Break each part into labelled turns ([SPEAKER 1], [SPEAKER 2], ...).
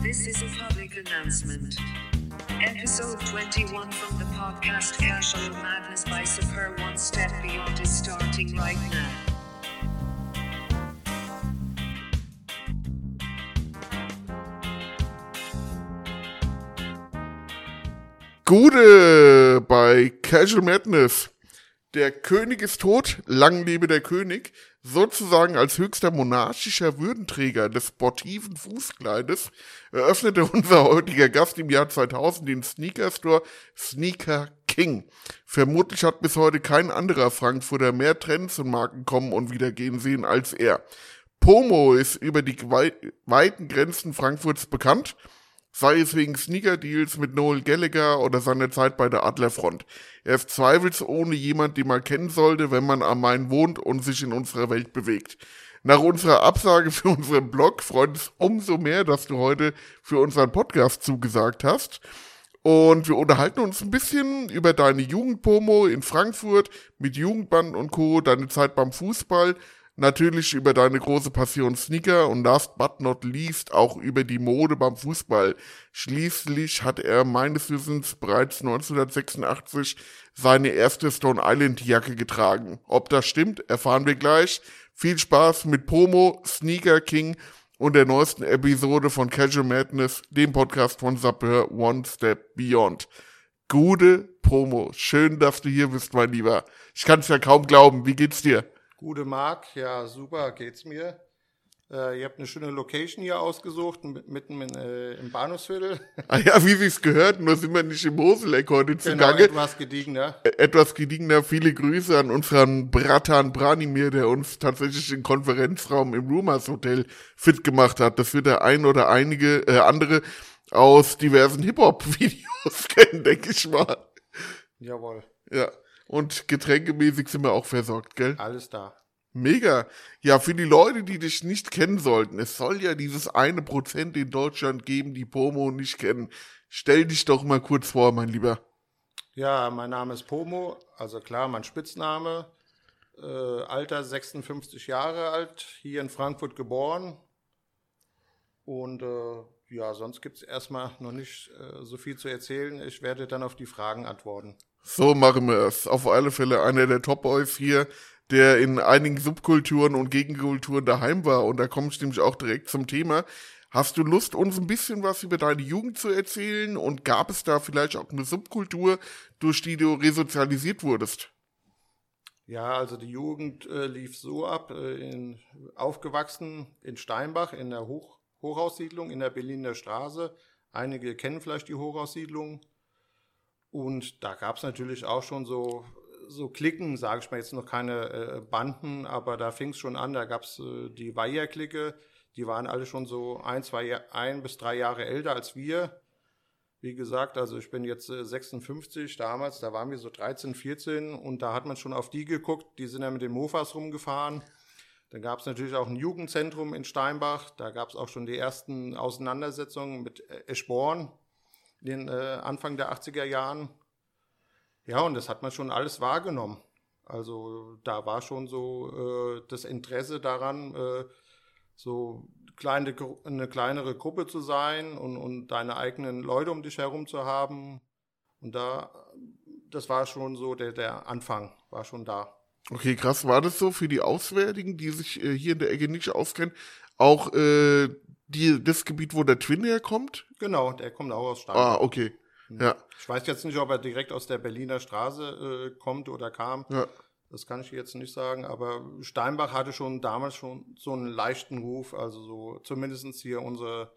[SPEAKER 1] This is a public announcement. Episode 21 from the podcast Casual Madness by Super One Step Beyond is starting right now.
[SPEAKER 2] Gude bei Casual Madness. Der König ist tot, lang lebe der König. Sozusagen als höchster monarchischer Würdenträger des sportiven Fußkleides eröffnete unser heutiger Gast im Jahr 2000 den Sneaker Store Sneaker King. Vermutlich hat bis heute kein anderer Frankfurter mehr Trends und Marken kommen und wieder gehen sehen als er. Pomo ist über die wei weiten Grenzen Frankfurts bekannt sei es wegen Sneaker-Deals mit Noel Gallagher oder seiner Zeit bei der Adlerfront. Er ist zweifelsohne jemand, den man kennen sollte, wenn man am Main wohnt und sich in unserer Welt bewegt. Nach unserer Absage für unseren Blog freut es umso mehr, dass du heute für unseren Podcast zugesagt hast. Und wir unterhalten uns ein bisschen über deine Jugendpomo in Frankfurt mit Jugendband und Co., deine Zeit beim Fußball, natürlich über deine große Passion Sneaker und last but not least auch über die Mode beim Fußball. Schließlich hat er meines Wissens bereits 1986 seine erste Stone Island Jacke getragen. Ob das stimmt, erfahren wir gleich. Viel Spaß mit Promo, Sneaker King und der neuesten Episode von Casual Madness, dem Podcast von Sapper One Step Beyond. Gute Promo. Schön, dass du hier bist, mein Lieber. Ich kann es ja kaum glauben. Wie geht's dir?
[SPEAKER 3] Gute Mark, ja super geht's mir. Äh, ihr habt eine schöne Location hier ausgesucht, mitten in, äh, im Bahnhofsviertel.
[SPEAKER 2] Ah ja, wie sich's gehört, nur sind wir nicht im Moseleck heute
[SPEAKER 3] Genau,
[SPEAKER 2] zugange.
[SPEAKER 3] etwas gediegener.
[SPEAKER 2] Ä- Etwas gediegener, viele Grüße an unseren Bratan Branimir, der uns tatsächlich den Konferenzraum im Rumors Hotel fit gemacht hat. Das wird der ein oder einige äh, andere aus diversen Hip-Hop-Videos kennen, denke ich mal.
[SPEAKER 3] Jawohl,
[SPEAKER 2] Ja. Und getränkemäßig sind wir auch versorgt, gell?
[SPEAKER 3] alles da.
[SPEAKER 2] Mega. Ja, für die Leute, die dich nicht kennen sollten, es soll ja dieses eine Prozent in Deutschland geben, die Pomo nicht kennen. Stell dich doch mal kurz vor, mein Lieber.
[SPEAKER 3] Ja, mein Name ist Pomo, also klar, mein Spitzname. Äh, Alter 56 Jahre alt, hier in Frankfurt geboren. Und äh, ja, sonst gibt's erstmal noch nicht äh, so viel zu erzählen. Ich werde dann auf die Fragen antworten.
[SPEAKER 2] So machen wir es. Auf alle Fälle einer der Top-Boys hier, der in einigen Subkulturen und Gegenkulturen daheim war. Und da komme ich nämlich auch direkt zum Thema. Hast du Lust, uns ein bisschen was über deine Jugend zu erzählen? Und gab es da vielleicht auch eine Subkultur, durch die du resozialisiert wurdest?
[SPEAKER 3] Ja, also die Jugend äh, lief so ab, äh, in, aufgewachsen in Steinbach in der Hoch, Hochhaussiedlung in der Berliner Straße. Einige kennen vielleicht die Hochhaussiedlung. Und da gab es natürlich auch schon so, so Klicken, sage ich mal jetzt noch keine äh, Banden, aber da fing es schon an, da gab es äh, die Weiher-Clique, die waren alle schon so ein, zwei, ein bis drei Jahre älter als wir. Wie gesagt, also ich bin jetzt äh, 56, damals, da waren wir so 13, 14 und da hat man schon auf die geguckt, die sind ja mit den Mofas rumgefahren. Dann gab es natürlich auch ein Jugendzentrum in Steinbach, da gab es auch schon die ersten Auseinandersetzungen mit äh, Eschborn den äh, Anfang der 80er Jahren. Ja, und das hat man schon alles wahrgenommen. Also da war schon so äh, das Interesse daran, äh, so kleine, eine kleinere Gruppe zu sein und, und deine eigenen Leute um dich herum zu haben. Und da, das war schon so der, der Anfang, war schon da.
[SPEAKER 2] Okay, krass. War das so für die Auswärtigen, die sich äh, hier in der Ecke nicht auskennen, auch äh, die, das Gebiet, wo der Twin herkommt?
[SPEAKER 3] Genau, der kommt auch aus Steinbach.
[SPEAKER 2] Ah, okay. Ja,
[SPEAKER 3] Ich weiß jetzt nicht, ob er direkt aus der Berliner Straße äh, kommt oder kam.
[SPEAKER 2] ja.
[SPEAKER 3] Das kann ich jetzt nicht sagen, aber Steinbach hatte schon damals schon so einen leichten Ruf, also so zumindestens hier unsere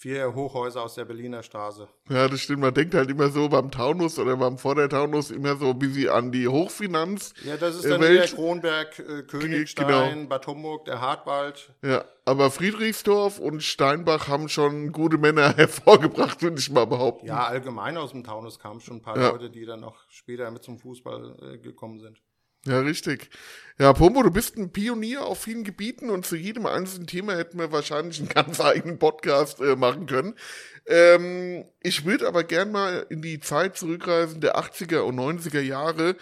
[SPEAKER 3] vier Hochhäuser aus der Berliner Straße.
[SPEAKER 2] Ja, das stimmt. Man denkt halt immer so beim Taunus oder beim Vordertaunus immer so ein bisschen an die Hochfinanz.
[SPEAKER 3] Ja, das ist
[SPEAKER 2] äh,
[SPEAKER 3] dann
[SPEAKER 2] Welt.
[SPEAKER 3] der Kronberg, äh, Königstein,
[SPEAKER 2] Genau.
[SPEAKER 3] Bad Homburg, der Hartwald.
[SPEAKER 2] Ja, aber Friedrichsdorf und Steinbach haben schon gute Männer hervorgebracht, würde ich mal behaupten.
[SPEAKER 3] Ja, allgemein aus dem Taunus kamen schon ein paar
[SPEAKER 2] Ja.
[SPEAKER 3] Leute, die dann auch später mit zum Fußball äh, gekommen sind.
[SPEAKER 2] Ja, richtig. Ja, Pombo, du bist ein Pionier auf vielen Gebieten und zu jedem einzelnen Thema hätten wir wahrscheinlich einen ganz eigenen Podcast äh, machen können. Ähm, ich würde aber gern mal in die Zeit zurückreisen der 80er und 90er Jahre.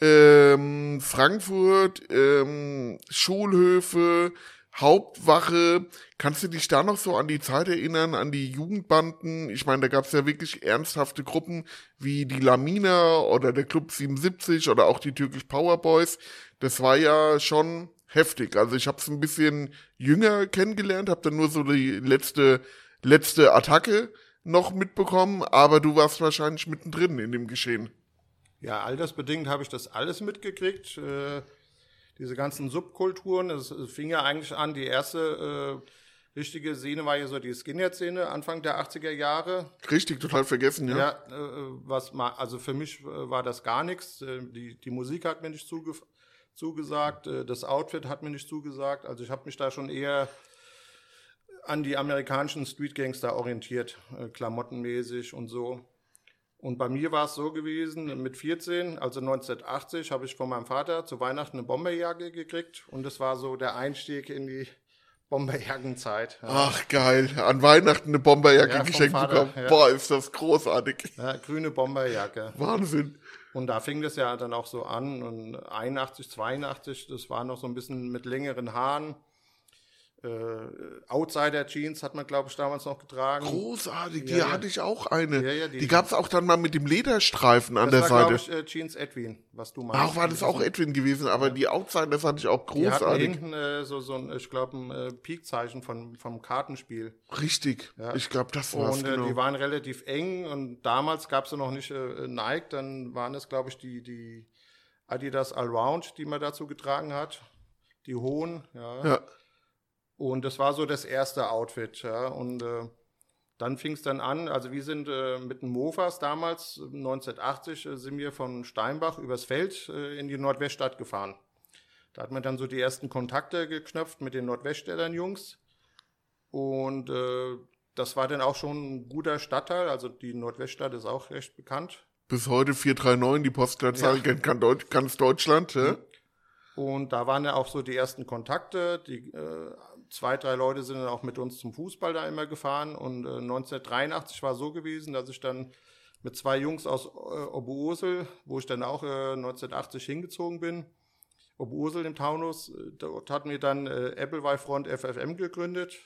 [SPEAKER 2] Ähm, Frankfurt, ähm, Schulhöfe, Hauptwache. Kannst du dich da noch so an die Zeit erinnern, an die Jugendbanden? Ich meine, da gab es ja wirklich ernsthafte Gruppen wie die Lamina oder der Club 77 oder auch die Türkisch Power Boys. Das war ja schon heftig. Also ich habe es ein bisschen jünger kennengelernt, habe dann nur so die letzte letzte Attacke noch mitbekommen, aber du warst wahrscheinlich mittendrin in dem Geschehen.
[SPEAKER 3] Ja, altersbedingt habe ich das alles mitgekriegt. Äh, diese ganzen Subkulturen, es fing ja eigentlich an, die erste äh, richtige Szene war ja so die Skinhead-Szene, Anfang der 80er Jahre.
[SPEAKER 2] Richtig, total vergessen, ja.
[SPEAKER 3] Ja, äh, was ma, also für mich äh, war das gar nichts. Äh, Die, die Musik hat mir nicht zuge zugesagt, äh, das Outfit hat mir nicht zugesagt. Also ich habe mich da schon eher an die amerikanischen Street Gangster orientiert, klamottenmäßig und so. Und bei mir war es so gewesen, mit 14, also 1980, habe ich von meinem Vater zu Weihnachten eine Bomberjacke gekriegt und das war so der Einstieg in die Bomberjackenzeit. Ja.
[SPEAKER 2] Ach geil, an Weihnachten eine Bomberjacke
[SPEAKER 3] Ja,
[SPEAKER 2] geschenkt
[SPEAKER 3] Vater,
[SPEAKER 2] bekommen.
[SPEAKER 3] ja.
[SPEAKER 2] Boah, ist das großartig.
[SPEAKER 3] Ja, grüne Bomberjacke.
[SPEAKER 2] Wahnsinn.
[SPEAKER 3] Und da fing das ja dann auch so an. Und 81, 82, das war noch so ein bisschen mit längeren Haaren. Äh, Outsider-Jeans hat man, glaube ich, damals noch getragen.
[SPEAKER 2] Großartig, die
[SPEAKER 3] Ja, ja.
[SPEAKER 2] hatte ich auch eine.
[SPEAKER 3] Ja, ja, die-
[SPEAKER 2] die gab's auch dann mal mit dem Lederstreifen an
[SPEAKER 3] das
[SPEAKER 2] der
[SPEAKER 3] war, glaube
[SPEAKER 2] Seite.
[SPEAKER 3] ich, äh, Jeans Edwin, was du meinst.
[SPEAKER 2] Ach, war das auch Edwin gewesen, aber die Outsiders fand ich auch
[SPEAKER 3] Die
[SPEAKER 2] großartig.
[SPEAKER 3] hinten äh, so, so ein, ich glaube, ein äh, Peakzeichen von, vom Kartenspiel.
[SPEAKER 2] Richtig.
[SPEAKER 3] Ja.
[SPEAKER 2] Ich glaube, das war's
[SPEAKER 3] Und äh,
[SPEAKER 2] genau.
[SPEAKER 3] die waren relativ eng und damals gab es ja noch nicht äh, Nike, dann waren es, glaube ich, die, die Adidas Allround, die man dazu getragen hat. Die hohen, ja. Und das war so das erste Outfit, ja. Und äh, dann fing es dann an, also wir sind äh, mit den Mofas damals, 1980, äh, sind wir von Steinbach übers Feld äh, in die Nordweststadt gefahren. Da hat man dann so die ersten Kontakte geknöpft mit den Nordweststädtern Jungs. Und äh, das war dann auch schon ein guter Stadtteil, also die Nordweststadt ist auch recht bekannt.
[SPEAKER 2] Bis heute 439, die Postleitzahl
[SPEAKER 3] Ja.
[SPEAKER 2] kennt ganz Deutschland. Ja?
[SPEAKER 3] Und da waren ja auch so die ersten Kontakte. Die äh, zwei, drei Leute sind dann auch mit uns zum Fußball da immer gefahren. Und äh, 1983 war so gewesen, dass ich dann mit zwei Jungs aus äh, Oberursel, wo ich dann auch äh, 1980 hingezogen bin, Oberursel im Taunus, äh, dort hatten wir dann äh, Appleby Front FFM gegründet.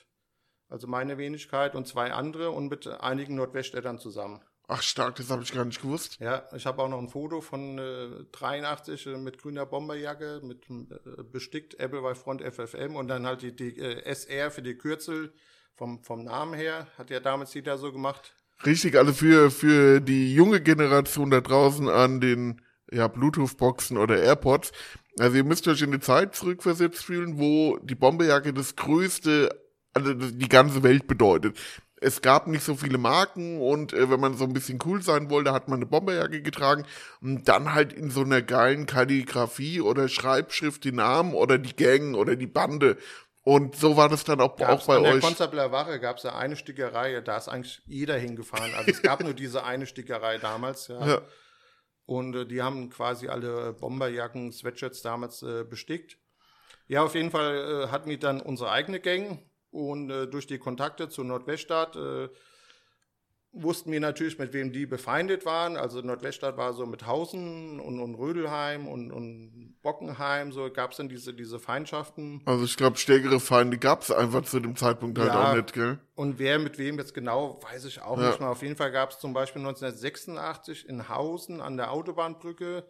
[SPEAKER 3] Also meine Wenigkeit und zwei andere und mit einigen Nordweststädtern zusammen.
[SPEAKER 2] Ach stark, das habe ich gar nicht gewusst.
[SPEAKER 3] Ja, ich habe auch noch ein Foto von äh, 83 äh, mit grüner Bomberjacke, mit äh, bestickt Appleby Front FFM und dann halt die, die äh, SR für die Kürzel vom, vom Namen her. Hat ja damals jeder so gemacht.
[SPEAKER 2] Richtig, also für, für die junge Generation da draußen an den ja, Bluetooth-Boxen oder AirPods. Also ihr müsst euch in eine Zeit zurückversetzt fühlen, wo die Bomberjacke das größte, also die ganze Welt bedeutet. Es gab nicht so viele Marken und äh, wenn man so ein bisschen cool sein wollte, hat man eine Bomberjacke getragen und dann halt in so einer geilen Kalligrafie oder Schreibschrift die Namen oder die Gang oder die Bande. Und so war das dann auch, auch bei
[SPEAKER 3] an der
[SPEAKER 2] euch.
[SPEAKER 3] Konstabler Wache gab es ja eine Stickerei, da ist eigentlich jeder hingefahren. Also es gab nur diese eine Stickerei damals. Ja.
[SPEAKER 2] Ja.
[SPEAKER 3] Und äh, die haben quasi alle Bomberjacken, Sweatshirts damals äh, bestickt. Ja, auf jeden Fall äh, hatten wir dann unsere eigene Gang und äh, durch die Kontakte zur Nordweststadt äh, wussten wir natürlich, mit wem die befeindet waren. Also Nordweststadt war so mit Hausen und, und Rödelheim und, und Bockenheim, so gab es dann diese, diese Feindschaften.
[SPEAKER 2] Also ich glaube, stärkere Feinde gab es einfach zu dem Zeitpunkt halt
[SPEAKER 3] Ja.
[SPEAKER 2] auch nicht, gell?
[SPEAKER 3] Und wer mit wem jetzt genau, weiß ich auch
[SPEAKER 2] Ja.
[SPEAKER 3] nicht mehr. Auf jeden Fall gab es zum Beispiel 1986 in Hausen an der Autobahnbrücke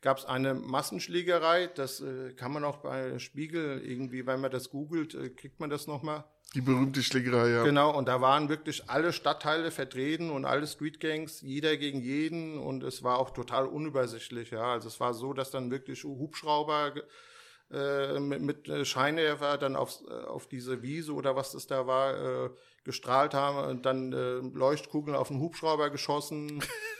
[SPEAKER 3] gab es eine Massenschlägerei. Das äh, kann man auch bei Spiegel irgendwie, wenn man das googelt, äh, kriegt man das nochmal.
[SPEAKER 2] Die berühmte Schlägerei, ja.
[SPEAKER 3] Genau, und da waren wirklich alle Stadtteile vertreten und alle Streetgangs, jeder gegen jeden und es war auch total unübersichtlich, ja. Also es war so, dass dann wirklich Hubschrauber äh, mit, mit äh, Scheinwerfer dann aufs, äh, auf diese Wiese oder was das da war, äh, gestrahlt haben und dann äh, Leuchtkugeln auf den Hubschrauber geschossen.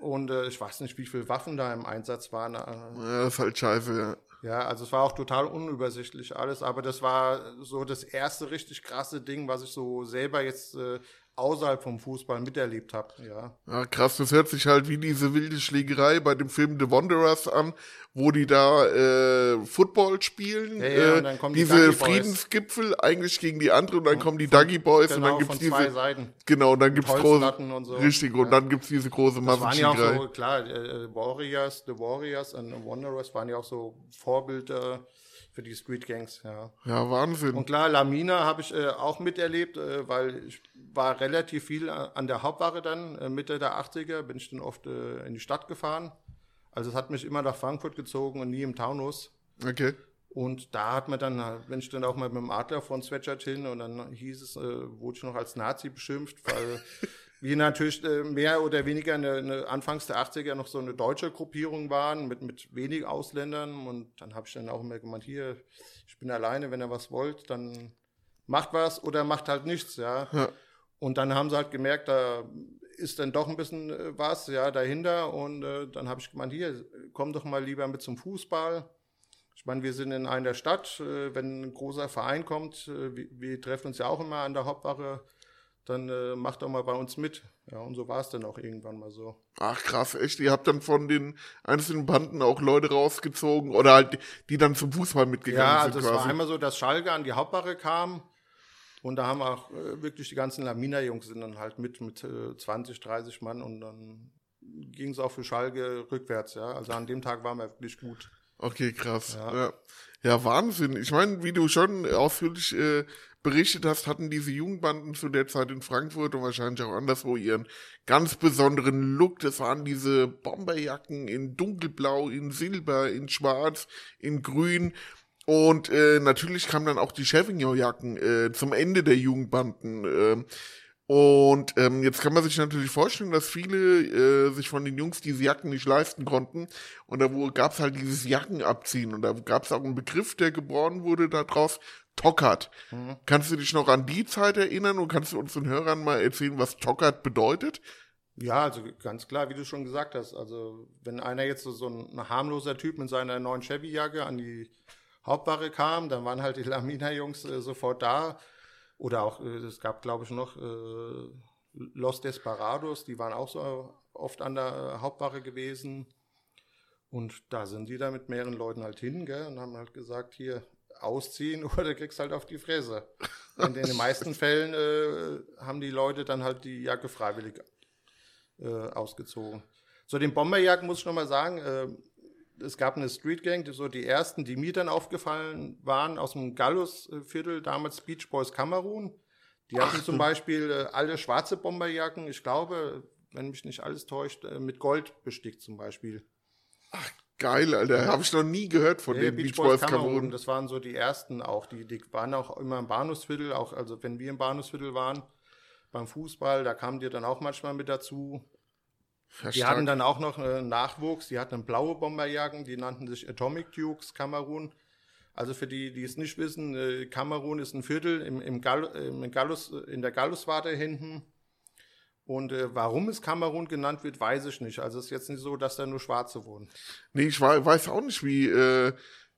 [SPEAKER 3] und äh, ich weiß nicht, wie viele Waffen da im Einsatz waren. Äh,
[SPEAKER 2] Ja, scheiße, ja.
[SPEAKER 3] ja, also es war auch total unübersichtlich alles, aber das war so das erste richtig krasse Ding, was ich so selber jetzt äh, außerhalb vom Fußball miterlebt habe. Ja.
[SPEAKER 2] Ja, krass, das hört sich halt wie diese wilde Schlägerei bei dem Film The Wanderers an, wo die da äh, Football spielen.
[SPEAKER 3] Ja, ja,
[SPEAKER 2] äh,
[SPEAKER 3] und dann kommen die
[SPEAKER 2] diese
[SPEAKER 3] Boys.
[SPEAKER 2] Friedensgipfel eigentlich gegen die anderen und dann kommen die Duggy Boys und
[SPEAKER 3] Genau,
[SPEAKER 2] dann gibt's diese
[SPEAKER 3] Seiten.
[SPEAKER 2] genau und dann gibt's große
[SPEAKER 3] und so.
[SPEAKER 2] richtig und
[SPEAKER 3] Ja.
[SPEAKER 2] dann gibt's diese große
[SPEAKER 3] Das waren ja auch
[SPEAKER 2] Massenschlägerei.
[SPEAKER 3] so, klar, äh, Warriors, The Warriors und Wanderers waren ja auch so Vorbilder für die Street Gangs, ja.
[SPEAKER 2] Ja, Wahnsinn.
[SPEAKER 3] Und klar, Lamina habe ich äh, auch miterlebt, äh, weil ich war relativ viel a- an der Hauptwache dann, äh, Mitte der 80er, bin ich dann oft äh, in die Stadt gefahren. Also es hat mich immer nach Frankfurt gezogen und nie im Taunus.
[SPEAKER 2] okay.
[SPEAKER 3] Und da hat man dann, äh, bin ich dann auch mal mit dem Adler von Swetschert hin und dann hieß es, äh, wurde ich noch als Nazi beschimpft, weil wir natürlich äh, mehr oder weniger eine, eine Anfangs der 80er noch so eine deutsche Gruppierung waren mit, mit wenig Ausländern und dann habe ich dann auch immer gemeint, hier, ich bin alleine, wenn ihr was wollt, dann macht was oder macht halt nichts, ja.
[SPEAKER 2] Ja.
[SPEAKER 3] Und dann haben sie halt gemerkt, da ist dann doch ein bisschen äh, was, ja, dahinter und äh, dann habe ich gemeint, hier, komm doch mal lieber mit zum Fußball. Ich meine, wir sind in einer Stadt, äh, wenn ein großer Verein kommt, äh, wir, wir treffen uns ja auch immer an der Hauptwache, dann äh, macht doch mal bei uns mit. Ja, und so war es dann auch irgendwann mal so.
[SPEAKER 2] Ach krass, echt? Ihr habt dann von den einzelnen Banden auch Leute rausgezogen oder halt die, die dann zum Fußball mitgegangen
[SPEAKER 3] Ja,
[SPEAKER 2] sind
[SPEAKER 3] also es war einmal so, dass Schalke an die Hauptwache kam und da haben auch äh, wirklich die ganzen Lamina-Jungs sind dann halt mit mit äh, 20, 30 Mann und dann ging es auch für Schalke rückwärts, ja. Also an dem Tag waren wir wirklich gut.
[SPEAKER 2] Okay, krass. Ja,
[SPEAKER 3] Ja.
[SPEAKER 2] ja. Wahnsinn. Ich meine, wie du schon ausführlich äh, berichtet hast, hatten diese Jugendbanden zu der Zeit in Frankfurt und wahrscheinlich auch anderswo ihren ganz besonderen Look. Das waren diese Bomberjacken in dunkelblau, in silber, in schwarz, in grün. Und äh, natürlich kamen dann auch die Chevignon-Jacken äh, zum Ende der Jugendbanden. ähm, und ähm, jetzt kann man sich natürlich vorstellen, dass viele äh, sich von den Jungs diese Jacken nicht leisten konnten. Und da gab es halt dieses Jackenabziehen. Und da gab es auch einen Begriff, der geboren wurde daraus, Tockert. Kannst du dich noch an die Zeit erinnern und kannst du uns den Hörern mal erzählen, was Tockert bedeutet?
[SPEAKER 3] Ja, also ganz klar, wie du schon gesagt hast. Also wenn einer jetzt so, so ein harmloser Typ mit seiner neuen Chevy-Jacke an die Hauptwache kam, dann waren halt die Lamina-Jungs äh, sofort da. Oder auch, äh, es gab glaube ich noch äh, Los Desperados, die waren auch so oft an der äh, Hauptwache gewesen. Und da sind die da mit mehreren Leuten halt hin, gell, und haben halt gesagt, hier ausziehen oder kriegst halt auf die Fresse. Und in den meisten Fällen äh, haben die Leute dann halt die Jacke freiwillig äh, ausgezogen. So, den Bomberjacken muss ich nochmal sagen, äh, es gab eine Street Gang, die, so die ersten, die mir dann aufgefallen waren, aus dem Gallus-Viertel, damals Beach Boys Kamerun. Die hatten zum Beispiel äh, alle schwarze Bomberjacken, ich glaube, wenn mich nicht alles täuscht, äh, mit Gold bestickt zum Beispiel.
[SPEAKER 2] Geil, Alter. Habe ich noch nie gehört von
[SPEAKER 3] Ja,
[SPEAKER 2] den Beach Boys Kamerun.
[SPEAKER 3] Das waren so die ersten auch. Die, die waren auch immer im Bahnhofsviertel, auch also wenn wir im Bahnhofsviertel waren, beim Fußball, da kamen die dann auch manchmal mit dazu.
[SPEAKER 2] Ja,
[SPEAKER 3] Die
[SPEAKER 2] stark.
[SPEAKER 3] hatten dann auch noch äh, Nachwuchs, die hatten blaue Bomberjacken, die nannten sich Atomic Dukes Kamerun. Also für die, die es nicht wissen, äh, Kamerun ist ein Viertel im, im Gall, im Gallus, in der Galluswarte hinten. Und äh, warum es Kamerun genannt wird, weiß ich nicht. Also es ist jetzt nicht so, dass da nur Schwarze wohnen.
[SPEAKER 2] Nee, ich wei- weiß auch nicht, wie äh,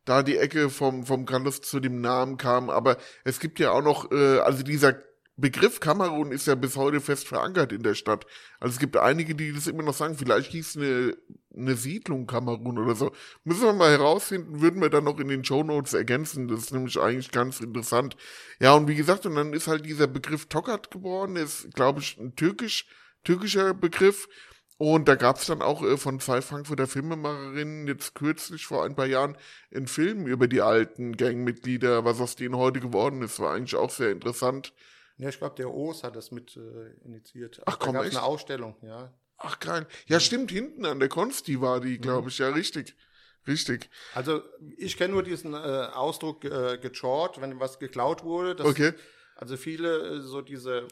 [SPEAKER 2] da die Ecke vom, vom Gallus zu dem Namen kam, aber es gibt ja auch noch, äh, also dieser Begriff Kamerun ist ja bis heute fest verankert in der Stadt. Also es gibt einige, die das immer noch sagen, vielleicht hieß eine, eine Siedlung Kamerun oder so. Müssen wir mal herausfinden, würden wir dann noch in den Shownotes ergänzen. Das ist nämlich eigentlich ganz interessant. Ja, und wie gesagt, und dann ist halt dieser Begriff Tokat geboren, ist, glaube ich, ein türkisch, türkischer Begriff. Und da gab es dann auch äh, von zwei Frankfurter Filmemacherinnen jetzt kürzlich vor ein paar Jahren einen Film über die alten Gangmitglieder, was aus denen heute geworden ist. War eigentlich auch sehr interessant.
[SPEAKER 3] Ja, ich glaube, der Oos hat das mit äh, initiiert.
[SPEAKER 2] Ach, komm,
[SPEAKER 3] da gab's
[SPEAKER 2] echt?
[SPEAKER 3] eine Ausstellung, ja.
[SPEAKER 2] Ach geil. Ja, stimmt, hinten an der Konsti war die, glaube ich. Ja, richtig. Richtig.
[SPEAKER 3] Also ich kenne nur diesen äh, Ausdruck äh, gechort, wenn was geklaut wurde. Das,
[SPEAKER 2] Okay.
[SPEAKER 3] Also viele, äh, so diese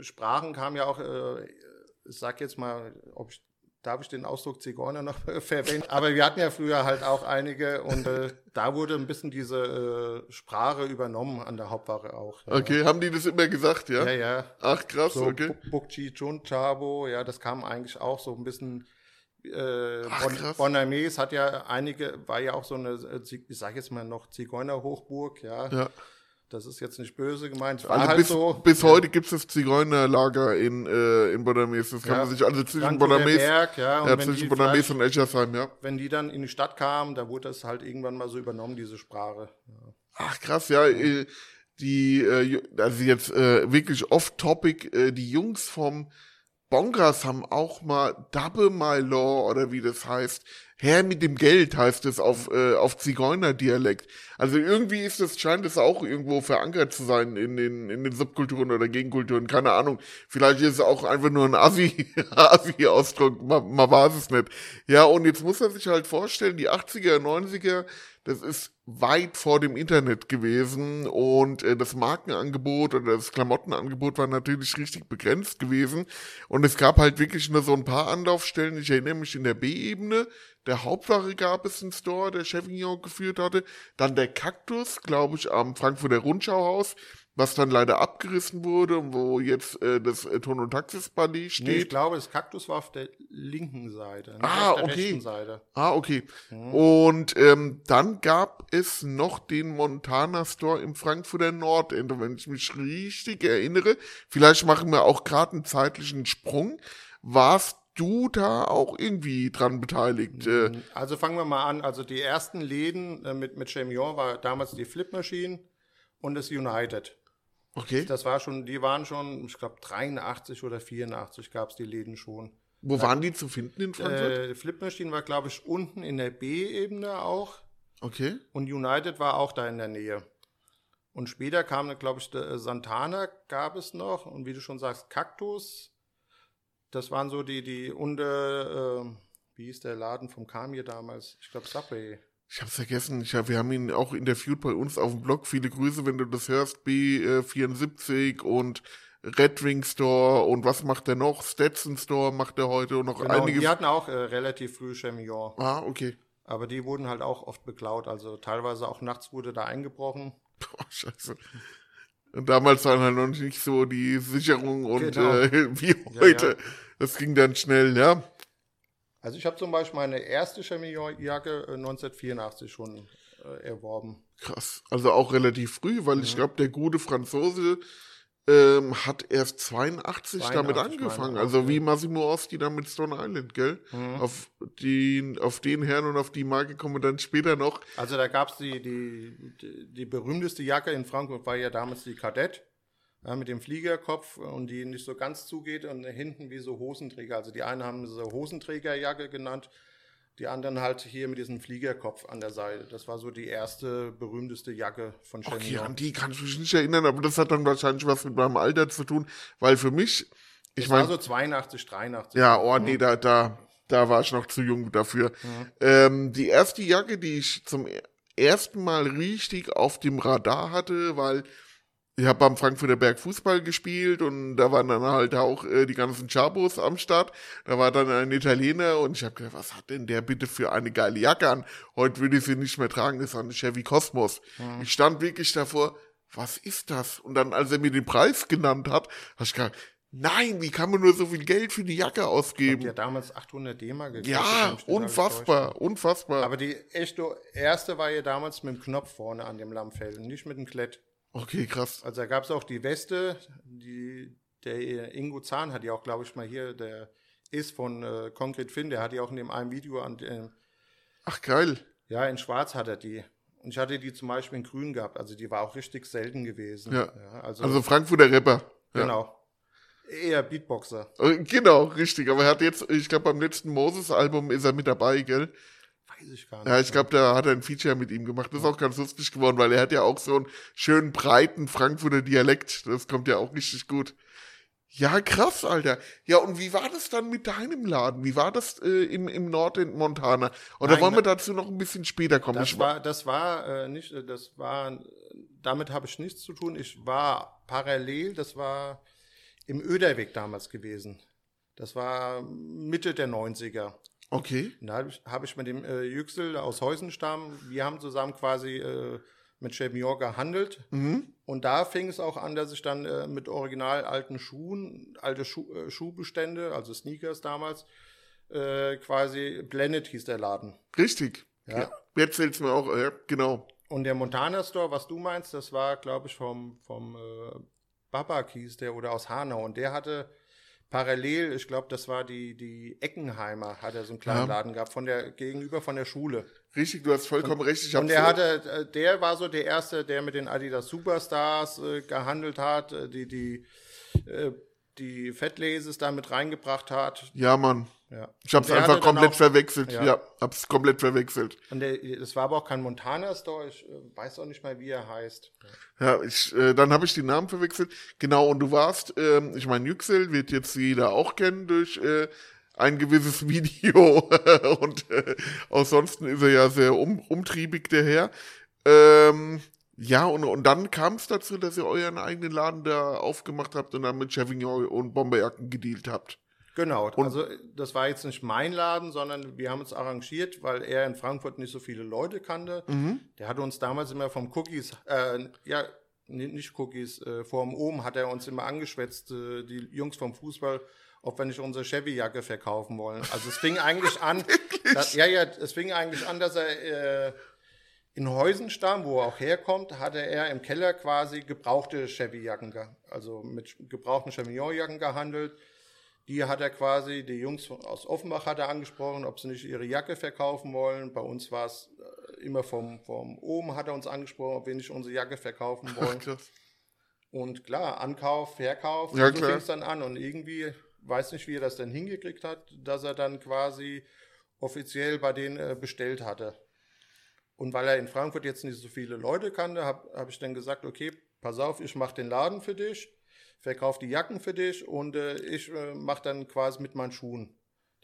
[SPEAKER 3] Sprachen kamen ja auch, äh, ich sag jetzt mal, ob ich, darf ich den Ausdruck Zigeuner noch verwenden? Aber wir hatten ja früher halt auch einige und äh, da wurde ein bisschen diese äh, Sprache übernommen an der Hauptwache auch. Ja.
[SPEAKER 2] Okay, haben die das immer gesagt, ja?
[SPEAKER 3] Ja, ja.
[SPEAKER 2] Ach krass,
[SPEAKER 3] So
[SPEAKER 2] okay.
[SPEAKER 3] Bu- Bukchi Chunchabo, ja, das kam eigentlich auch so ein bisschen. Äh,
[SPEAKER 2] Ach,
[SPEAKER 3] bon, hat ja einige, war ja auch so eine, äh, ich sag jetzt mal noch Zigeunerhochburg, ja.
[SPEAKER 2] Ja.
[SPEAKER 3] Das ist jetzt nicht böse gemeint. War
[SPEAKER 2] Also
[SPEAKER 3] halt
[SPEAKER 2] bis,
[SPEAKER 3] so.
[SPEAKER 2] bis
[SPEAKER 3] Ja.
[SPEAKER 2] heute gibt es das Zigeunerlager in, äh, in Bodames. Das kann
[SPEAKER 3] Ja.
[SPEAKER 2] man sich also zwischen Bodames,
[SPEAKER 3] Berg, ja, und
[SPEAKER 2] ja, zwischen Bodames und Eschersheim, ja.
[SPEAKER 3] Wenn die dann in die Stadt kamen, da wurde das halt irgendwann mal so übernommen, diese Sprache.
[SPEAKER 2] Ach krass, ja. Äh, die, äh, also jetzt äh, wirklich off-topic, äh, die Jungs vom Bongras haben auch mal Double My Law oder wie das heißt. Herr mit dem Geld heißt es auf, äh, auf Zigeunerdialekt. Also irgendwie ist das, scheint es auch irgendwo verankert zu sein in den, in den Subkulturen oder Gegenkulturen, keine Ahnung. Vielleicht ist es auch einfach nur ein Assi, Assi-Ausdruck, man, man weiß es nicht. Ja, und jetzt muss man sich halt vorstellen, die 80er, 90er, das ist weit vor dem Internet gewesen und äh, das Markenangebot oder das Klamottenangebot war natürlich richtig begrenzt gewesen. Und es gab halt wirklich nur so ein paar Anlaufstellen. Ich erinnere mich in der B-Ebene, der Hauptwache gab es einen Store, der Chevignon geführt hatte, dann der Kaktus, glaube ich, am Frankfurter Rundschauhaus, was dann leider abgerissen wurde und wo jetzt äh, das äh, Ton- und Taxis-Ballet steht.
[SPEAKER 3] Nee, ich glaube, das Kaktus war auf der linken Seite, nicht
[SPEAKER 2] Ah,
[SPEAKER 3] auf der
[SPEAKER 2] okay.
[SPEAKER 3] rechten Seite.
[SPEAKER 2] Ah, okay. Und ähm, dann gab es noch den Montana Store im Frankfurter Nordende, wenn ich mich richtig erinnere. Vielleicht machen wir auch gerade einen zeitlichen Sprung. Warst du da auch irgendwie dran beteiligt? Äh,
[SPEAKER 3] Also fangen wir mal an. Also die ersten Läden äh, mit, mit Chemion war damals die Flip Machine und das United.
[SPEAKER 2] Okay.
[SPEAKER 3] Das war schon, die waren schon, ich glaube 83 oder 84 gab es die Läden schon.
[SPEAKER 2] Wo waren die zu finden in Frankfurt?
[SPEAKER 3] Äh, die Flip Machine war, glaube ich, unten in der B-Ebene auch.
[SPEAKER 2] okay.
[SPEAKER 3] Und United war auch da in der Nähe. Und später kam, glaube ich, der, äh, Santana gab es noch. Und wie du schon sagst, Kaktus. Das waren so die, die unter, äh, wie hieß der Laden vom Kamir damals? Ich glaube, Subway.
[SPEAKER 2] Ich hab's vergessen. Ich hab, wir haben ihn auch interviewt bei uns auf dem Blog. Viele Grüße, wenn du das hörst. B74 und Red Wing Store und was macht er noch? Stetson Store macht er heute und noch
[SPEAKER 3] Genau,
[SPEAKER 2] einige.
[SPEAKER 3] die hatten auch äh, relativ früh Chemillon.
[SPEAKER 2] ah, okay.
[SPEAKER 3] Aber die wurden halt auch oft beklaut. Also teilweise auch nachts wurde da eingebrochen.
[SPEAKER 2] Boah, scheiße. Und damals waren halt noch nicht so die Sicherung und
[SPEAKER 3] Genau.
[SPEAKER 2] äh, wie
[SPEAKER 3] Ja,
[SPEAKER 2] heute.
[SPEAKER 3] ja.
[SPEAKER 2] Das ging dann schnell, ja.
[SPEAKER 3] Also ich habe zum Beispiel meine erste Chemillon-Jacke äh, 1984 schon äh, erworben.
[SPEAKER 2] Krass. Also auch relativ früh, weil ich glaube, der gute Franzose ähm, hat erst 82, damit
[SPEAKER 3] 82
[SPEAKER 2] angefangen.
[SPEAKER 3] meine ich
[SPEAKER 2] Also
[SPEAKER 3] auch,
[SPEAKER 2] wie
[SPEAKER 3] ja.
[SPEAKER 2] Massimo Osti dann mit Stone Island, gell?
[SPEAKER 3] Mhm.
[SPEAKER 2] Auf, den, auf den Herrn und auf die Marke kommen wir dann später noch.
[SPEAKER 3] Also da gab es die, die, die, die berühmteste Jacke in Frankfurt, war ja damals die Kadett. Ja, mit dem Fliegerkopf und die nicht so ganz zugeht und hinten wie so Hosenträger. Also die einen haben sie Hosenträgerjacke genannt, die anderen halt hier mit diesem Fliegerkopf an der Seite. Das war so die erste berühmteste Jacke von
[SPEAKER 2] Okay,
[SPEAKER 3] Chemillon.
[SPEAKER 2] an die kann ich mich nicht erinnern, aber das hat dann wahrscheinlich was mit meinem Alter zu tun, weil für mich, ich
[SPEAKER 3] das war
[SPEAKER 2] meine,
[SPEAKER 3] so 82, 83.
[SPEAKER 2] Ja, oh nee, da, da, da war ich noch zu jung dafür. Ähm, die erste Jacke, die ich zum e- ersten Mal richtig auf dem Radar hatte, weil ich habe am Frankfurter Berg Fußball gespielt und da waren dann halt auch äh, die ganzen Chabos am Start. Da war dann ein Italiener und ich habe gedacht, was hat denn der bitte für eine geile Jacke an? Heute würde ich sie nicht mehr tragen, das war eine Chevy Cosmos. Ich stand wirklich davor, was ist das? Und dann, als er mir den Preis genannt hat, habe ich gedacht, nein, wie kann man nur so viel Geld für die Jacke ausgeben?
[SPEAKER 3] Die hat damals 800 D-Mark gekostet.
[SPEAKER 2] Ja, unfassbar, unfassbar.
[SPEAKER 3] Aber die echte erste war ja damals mit dem Knopf vorne an dem Lammfell, nicht mit dem Klett.
[SPEAKER 2] Okay, krass.
[SPEAKER 3] Also da gab es auch die Weste, die der Ingo Zahn hat ja auch, glaube ich, mal hier, der ist von äh, Concrete Finn, der hat ja auch in dem einen Video an, äh,
[SPEAKER 2] Ach, geil.
[SPEAKER 3] ja, in Schwarz hat er die. Und ich hatte die zum Beispiel in Grün gehabt, also die war auch richtig selten gewesen.
[SPEAKER 2] Ja.
[SPEAKER 3] also,
[SPEAKER 2] Also Frankfurter Rapper. Ja.
[SPEAKER 3] genau. Eher Beatboxer.
[SPEAKER 2] Äh, Genau, richtig. Aber er hat jetzt, ich glaube, beim letzten Moses-Album ist er mit dabei, gell?
[SPEAKER 3] Weiß ich gar nicht.
[SPEAKER 2] Ja, ich glaube, da hat er ein Feature mit ihm gemacht. Das ist auch ganz lustig geworden, weil er hat ja auch so einen schönen breiten Frankfurter Dialekt. Das kommt ja auch richtig gut. Ja, krass, Alter. Ja, und wie war das dann mit deinem Laden? Wie war das äh, im, im Nordend Montana? Oder
[SPEAKER 3] Nein,
[SPEAKER 2] wollen wir
[SPEAKER 3] da-
[SPEAKER 2] dazu noch ein bisschen später kommen?
[SPEAKER 3] Das
[SPEAKER 2] Ich
[SPEAKER 3] war, das war äh, nicht, äh, das war, damit habe ich nichts zu tun. Ich war parallel, das war im Öderweg damals gewesen. Das war Mitte der 90er.
[SPEAKER 2] Okay.
[SPEAKER 3] Da habe ich, hab ich mit dem äh, Yüksel aus Heusenstamm, wir haben zusammen quasi äh, mit Chemior gehandelt.
[SPEAKER 2] Mhm.
[SPEAKER 3] Und da fing es auch an, dass ich dann äh, mit original alten Schuhen, alte Schuh, äh, Schuhbestände, also Sneakers damals, äh, quasi Blended hieß der Laden.
[SPEAKER 2] Richtig.
[SPEAKER 3] Ja.
[SPEAKER 2] Ja. Jetzt fällt's mir auch, ja, genau.
[SPEAKER 3] Und der Montana Store, was du meinst, das war, glaube ich, vom, vom äh, Babak hieß der oder aus Hanau. Und der hatte parallel, ich glaube, das war die, die Eckenheimer, hat er so einen kleinen
[SPEAKER 2] Ja.
[SPEAKER 3] Laden gehabt, von der, gegenüber von der Schule.
[SPEAKER 2] Richtig, du hast vollkommen recht. Ich
[SPEAKER 3] Und der
[SPEAKER 2] so-
[SPEAKER 3] hatte, äh, der war so der erste, der mit den Adidas Superstars äh, gehandelt hat, äh, die, die, äh, die Fettlases da mit reingebracht hat.
[SPEAKER 2] Ja, Mann.
[SPEAKER 3] Ja.
[SPEAKER 2] Ich hab's einfach komplett
[SPEAKER 3] auch-
[SPEAKER 2] verwechselt. Ja.
[SPEAKER 3] Ja.
[SPEAKER 2] hab's komplett verwechselt.
[SPEAKER 3] Und der, das war aber auch kein Montana Store, ich äh, weiß auch nicht mal, wie er heißt.
[SPEAKER 2] Ja, ich, äh, dann habe ich die Namen verwechselt. Genau, und du warst, ähm, ich meine, Yüksel wird jetzt jeder auch kennen durch äh, ein gewisses Video. und äh, ansonsten ist er ja sehr um, umtriebig, der Herr. Ähm, ja, und, und dann kam es dazu, dass ihr euren eigenen Laden da aufgemacht habt und dann mit Chevignon und Bomberjacken gedealt habt.
[SPEAKER 3] Genau, also äh, das war jetzt nicht mein Laden, sondern wir haben uns arrangiert, weil er in Frankfurt nicht so viele Leute kannte. Der hatte uns damals immer vom Cookies, äh, ja, nicht Cookies, äh, vorm Ohm hat er uns immer angeschwätzt, äh, die Jungs vom Fußball, ob wir nicht unsere Chevy-Jacke verkaufen wollen. Also es fing eigentlich an, dass, ja, ja, es fing eigentlich an, dass er äh, in Heusenstamm, wo er auch herkommt, hatte er im Keller quasi gebrauchte Chevy-Jacken, also mit gebrauchten Chevignon-Jacken gehandelt. Die hat er quasi, die Jungs aus Offenbach hat er angesprochen, ob sie nicht ihre Jacke verkaufen wollen. Bei uns war es äh, immer vom, vom Oben hat er uns angesprochen, ob wir nicht unsere Jacke verkaufen wollen. Und klar, Ankauf, Verkauf,
[SPEAKER 2] Ja,
[SPEAKER 3] so fing es dann an. Und irgendwie, weiß nicht, wie er das denn hingekriegt hat, dass er dann quasi offiziell bei denen äh, bestellt hatte. Und weil er in Frankfurt jetzt nicht so viele Leute kannte, habe hab ich dann gesagt, okay, pass auf, ich mache den Laden für dich, verkaufe die Jacken für dich und äh, ich äh, mache dann quasi mit meinen Schuhen.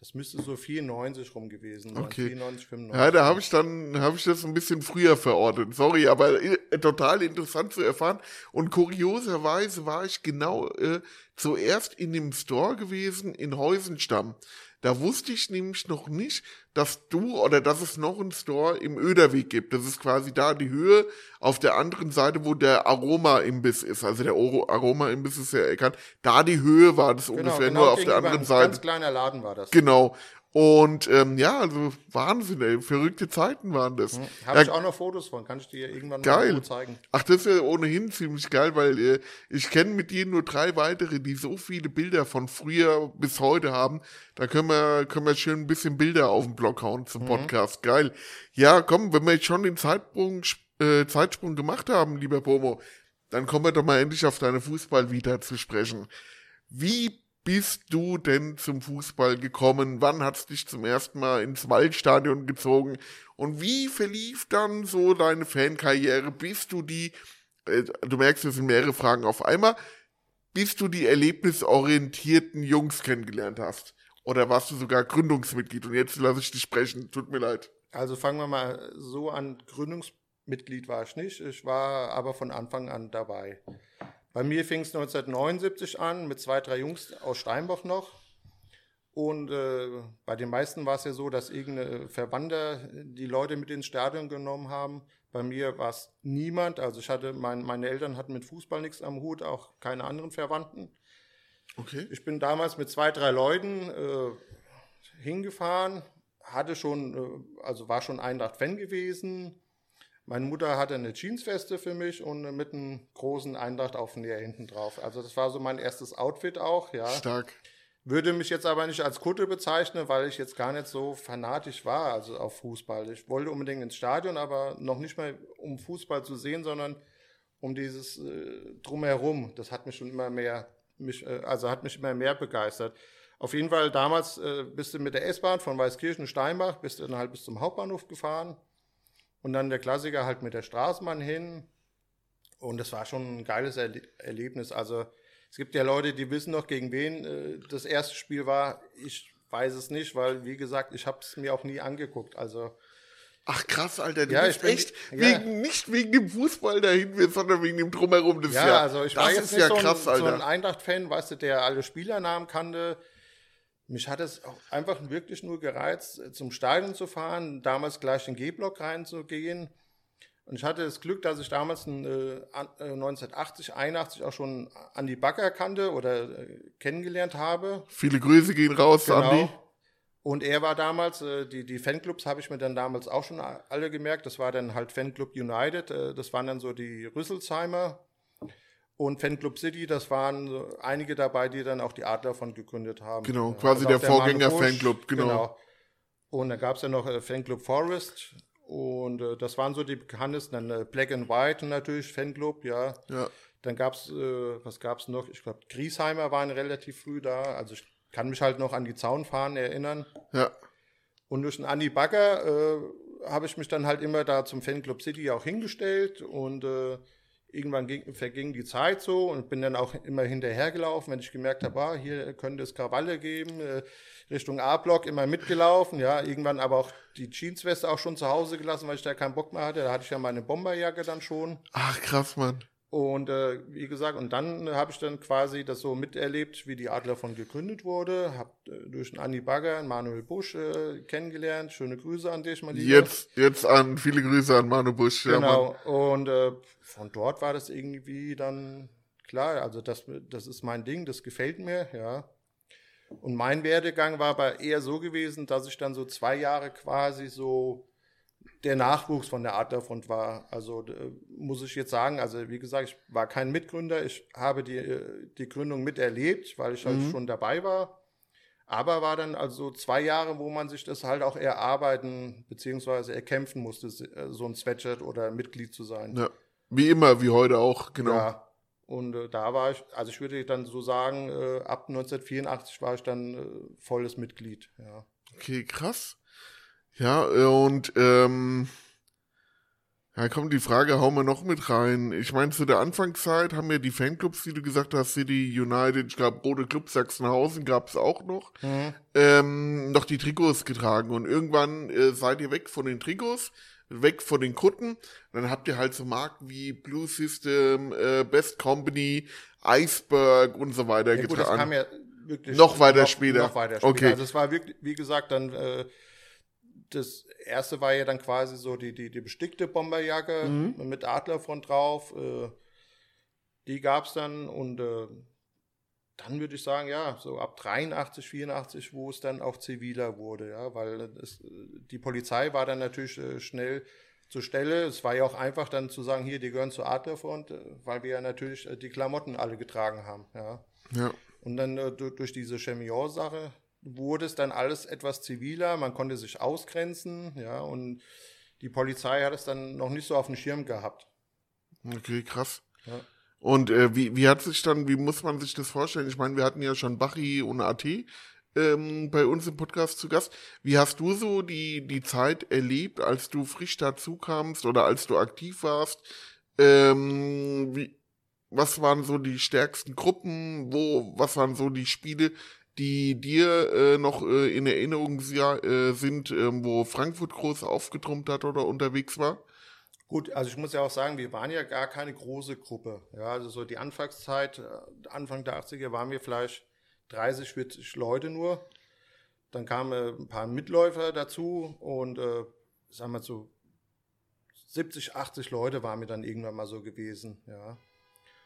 [SPEAKER 3] Das müsste so 94 rum gewesen sein.
[SPEAKER 2] Okay.
[SPEAKER 3] 94, 95.
[SPEAKER 2] Ja, da habe ich dann habe ich das ein bisschen früher verortet. Sorry, aber äh, total interessant zu erfahren. Und kurioserweise war ich genau äh, zuerst in dem Store gewesen in Heusenstamm. Da wusste ich nämlich noch nicht, dass du oder dass es noch einen Store im Öderweg gibt. Das ist quasi da die Höhe auf der anderen Seite, wo der Aroma-Imbiss ist. Also der Aroma-Imbiss ist ja erkannt. Da die Höhe war das ungefähr nur auf der anderen
[SPEAKER 3] ein
[SPEAKER 2] Seite.
[SPEAKER 3] Ganz kleiner Laden war das.
[SPEAKER 2] Genau. Und ähm, ja, also Wahnsinn, ey. Verrückte Zeiten waren das.
[SPEAKER 3] Habe
[SPEAKER 2] Ja,
[SPEAKER 3] ich auch noch Fotos von, kann ich dir irgendwann
[SPEAKER 2] Geil.
[SPEAKER 3] mal zeigen.
[SPEAKER 2] Ach, das ist ja ohnehin ziemlich geil, weil äh, ich kenne mit dir nur drei weitere, die so viele Bilder von früher bis heute haben. Da können wir, können wir schön ein bisschen Bilder auf den Blog hauen zum Podcast. Geil. Ja, komm, wenn wir jetzt schon den Zeitsprung, äh, Zeitsprung gemacht haben, lieber Pomo, dann kommen wir doch mal endlich auf deine Fußballvita zu sprechen. Wie bist du denn zum Fußball gekommen? Wann hat's dich zum ersten Mal ins Waldstadion gezogen? Und wie verlief dann so deine Fankarriere? Bist du die, äh, du merkst, es sind mehrere Fragen auf einmal, bis du die erlebnisorientierten Jungs kennengelernt hast? Oder warst du sogar Gründungsmitglied? Und jetzt lasse ich dich sprechen, tut mir leid.
[SPEAKER 3] Also fangen wir mal so an. Gründungsmitglied war ich nicht. Ich war aber von Anfang an dabei. Bei mir fing es 1979 an mit zwei, drei Jungs aus Steinbach noch. Und äh, bei den meisten war es ja so, dass irgendeine Verwandter die Leute mit ins Stadion genommen haben. Bei mir war es niemand. Also ich hatte, mein, meine Eltern hatten mit Fußball nichts am Hut, auch keine anderen Verwandten.
[SPEAKER 2] Okay.
[SPEAKER 3] Ich bin damals mit zwei, drei Leuten äh, hingefahren, hatte schon, äh, also war schon Eintracht-Fan gewesen. Meine Mutter hatte eine Jeansweste für mich und mit einem großen Eintracht-Aufnäher hinten drauf. Also das war so mein erstes Outfit auch, ja.
[SPEAKER 2] Stark.
[SPEAKER 3] Würde mich jetzt aber nicht als Kutte bezeichnen, weil ich jetzt gar nicht so fanatisch war, also auf Fußball. Ich wollte unbedingt ins Stadion, aber noch nicht mal um Fußball zu sehen, sondern um dieses äh, drumherum. Das hat mich schon immer mehr, mich, äh, also hat mich immer mehr begeistert. Auf jeden Fall damals äh, bist du mit der S-Bahn von Weißkirchen Steinbach, bist du dann halt bis zum Hauptbahnhof gefahren und dann der Klassiker halt mit der Straßenbahn hin. Und das war schon ein geiles Erle Erlebnis. Also es gibt ja Leute, die wissen noch, gegen wen äh, das erste Spiel war. Ich weiß es nicht, weil, wie gesagt, ich habe es mir auch nie angeguckt. Also
[SPEAKER 2] Ach krass, Alter, du
[SPEAKER 3] Ja,
[SPEAKER 2] bist
[SPEAKER 3] bin-
[SPEAKER 2] echt
[SPEAKER 3] ja.
[SPEAKER 2] wegen, nicht wegen dem Fußball dahin willst, sondern wegen dem Drumherum des
[SPEAKER 3] ja,
[SPEAKER 2] Jahr.
[SPEAKER 3] also ich
[SPEAKER 2] das
[SPEAKER 3] war jetzt
[SPEAKER 2] ist
[SPEAKER 3] nicht
[SPEAKER 2] ja
[SPEAKER 3] so,
[SPEAKER 2] krass,
[SPEAKER 3] ein, so ein
[SPEAKER 2] Alter.
[SPEAKER 3] Eintracht-Fan, weißt du, der alle Spielernamen kannte. Mich hat es auch einfach wirklich nur gereizt, zum Stadion zu fahren, damals gleich in den G-Block reinzugehen. Und ich hatte das Glück, dass ich damals ein, äh, an- äh, 1980, 81 auch schon Andi Backer kannte oder äh, kennengelernt habe.
[SPEAKER 2] Viele Grüße gehen raus,
[SPEAKER 3] Genau.
[SPEAKER 2] Andi.
[SPEAKER 3] Und er war damals, äh, die, die Fanclubs habe ich mir dann damals auch schon alle gemerkt. Das war dann halt Fanclub United, äh, das waren dann so die Rüsselsheimer. Und Fanclub City, das waren einige dabei, die dann auch die Adler von gegründet haben.
[SPEAKER 2] Genau, quasi
[SPEAKER 3] also
[SPEAKER 2] der
[SPEAKER 3] Manu
[SPEAKER 2] Vorgänger-Fanclub, genau.
[SPEAKER 3] Und dann gab es ja noch äh, Fanclub Forest. Und äh, das waren so die bekanntesten. Dann äh, Black and White natürlich, Fanclub, ja.
[SPEAKER 2] Ja.
[SPEAKER 3] Dann gab es, äh, was gab es noch? Ich glaube, Griesheimer waren relativ früh da. Also ich kann mich halt noch an die Zaunfahnen erinnern.
[SPEAKER 2] Ja.
[SPEAKER 3] Und durch den Andi Bagger äh, habe ich mich dann halt immer da zum Fanclub City auch hingestellt und äh, irgendwann ging, verging die Zeit so und bin dann auch immer hinterhergelaufen, wenn ich gemerkt habe, ah, hier könnte es Krawalle geben, äh, Richtung A-Block immer mitgelaufen, ja, irgendwann aber auch die Jeansweste auch schon zu Hause gelassen, weil ich da keinen Bock mehr hatte, da hatte ich ja meine Bomberjacke dann schon
[SPEAKER 2] Ach, krass, Mann.
[SPEAKER 3] Und äh, wie gesagt, und dann äh, habe ich dann quasi das so miterlebt, wie die Adler von gegründet wurde. Hab äh, durch den Andi Bagger, einen Manuel Busch äh, kennengelernt. Schöne Grüße an dich, mein Lieber.
[SPEAKER 2] Jetzt, jetzt an, viele Grüße an Manu Busch. Ja.
[SPEAKER 3] Genau. und äh, von dort war das irgendwie dann klar. Also das, das ist mein Ding, das gefällt mir, ja. Und mein Werdegang war aber eher so gewesen, dass ich dann so zwei Jahre quasi so der Nachwuchs von der Adlerfront war. Also muss ich jetzt sagen, also wie gesagt, ich war kein Mitgründer, ich habe die, die Gründung miterlebt, weil ich halt schon dabei war. Aber war dann also zwei Jahre, wo man sich das halt auch erarbeiten beziehungsweise erkämpfen musste, äh, so ein Sweatshirt oder Mitglied zu sein.
[SPEAKER 2] Ja. Wie immer, wie heute auch, genau.
[SPEAKER 3] Ja. Und äh, da war ich, also ich würde dann so sagen, äh, ab 1984 war ich dann äh, volles Mitglied. Ja.
[SPEAKER 2] Okay, krass. Ja, äh, und ähm, ja, kommt die Frage, hauen wir noch mit rein. Ich meine, zu der Anfangszeit haben ja die Fanclubs, die du gesagt hast, City United, ich glaube, Rote Club Sachsenhausen gab es auch noch, ähm, noch die Trikots getragen. Und irgendwann äh, seid ihr weg von den Trikots, weg von den Kutten. Dann habt ihr halt so Marken wie Blue System, äh, Best Company, Iceberg und so weiter
[SPEAKER 3] Ja, gut, das kam
[SPEAKER 2] getragen.
[SPEAKER 3] ja wirklich
[SPEAKER 2] Noch weiter später.
[SPEAKER 3] Noch weiter später.
[SPEAKER 2] Okay.
[SPEAKER 3] Also es war wirklich, wie gesagt, dann äh, das erste war ja dann quasi so die, die, die bestickte Bomberjacke
[SPEAKER 2] Mhm.
[SPEAKER 3] mit Adlerfront drauf. Äh, die gab's dann und äh, dann würde ich sagen, ja, so ab 83, 84, wo es dann auch ziviler wurde, ja, weil es, die Polizei war dann natürlich äh, schnell zur Stelle. Es war ja auch einfach dann zu sagen, hier, die gehören zur Adlerfront, weil wir ja natürlich die Klamotten alle getragen haben, ja.
[SPEAKER 2] Ja.
[SPEAKER 3] Und dann du- durch diese Chemillon-Sache wurde es dann alles etwas ziviler, man konnte sich ausgrenzen, ja, und die Polizei hat es dann noch nicht so auf dem Schirm gehabt.
[SPEAKER 2] Okay, krass.
[SPEAKER 3] Ja.
[SPEAKER 2] Und äh, wie, wie hat sich dann, wie muss man sich das vorstellen? Ich meine, wir hatten ja schon Bachi und AT ähm, bei uns im Podcast zu Gast. Wie hast du so die, die Zeit erlebt, als du frisch dazu kamst oder als du aktiv warst? Ähm, wie, was waren so die stärksten Gruppen? Wo, was waren so die Spiele, die dir äh, noch äh, in Erinnerung äh, sind, ähm, wo Frankfurt groß aufgetrumpft hat oder unterwegs war?
[SPEAKER 3] Gut, also ich muss ja auch sagen, wir waren ja gar keine große Gruppe. Ja, also so die Anfangszeit, äh, Anfang der 80er waren wir vielleicht 30, 40 Leute nur. Dann kamen äh, ein paar Mitläufer dazu und äh, sagen wir so 70, 80 Leute waren wir dann irgendwann mal so gewesen, ja.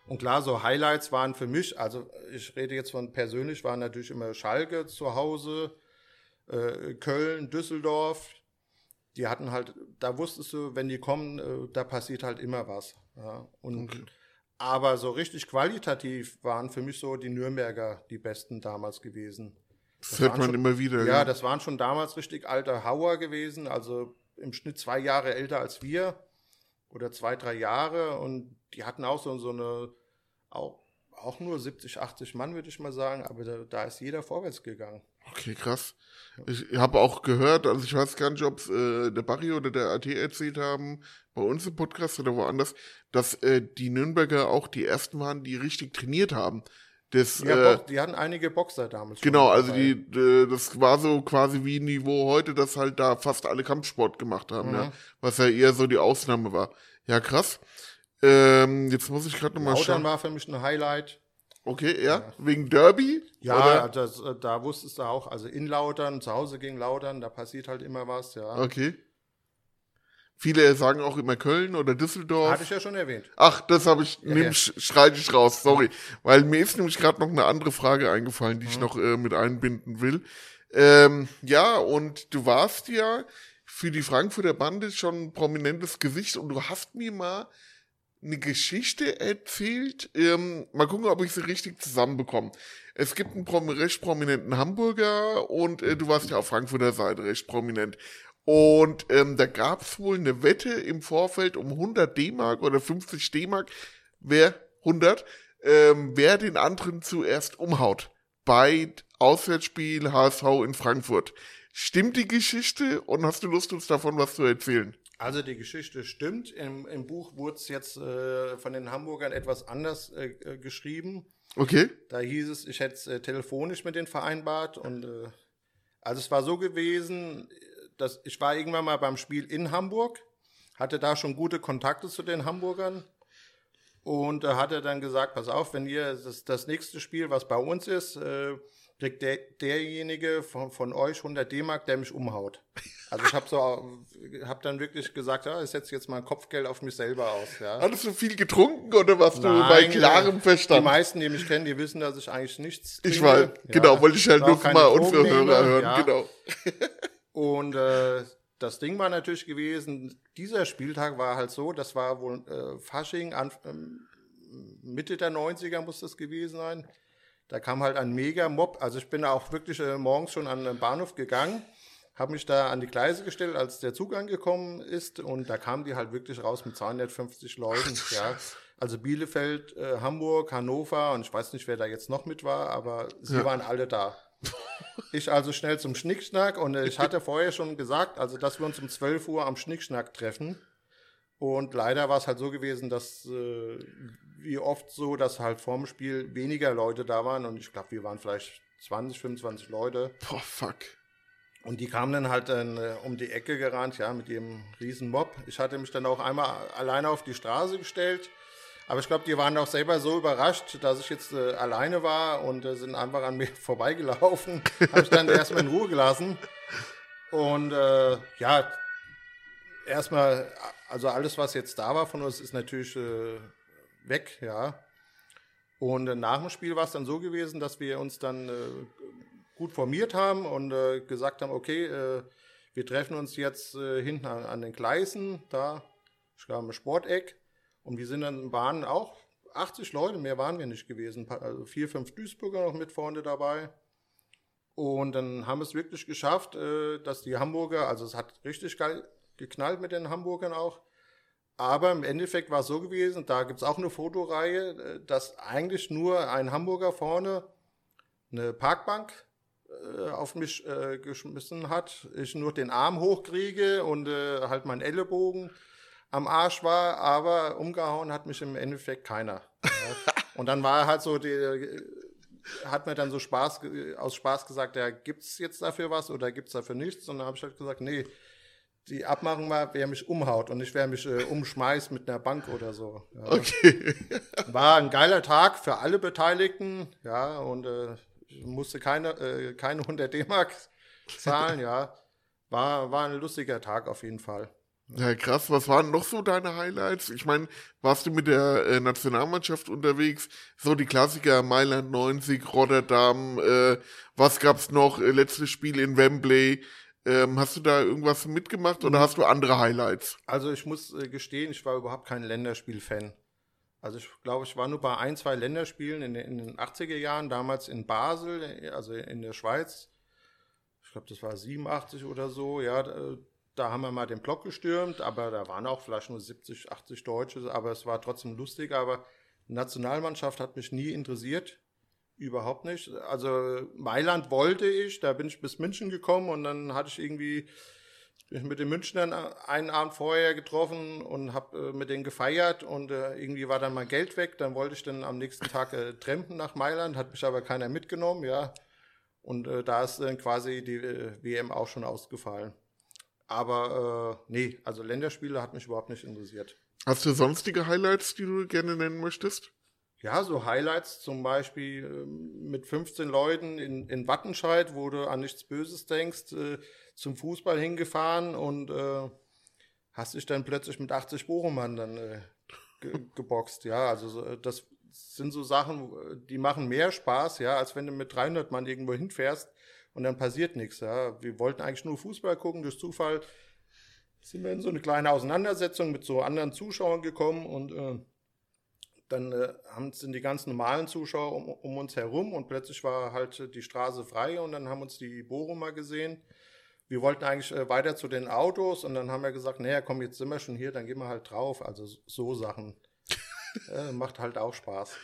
[SPEAKER 3] Und klar, so Highlights waren für mich, also ich rede jetzt von persönlich, waren natürlich immer Schalke zu Hause, äh, Köln, Düsseldorf, die hatten halt, da wusstest du, wenn die kommen, äh, da passiert halt immer was. Ja. Und, Aber so richtig qualitativ waren für mich so die Nürnberger die besten damals gewesen.
[SPEAKER 2] Das hört man
[SPEAKER 3] schon-
[SPEAKER 2] immer wieder.
[SPEAKER 3] Ja, das waren schon damals richtig alte Hauer gewesen, also im Schnitt zwei Jahre älter als wir oder zwei, drei Jahre und die hatten auch so, so eine, auch, auch nur 70, 80 Mann, würde ich mal sagen, aber da, da ist jeder vorwärts gegangen.
[SPEAKER 2] Okay, krass. Ich habe auch gehört, also ich weiß gar nicht, ob es äh, der Barry oder der AT erzählt haben, bei uns im Podcast oder woanders, dass äh, die Nürnberger auch die ersten waren, die richtig trainiert haben. Das,
[SPEAKER 3] Ja,
[SPEAKER 2] äh,
[SPEAKER 3] die hatten einige Boxer damals.
[SPEAKER 2] genau, also die, äh, das war so quasi wie Niveau heute, dass halt da fast alle Kampfsport gemacht haben,
[SPEAKER 3] Mhm.
[SPEAKER 2] ja. Was ja eher so die Ausnahme war. Ja, krass. Ähm, jetzt muss ich gerade nochmal schauen.
[SPEAKER 3] war für mich ein Highlight.
[SPEAKER 2] Okay, ja, wegen Derby?
[SPEAKER 3] Ja, das, äh, da wusstest du auch, also in Lautern, zu Hause gegen Lautern, da passiert halt immer was, ja.
[SPEAKER 2] Okay. Viele sagen auch immer Köln oder Düsseldorf.
[SPEAKER 3] Hatte ich ja schon erwähnt.
[SPEAKER 2] Ach, das habe ich,
[SPEAKER 3] Ja,
[SPEAKER 2] nehm,
[SPEAKER 3] ja.
[SPEAKER 2] sch- schreite ich raus, sorry. Weil mir ist nämlich gerade noch eine andere Frage eingefallen, die ich noch äh, mit einbinden will. Ähm, ja, und du warst ja für die Frankfurter Bande schon ein prominentes Gesicht und du hast mir mal eine Geschichte erzählt. Ähm, mal gucken, ob ich sie richtig zusammenbekomme. Es gibt einen prom recht prominenten Hamburger und äh, du warst ja auf Frankfurter Seite recht prominent. Und ähm, da gab es wohl eine Wette im Vorfeld um 100 D-Mark oder 50 D-Mark, wer 100, ähm, wer den anderen zuerst umhaut. Bei Auswärtsspiel HSV in Frankfurt. Stimmt die Geschichte und hast du Lust, uns davon was zu erzählen?
[SPEAKER 3] Also die Geschichte stimmt. Im, im Buch wurde es jetzt äh, von den Hamburgern etwas anders äh, äh, geschrieben.
[SPEAKER 2] Okay?
[SPEAKER 3] Da hieß es, ich hätte es äh, telefonisch mit denen vereinbart. Und äh, also es war so gewesen, dass ich war irgendwann mal beim Spiel in Hamburg, hatte da schon gute Kontakte zu den Hamburgern. Und da hat er dann gesagt, pass auf, wenn ihr das, das nächste Spiel, was bei uns ist, äh, kriegt der, derjenige von, von euch 100 D-Mark, der mich umhaut. Also ich habe so, habe dann wirklich gesagt, ja, ich setze jetzt mal Kopfgeld auf mich selber aus. Ja.
[SPEAKER 2] Hattest du viel getrunken oder warst du bei klarem
[SPEAKER 3] Die
[SPEAKER 2] Verstand?
[SPEAKER 3] meisten, die mich kennen, die wissen, dass ich eigentlich nichts
[SPEAKER 2] Ich
[SPEAKER 3] trinke.
[SPEAKER 2] weiß,
[SPEAKER 3] Ja,
[SPEAKER 2] genau, wollte ich halt nur mal unsere Hörer hören,
[SPEAKER 3] ja.
[SPEAKER 2] genau.
[SPEAKER 3] Und äh, das Ding war natürlich gewesen, dieser Spieltag war halt so, das war wohl äh, Fasching, an, ähm, Mitte der 90er muss das gewesen sein. Da kam halt ein Mega-Mob. Also ich bin da auch wirklich äh, morgens schon an den Bahnhof gegangen, habe mich da an die Gleise gestellt, als der Zug angekommen ist. Und da kamen die halt wirklich raus mit 250 Leuten. ja. Also Bielefeld, äh, Hamburg, Hannover und ich weiß nicht, wer da jetzt noch mit war, aber sie
[SPEAKER 2] Ja.
[SPEAKER 3] waren alle da. Ich also schnell zum Schnickschnack und äh, ich hatte vorher schon gesagt, also dass wir uns um 12 Uhr am Schnickschnack treffen. Und leider war es halt so gewesen, dass äh, wie oft so, dass halt vorm Spiel weniger Leute da waren und ich glaube, wir waren vielleicht 20, 25 Leute.
[SPEAKER 2] Boah, fuck.
[SPEAKER 3] Und die kamen dann halt dann äh, um die Ecke gerannt, ja, mit ihrem riesen Mob. Ich hatte mich dann auch einmal alleine auf die Straße gestellt. Aber ich glaube, die waren auch selber so überrascht, dass ich jetzt äh, alleine war und äh, sind einfach an mir vorbeigelaufen. Habe ich dann erstmal in Ruhe gelassen. Und äh, ja, erstmal, also alles, was jetzt da war von uns, ist natürlich äh, weg, ja. Und äh, nach dem Spiel war es dann so gewesen, dass wir uns dann äh, gut formiert haben und äh, gesagt haben, okay, äh, wir treffen uns jetzt äh, hinten an, an den Gleisen, da, ich glaube im Sporteck. Und wir sind dann Bahnen auch 80 Leute, mehr waren wir nicht gewesen. Also vier, fünf Duisburger noch mit vorne dabei. Und dann haben wir es wirklich geschafft, äh, dass die Hamburger, also es hat richtig geil geknallt mit den Hamburgern auch. Aber im Endeffekt war es so gewesen, da gibt es auch eine Fotoreihe, äh, dass eigentlich nur ein Hamburger vorne eine Parkbank äh, auf mich geschmissen hat, ich nur den Arm hochkriege und halt mein Ellenbogen am Arsch war, aber umgehauen hat mich im Endeffekt keiner. Und dann war halt so, die, hat mir dann so Spaß, aus Spaß gesagt, ja, gibt's jetzt dafür was oder gibt's dafür nichts? Und dann habe ich halt gesagt, nee, die Abmachung war, wer mich umhaut und nicht wer mich äh, umschmeißt mit einer Bank oder so. Ja.
[SPEAKER 2] Okay.
[SPEAKER 3] War ein geiler Tag für alle Beteiligten, ja, und äh, ich musste keine, äh, keine 100 D-Mark zahlen, ja. War, war ein lustiger Tag auf jeden Fall.
[SPEAKER 2] Ja, krass. Was waren noch so deine Highlights? Ich meine, warst du mit der äh, Nationalmannschaft unterwegs? So die Klassiker Mailand 90, Rotterdam, äh, was gab's noch? Äh, letztes Spiel in Wembley. Ähm, hast du da irgendwas mitgemacht oder hast du andere Highlights?
[SPEAKER 3] Also ich muss äh, gestehen, ich war überhaupt kein Länderspiel-Fan. Also ich glaube, ich war nur bei ein, zwei Länderspielen in, den- in den 80er Jahren, damals in Basel, äh, also in der Schweiz. Ich glaube, das war 87 oder so, ja. Da, haben wir mal den Block gestürmt, aber da waren auch vielleicht nur 70, 80 Deutsche, aber es war trotzdem lustig. Aber Nationalmannschaft hat mich nie interessiert. Überhaupt nicht. Also Mailand wollte ich, da bin ich bis München gekommen und dann hatte ich irgendwie mit den Münchnern einen Abend vorher getroffen und habe äh, mit denen gefeiert und äh, irgendwie war dann mein Geld weg. Dann wollte ich dann am nächsten Tag äh, trampen nach Mailand, hat mich aber keiner mitgenommen, ja. Und äh, da ist dann quasi die äh, WM auch schon ausgefallen. Aber äh, nee, also Länderspiele hat mich überhaupt nicht interessiert.
[SPEAKER 2] Hast du sonstige Highlights, die du gerne nennen möchtest?
[SPEAKER 3] Ja, so Highlights zum Beispiel ähm, mit 15 Leuten in, in Wattenscheid, wo du an nichts Böses denkst, äh, zum Fußball hingefahren und äh, hast dich dann plötzlich mit 80 Bochumern dann äh, ge geboxt. Ja, also so, äh, das sind so Sachen, die machen mehr Spaß, ja, als wenn du mit 300 Mann irgendwo hinfährst und dann passiert nichts. Ja. Wir wollten eigentlich nur Fußball gucken, durch Zufall sind wir in so eine kleine Auseinandersetzung mit so anderen Zuschauern gekommen und äh, dann äh, haben, sind die ganzen normalen Zuschauer um, um, uns herum und plötzlich war halt die Straße frei und dann haben uns die Bochumer gesehen. Wir wollten eigentlich äh, weiter zu den Autos und dann haben wir gesagt, naja, komm, jetzt sind wir schon hier, dann gehen wir halt drauf. Also so Sachen. äh, macht halt auch Spaß.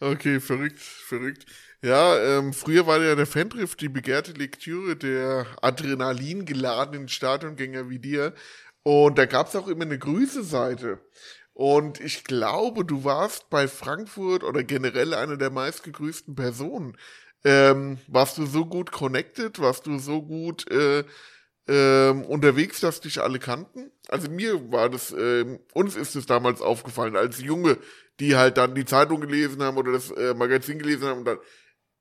[SPEAKER 2] Okay, verrückt, verrückt. Ja, ähm, früher war ja der Fandriff die begehrte Lektüre der Adrenalin geladenen Stadiongänger wie dir. Und da gab's auch immer eine Grüße-Seite. Und ich glaube, du warst bei Frankfurt oder generell eine der meistgegrüßten Personen. Ähm, warst du so gut connected? Warst du so gut äh, ähm, unterwegs, dass dich alle kannten? Also mir war das, ähm, uns ist es damals aufgefallen, als Junge, die halt dann die Zeitung gelesen haben oder das äh, Magazin gelesen haben und dann,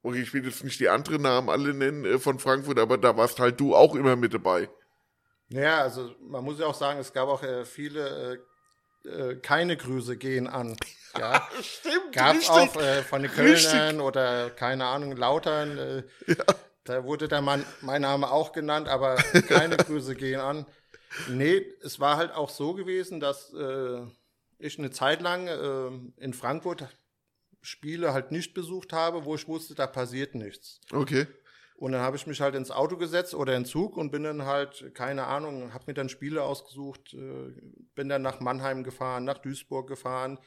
[SPEAKER 2] okay, ich will jetzt nicht die anderen Namen alle nennen äh, von Frankfurt, aber da warst halt du auch immer mit dabei.
[SPEAKER 3] Ja, also man muss ja auch sagen, es gab auch äh, viele äh, äh, keine Grüße gehen an. Ja,
[SPEAKER 2] stimmt.
[SPEAKER 3] Gab
[SPEAKER 2] richtig.
[SPEAKER 3] auch äh, von den Kölnern
[SPEAKER 2] Richtig.
[SPEAKER 3] oder keine Ahnung, Lautern. Äh, Da wurde dann mein, mein Name auch genannt, aber keine Grüße gehen an. Nee, es war halt auch so gewesen, dass äh, ich eine Zeit lang äh, in Frankfurt Spiele halt nicht besucht habe, wo ich wusste, da passiert nichts.
[SPEAKER 2] Okay.
[SPEAKER 3] Und dann habe ich mich halt ins Auto gesetzt oder in den Zug und bin dann halt, keine Ahnung, habe mir dann Spiele ausgesucht, äh, bin dann nach Mannheim gefahren, nach Duisburg gefahren,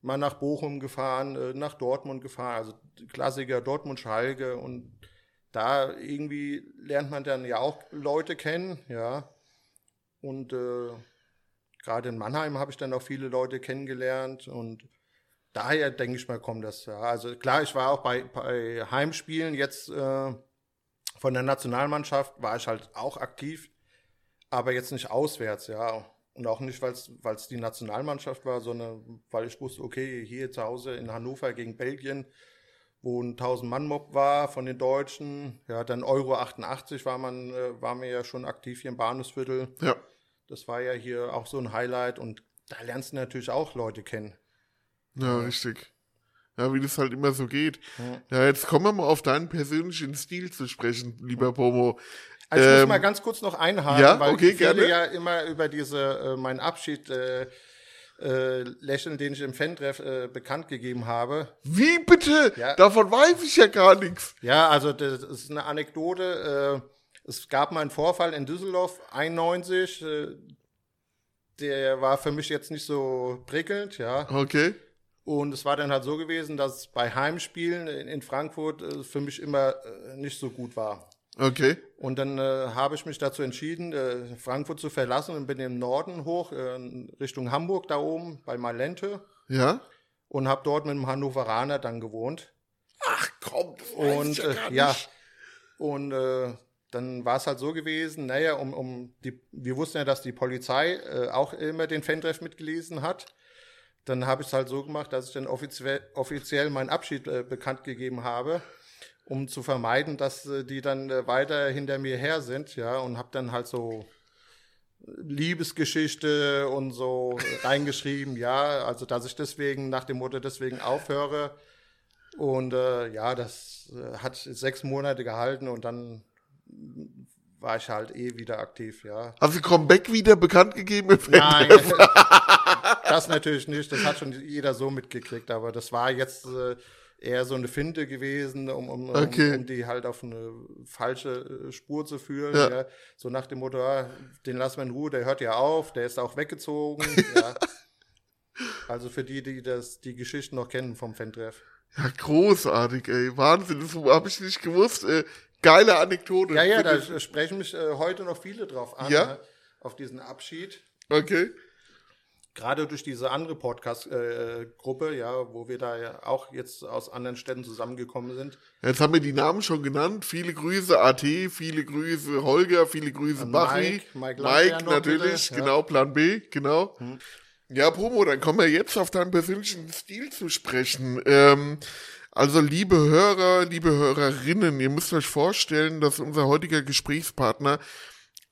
[SPEAKER 3] mal nach Bochum gefahren, äh, nach Dortmund gefahren, also Klassiker Dortmund Schalke und da irgendwie lernt man dann ja auch Leute kennen, ja. Und äh, gerade in Mannheim habe ich dann auch viele Leute kennengelernt und daher denke ich mal, kommt das. Ja. Also klar, ich war auch bei, bei Heimspielen jetzt äh, von der Nationalmannschaft war ich halt auch aktiv, aber jetzt nicht auswärts, ja. Und auch nicht, weil es die Nationalmannschaft war, sondern weil ich wusste, okay, hier zu Hause in Hannover gegen Belgien, wo ein 1000-Mann-Mob war von den Deutschen, ja, dann Euro 88 war man, äh, war mir ja schon aktiv hier im Bahnhofsviertel.
[SPEAKER 2] Ja.
[SPEAKER 3] Das war ja hier auch so ein Highlight und da lernst du natürlich auch Leute kennen.
[SPEAKER 2] Ja, richtig. Ja, wie das halt immer so geht. Ja, jetzt kommen wir mal auf deinen persönlichen Stil zu sprechen, lieber Pomo.
[SPEAKER 3] Also ich muss
[SPEAKER 2] Ähm,
[SPEAKER 3] mal ganz kurz noch einhaken,
[SPEAKER 2] ja,
[SPEAKER 3] weil
[SPEAKER 2] okay,
[SPEAKER 3] viele
[SPEAKER 2] gerne.
[SPEAKER 3] ja immer über diese äh, meinen Abschied äh, äh, lächeln, den ich im Fan-Treff äh, bekannt gegeben habe.
[SPEAKER 2] Wie bitte?
[SPEAKER 3] Ja.
[SPEAKER 2] Davon weiß ich ja gar nichts.
[SPEAKER 3] Ja, also das ist eine Anekdote. Äh, es gab mal einen Vorfall in Düsseldorf 91. Äh, der war für mich jetzt nicht so prickelnd, ja.
[SPEAKER 2] Okay.
[SPEAKER 3] Und es war dann halt so gewesen, dass bei Heimspielen in, Frankfurt äh, für mich immer äh, nicht so gut war.
[SPEAKER 2] Okay.
[SPEAKER 3] Und dann äh, habe ich mich dazu entschieden, äh, Frankfurt zu verlassen und bin im Norden hoch, äh, in Richtung Hamburg da oben bei Malente
[SPEAKER 2] Ja?
[SPEAKER 3] und habe dort mit einem Hannoveraner dann gewohnt.
[SPEAKER 2] Ach komm, das weiß
[SPEAKER 3] Und
[SPEAKER 2] ich ja
[SPEAKER 3] äh, ja, und äh, dann war es halt so gewesen, naja, um, um die, wir wussten ja, dass die Polizei äh, auch immer den Fan-Treff mitgelesen hat. Dann habe ich es halt so gemacht, dass ich dann offiziell, offiziell meinen Abschied äh, bekannt gegeben habe, um zu vermeiden, dass äh, die dann äh, weiter hinter mir her sind, ja, und habe dann halt so Liebesgeschichte und so reingeschrieben, ja, also dass ich deswegen nach dem Motto deswegen aufhöre. Und äh, ja, das äh, hat sechs Monate gehalten und dann war ich halt eh wieder aktiv, ja.
[SPEAKER 2] Hast du Comeback wieder bekannt gegeben im
[SPEAKER 3] Nein, das natürlich nicht. Das hat schon jeder so mitgekriegt, aber das war jetzt äh, eher so eine Finte gewesen, um, um,
[SPEAKER 2] Okay.
[SPEAKER 3] um, um die halt auf eine falsche äh, Spur zu führen.
[SPEAKER 2] Ja.
[SPEAKER 3] Ja. So nach dem Motto, ah, den lassen wir in Ruhe, der hört ja auf, der ist auch weggezogen. ja. Also für die, die das, die Geschichten noch kennen vom Fan-Treff.
[SPEAKER 2] Ja, großartig, ey. Wahnsinn, das habe ich nicht gewusst. Äh, geile Anekdote.
[SPEAKER 3] Ja, ja, da
[SPEAKER 2] ich.
[SPEAKER 3] sprechen mich äh, heute noch viele drauf an,
[SPEAKER 2] Ja?
[SPEAKER 3] ne, auf diesen Abschied.
[SPEAKER 2] Okay.
[SPEAKER 3] Gerade durch diese andere Podcast-Gruppe, ja, wo wir da ja auch jetzt aus anderen Städten zusammengekommen sind.
[SPEAKER 2] Jetzt haben wir die Namen schon genannt. Viele Grüße AT, viele Grüße Holger, viele Grüße
[SPEAKER 3] An
[SPEAKER 2] Bari.
[SPEAKER 3] Mike, Mike
[SPEAKER 2] Mike, natürlich,
[SPEAKER 3] bitte, ja.
[SPEAKER 2] genau, Plan B, genau. Ja, Promo, dann kommen wir jetzt auf deinen persönlichen Stil zu sprechen. Ähm, also, liebe Hörer, liebe Hörerinnen, ihr müsst euch vorstellen, dass unser heutiger Gesprächspartner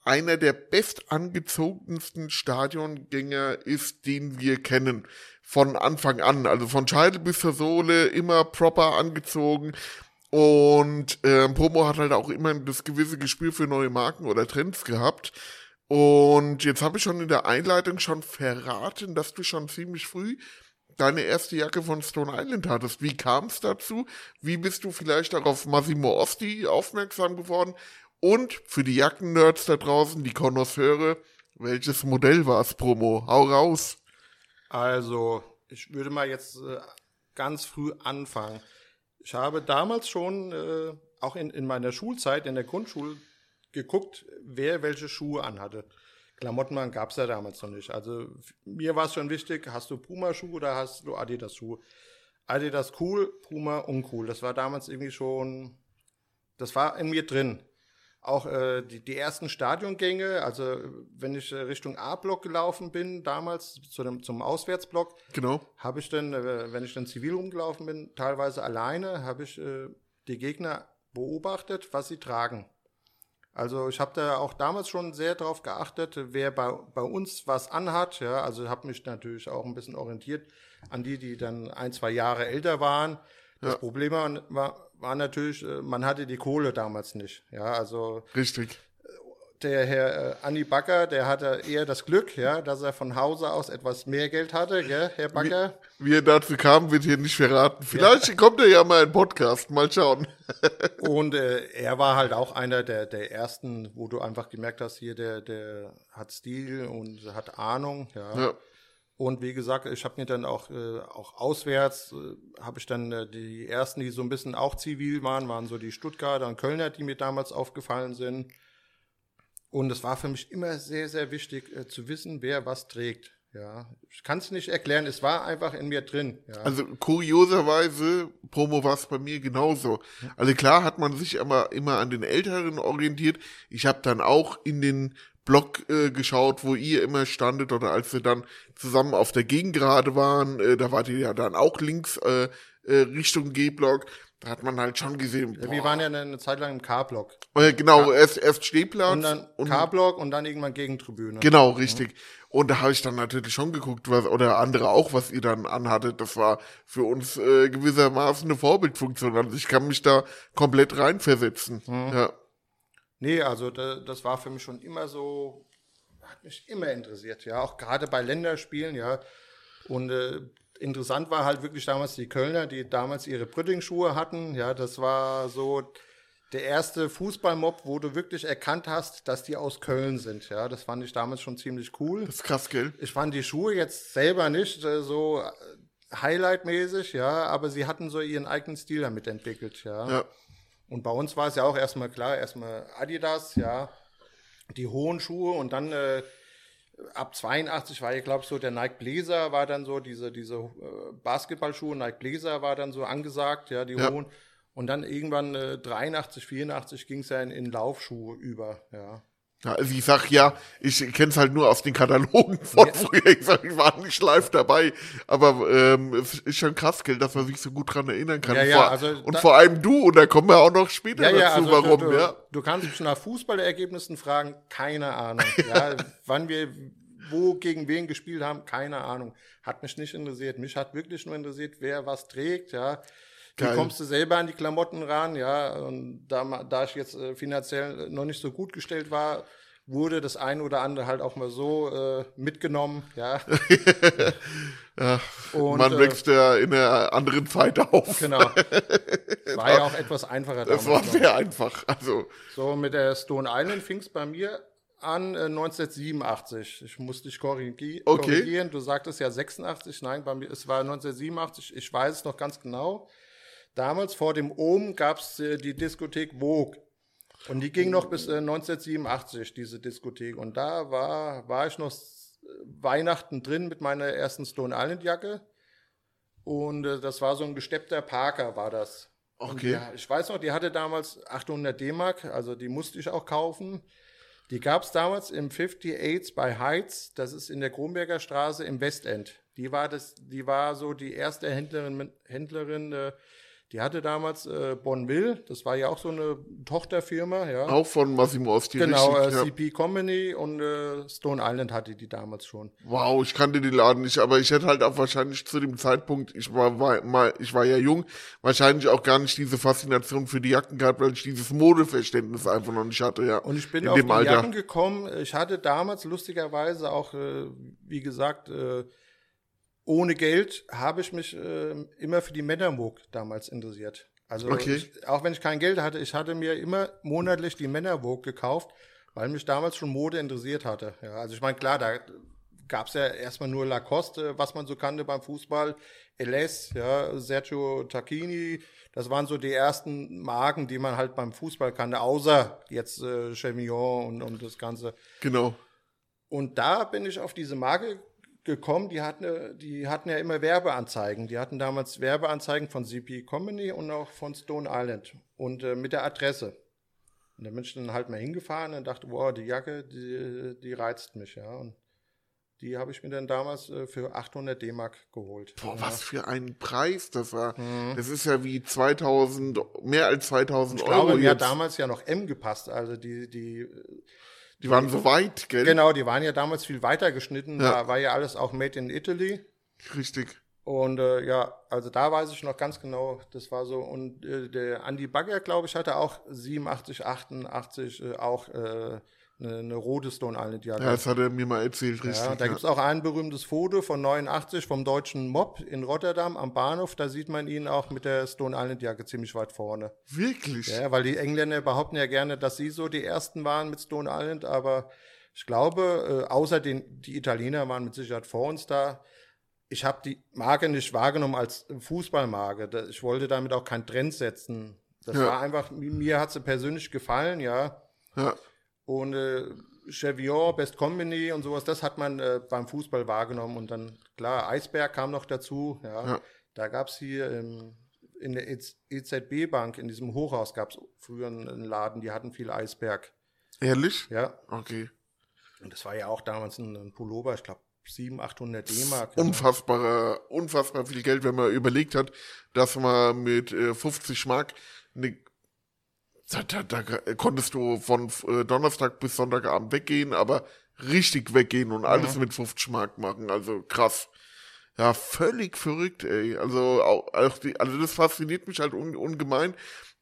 [SPEAKER 2] einer der bestangezogensten Stadiongänger ist, den wir kennen. Von Anfang an. Also von Scheitel bis zur Sohle immer proper angezogen. Und ähm, Promo hat halt auch immer das gewisse Gespür für neue Marken oder Trends gehabt. Und jetzt habe ich schon in der Einleitung schon verraten, dass du schon ziemlich früh deine erste Jacke von Stone Island hattest. Wie kam es dazu? Wie bist du vielleicht auch auf Massimo Osti aufmerksam geworden? Und für die Jackennerds da draußen, die Konnoisseure, welches Modell war es, Promo? Hau raus.
[SPEAKER 3] Also, ich würde mal jetzt äh, ganz früh anfangen. Ich habe damals schon, äh, auch in, in meiner Schulzeit, in der Grundschule, geguckt, wer welche Schuhe anhatte. Klamottenmann gab es ja damals noch nicht. Also mir war es schon wichtig, hast du Puma-Schuhe oder hast du Adidas-Schuhe? Adidas cool, Puma uncool. Das war damals irgendwie schon, das war in mir drin. Auch äh, die, die ersten Stadiongänge, also wenn ich äh, Richtung A-Block gelaufen bin, damals zu dem, zum Auswärtsblock,
[SPEAKER 2] Genau.
[SPEAKER 3] habe ich dann, äh, wenn ich dann zivil rumgelaufen bin, teilweise alleine, habe ich äh, die Gegner beobachtet, was sie tragen. Also ich habe da auch damals schon sehr darauf geachtet, wer bei, bei uns was anhat. Ja, also habe mich natürlich auch ein bisschen orientiert an die, die dann ein, zwei Jahre älter waren. Das
[SPEAKER 2] Ja.
[SPEAKER 3] Problem war, war, war natürlich, äh, man hatte die Kohle damals nicht. Ja, also
[SPEAKER 2] Richtig.
[SPEAKER 3] Der Herr äh, Anni Backer, der hatte eher das Glück, ja, dass er von Hause aus etwas mehr Geld hatte, gell, Herr Backer.
[SPEAKER 2] Wie er dazu kam, wird hier nicht verraten. Vielleicht kommt er ja mal in Podcast. Mal schauen.
[SPEAKER 3] Und äh, er war halt auch einer der, der ersten, wo du einfach gemerkt hast, hier, der, der hat Stil und hat Ahnung, ja.
[SPEAKER 2] Ja.
[SPEAKER 3] Und wie gesagt, ich habe mir dann auch, äh, auch auswärts, äh, habe ich dann äh, die ersten, die so ein bisschen auch zivil waren, waren so die Stuttgarter und Kölner, die mir damals aufgefallen sind. Und es war für mich immer sehr, sehr wichtig äh, zu wissen, wer was trägt. Ja, ich kann es nicht erklären, es war einfach in mir drin. Ja.
[SPEAKER 2] Also kurioserweise, Promo war es bei mir genauso. Also klar hat man sich aber immer an den Älteren orientiert. Ich habe dann auch in den Blog äh, geschaut, wo ihr immer standet oder als wir dann zusammen auf der Gegengrade waren, äh, da wart ihr ja dann auch links äh, äh, Richtung G-Block. Da hat man halt schon gesehen,
[SPEAKER 3] Ja, wir waren ja eine Zeit lang im K-Block.
[SPEAKER 2] äh, genau, erst, erst Stehplatz
[SPEAKER 3] Und dann K-Block und dann irgendwann Gegentribüne.
[SPEAKER 2] Genau, richtig. Und da habe ich dann natürlich schon geguckt, was, oder andere auch, was ihr dann anhattet. Das war für uns äh, gewissermaßen eine Vorbildfunktion. Also ich kann mich da komplett reinversetzen. Ja.
[SPEAKER 3] Nee, also da, das war für mich schon immer so, hat mich immer interessiert, ja, auch gerade bei Länderspielen, ja. Und äh, interessant war halt wirklich damals die Kölner, die damals ihre Brütting-Schuhe hatten, ja, das war so der erste Fußballmob, wo du wirklich erkannt hast, dass die aus Köln sind, ja, das fand ich damals schon ziemlich cool.
[SPEAKER 2] Das ist krass, gell?
[SPEAKER 3] Ich fand die Schuhe jetzt selber nicht äh, so äh, Highlight-mäßig, ja, aber sie hatten so ihren eigenen Stil damit entwickelt, ja.
[SPEAKER 2] Ja.
[SPEAKER 3] Und bei uns war es ja auch erstmal klar, erstmal Adidas, ja, die hohen Schuhe und dann äh, ab 82 war ja, glaube ich, so der Nike Blazer war dann so, diese, diese äh, Basketballschuhe, Nike Blazer war dann so angesagt, ja, die
[SPEAKER 2] Ja.
[SPEAKER 3] hohen. Und dann irgendwann äh, 83, 84 ging es ja in, in Laufschuhe über, ja.
[SPEAKER 2] Ja, also ich sag ja, ich kenn's halt nur aus den Katalogen von
[SPEAKER 3] Ja.
[SPEAKER 2] früher. Ich sag, ich war nicht live dabei. Aber ähm, es ist schon krass, gell, dass man sich so gut dran erinnern kann.
[SPEAKER 3] Ja, ja,
[SPEAKER 2] vor,
[SPEAKER 3] also
[SPEAKER 2] und vor allem du, und da kommen wir auch noch später dazu, warum,
[SPEAKER 3] du, du,
[SPEAKER 2] ja.
[SPEAKER 3] du kannst mich nach Fußballergebnissen fragen, keine Ahnung. Ja, wann wir wo gegen wen gespielt haben, keine Ahnung. Hat mich nicht interessiert. Mich hat wirklich nur interessiert, wer was trägt, ja. Wie
[SPEAKER 2] Geil.
[SPEAKER 3] kommst du selber an die Klamotten ran, ja. Und da, da ich jetzt äh, finanziell noch nicht so gut gestellt war, wurde das eine oder andere halt auch mal so äh, mitgenommen, ja.
[SPEAKER 2] ja
[SPEAKER 3] Und,
[SPEAKER 2] man
[SPEAKER 3] äh,
[SPEAKER 2] wächst ja in einer anderen Zeit auf.
[SPEAKER 3] Genau. War ja auch etwas einfacher
[SPEAKER 2] Das war
[SPEAKER 3] noch.
[SPEAKER 2] sehr einfach. Also,
[SPEAKER 3] So, mit der Stone Island fing es bei mir an äh, 1987. Ich musste dich korrigi
[SPEAKER 2] Okay.
[SPEAKER 3] korrigieren. Du sagtest ja 86. Nein, bei mir, es war 1987. Ich weiß es noch ganz genau. Damals vor dem Ohm gab es äh, die Diskothek Vogue. Und die ging noch bis äh, 1987, diese Diskothek. Und da war, war ich noch s- Weihnachten drin mit meiner ersten Stone Island Jacke. Und äh, das war so ein gesteppter Parker, war das.
[SPEAKER 2] Okay.
[SPEAKER 3] Ja, ich weiß noch, die hatte damals 800 D-Mark, also die musste ich auch kaufen. Die gab es damals im 58 bei Heights, das ist in der Kronberger Straße im Westend. Die war, das, die war so die erste Händlerin, Händlerin äh, Die hatte damals äh, Bonville, das war ja auch so eine Tochterfirma, ja.
[SPEAKER 2] Auch von Massimo Osti,
[SPEAKER 3] genau, äh. CP Company und äh, Stone Island hatte die damals schon.
[SPEAKER 2] Wow, ich kannte den Laden nicht, aber ich hätte halt auch wahrscheinlich zu dem Zeitpunkt, ich war, war mal, ich war ja jung, wahrscheinlich auch gar nicht diese Faszination für die Jacken gehabt, weil ich dieses Modeverständnis einfach noch nicht hatte, ja.
[SPEAKER 3] Und ich bin
[SPEAKER 2] in
[SPEAKER 3] auf die
[SPEAKER 2] Alter.
[SPEAKER 3] Jacken gekommen. Ich hatte damals lustigerweise auch, äh, wie gesagt, äh, ohne Geld habe ich mich äh, immer für die Männervogue damals interessiert. Also
[SPEAKER 2] Okay.
[SPEAKER 3] ich, auch wenn ich kein Geld hatte, ich hatte mir immer monatlich die Männervogue gekauft, weil mich damals schon Mode interessiert hatte. Ja, also ich meine, klar, da gab es ja erstmal nur Lacoste, was man so kannte beim Fußball, LS, ja, Sergio Tacchini, das waren so die ersten Marken, die man halt beim Fußball kannte, außer jetzt äh, Chemillon und, und das Ganze.
[SPEAKER 2] Genau.
[SPEAKER 3] Und da bin ich auf diese Marke gekommen, die hatten, äh, die hatten ja immer Werbeanzeigen. Die hatten damals Werbeanzeigen von CP Company und auch von Stone Island und äh, mit der Adresse. Und da bin ich dann halt mal hingefahren und dachte, wow, die Jacke, die, die reizt mich, ja. Und die habe ich mir dann damals äh, für 800 D-Mark geholt.
[SPEAKER 2] Boah,
[SPEAKER 3] ja.
[SPEAKER 2] was für ein Preis das war. Das ist ja wie 2000, mehr als 2000
[SPEAKER 3] Ich
[SPEAKER 2] Euro
[SPEAKER 3] glaube, mir hat damals ja noch M gepasst. Also die, die,
[SPEAKER 2] Die waren so weit, gell?
[SPEAKER 3] genau, die waren ja damals viel weiter geschnitten.
[SPEAKER 2] Ja.
[SPEAKER 3] Da war ja alles auch made in Italy.
[SPEAKER 2] Richtig.
[SPEAKER 3] Und äh, ja, also da weiß ich noch ganz genau, das war so. Und äh, der Andy Bagger, glaube ich, hatte auch 87, 88 äh, auch äh, eine, eine rote Stone Island Jacke.
[SPEAKER 2] Ja, das hat er mir mal erzählt, richtig.
[SPEAKER 3] Ja, da
[SPEAKER 2] ja.
[SPEAKER 3] gibt's auch ein berühmtes Foto von 89 vom deutschen Mob in Rotterdam am Bahnhof. Da sieht man ihn auch mit der Stone Island Jacke ziemlich weit vorne.
[SPEAKER 2] Wirklich?
[SPEAKER 3] Ja, weil die Engländer behaupten ja gerne, dass sie so die ersten waren mit Stone Island, aber ich glaube, äh, außer den, die Italiener waren mit Sicherheit vor uns da. Ich habe die Marke nicht wahrgenommen als Fußballmarke. Ich wollte damit auch keinen Trend setzen. Das
[SPEAKER 2] Ja.
[SPEAKER 3] war einfach, mi- mir hat sie persönlich gefallen, ja.
[SPEAKER 2] Ja.
[SPEAKER 3] Und äh, Cheviot, Best Company und sowas, das hat man äh, beim Fußball wahrgenommen. Und dann, klar, Eisberg kam noch dazu. Ja.
[SPEAKER 2] Ja.
[SPEAKER 3] Da gab's hier ähm, in der EZB-Bank, in diesem Hochhaus, gab's früher einen Laden, die hatten viel Eisberg.
[SPEAKER 2] Ehrlich?
[SPEAKER 3] Ja.
[SPEAKER 2] Okay.
[SPEAKER 3] Und das war ja auch damals ein, ein Pullover, ich glaube 700, 800 D-Mark. ja.
[SPEAKER 2] Unfassbarer, unfassbar viel Geld, wenn man überlegt hat, dass man mit äh, 50 Mark ne, da, da, da konntest du von äh, Donnerstag bis Sonntagabend weggehen, aber richtig weggehen und alles mit 50 Mark machen. Also krass. Ja, völlig verrückt, ey. Also auch, auch die, also das fasziniert mich halt un, ungemein,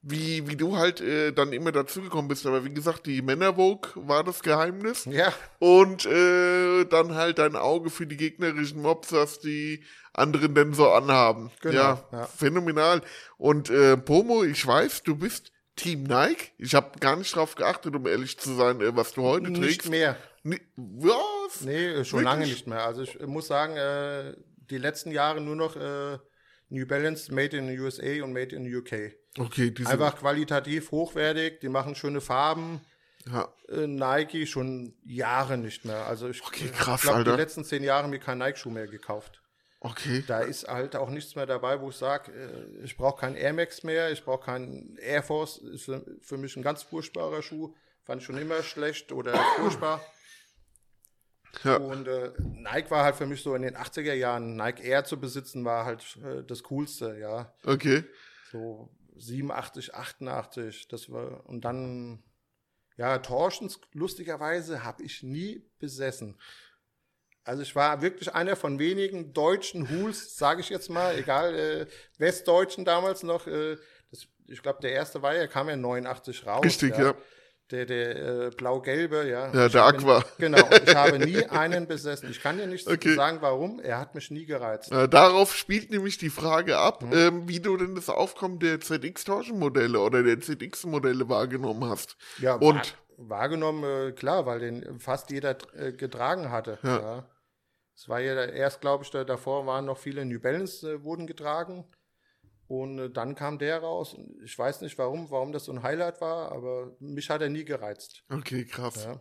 [SPEAKER 2] wie, wie du halt äh, dann immer dazugekommen bist. Aber wie gesagt, die Männervogue war das Geheimnis.
[SPEAKER 3] Ja,
[SPEAKER 2] Und äh, dann halt dein Auge für die gegnerischen Mobs, was die anderen denn so anhaben.
[SPEAKER 3] Genau,
[SPEAKER 2] ja,
[SPEAKER 3] ja.
[SPEAKER 2] phänomenal. Und äh, Pomo, ich weiß, du bist Team Nike. Ich habe gar nicht drauf geachtet, um ehrlich zu sein, äh, was du heute
[SPEAKER 3] nicht
[SPEAKER 2] trägst.
[SPEAKER 3] mehr.
[SPEAKER 2] Ni- Was?
[SPEAKER 3] Nee, schon
[SPEAKER 2] Wirklich?
[SPEAKER 3] lange nicht mehr. Also ich muss sagen, äh, die letzten Jahre nur noch äh, New Balance Made in the USA und Made in the UK.
[SPEAKER 2] Okay, die sind,
[SPEAKER 3] Einfach qualitativ hochwertig, die machen schöne Farben.
[SPEAKER 2] ja,
[SPEAKER 3] Äh, Nike schon Jahre nicht mehr. Also ich
[SPEAKER 2] Okay, krass,
[SPEAKER 3] glaube, die letzten zehn Jahre mir keinen Nike-Schuh mehr gekauft.
[SPEAKER 2] Okay.
[SPEAKER 3] Da ist halt auch nichts mehr dabei, wo ich sage, äh, ich brauche keinen Air Max mehr, ich brauche keinen Air Force. Ist für, für mich ein ganz furchtbarer Schuh. Fand ich schon immer schlecht oder furchtbar.
[SPEAKER 2] Ja.
[SPEAKER 3] Und äh, Nike war halt für mich so in den 80er Jahren, Nike Air zu besitzen, war halt äh, das Coolste, ja.
[SPEAKER 2] Okay.
[SPEAKER 3] So 87, 88, das war, und dann, ja, Torschens, lustigerweise, habe ich nie besessen. Also ich war wirklich einer von wenigen deutschen Hools, sage ich jetzt mal, egal, äh, Westdeutschen damals noch, äh, das, ich glaube, der erste war ja, kam ja 89 raus.
[SPEAKER 2] Richtig, ja.
[SPEAKER 3] Der, der äh, blau-gelbe, ja.
[SPEAKER 2] Ja,
[SPEAKER 3] Ich
[SPEAKER 2] der Aqua.
[SPEAKER 3] Genau, ich habe nie einen besessen. Ich kann dir nicht
[SPEAKER 2] Okay.
[SPEAKER 3] sagen, warum. Er hat mich nie gereizt.
[SPEAKER 2] Äh, darauf spielt nämlich die Frage ab,
[SPEAKER 3] Mhm.
[SPEAKER 2] ähm, wie du denn das Aufkommen der ZX-Taschenmodelle oder der ZX-Modelle wahrgenommen hast.
[SPEAKER 3] Ja,
[SPEAKER 2] Und
[SPEAKER 3] wahr, wahrgenommen, äh, klar, weil den fast jeder äh, getragen hatte.
[SPEAKER 2] Ja.
[SPEAKER 3] Ja. Es war ja erst, glaube ich, da, davor waren noch viele New Balance äh, wurden getragen. Und äh, dann kam der raus. Und Ich weiß nicht warum, warum das so ein Highlight war, aber mich hat er nie gereizt.
[SPEAKER 2] Okay, krass.
[SPEAKER 3] Ja.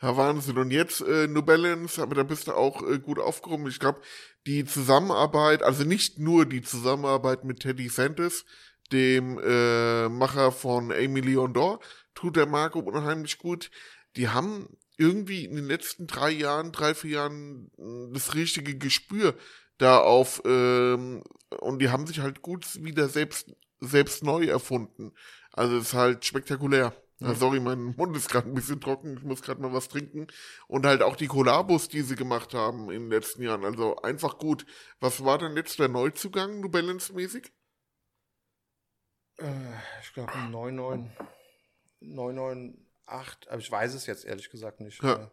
[SPEAKER 2] Ja, Wahnsinn. Und jetzt äh, New Balance, aber da bist du auch äh, gut aufgehoben. Ich glaube, die Zusammenarbeit, also nicht nur die Zusammenarbeit mit Teddy Santis, dem äh, Macher von Amy Leon Dor, tut der Marke unheimlich gut. Die haben irgendwie in den letzten drei Jahren, drei, vier Jahren mh, das richtige Gespür da auf ähm, und die haben sich halt gut wieder selbst selbst neu erfunden. Also es ist halt spektakulär. Ja, sorry, mein Mund ist gerade ein bisschen trocken, ich muss gerade mal was trinken. Und halt auch die Kollabos, die sie gemacht haben in den letzten Jahren. Also einfach gut. Was war denn jetzt der Neuzugang, New Balance-mäßig?
[SPEAKER 3] Äh, ich glaube 99, 998, aber ich weiß es jetzt ehrlich gesagt nicht.
[SPEAKER 2] Ja.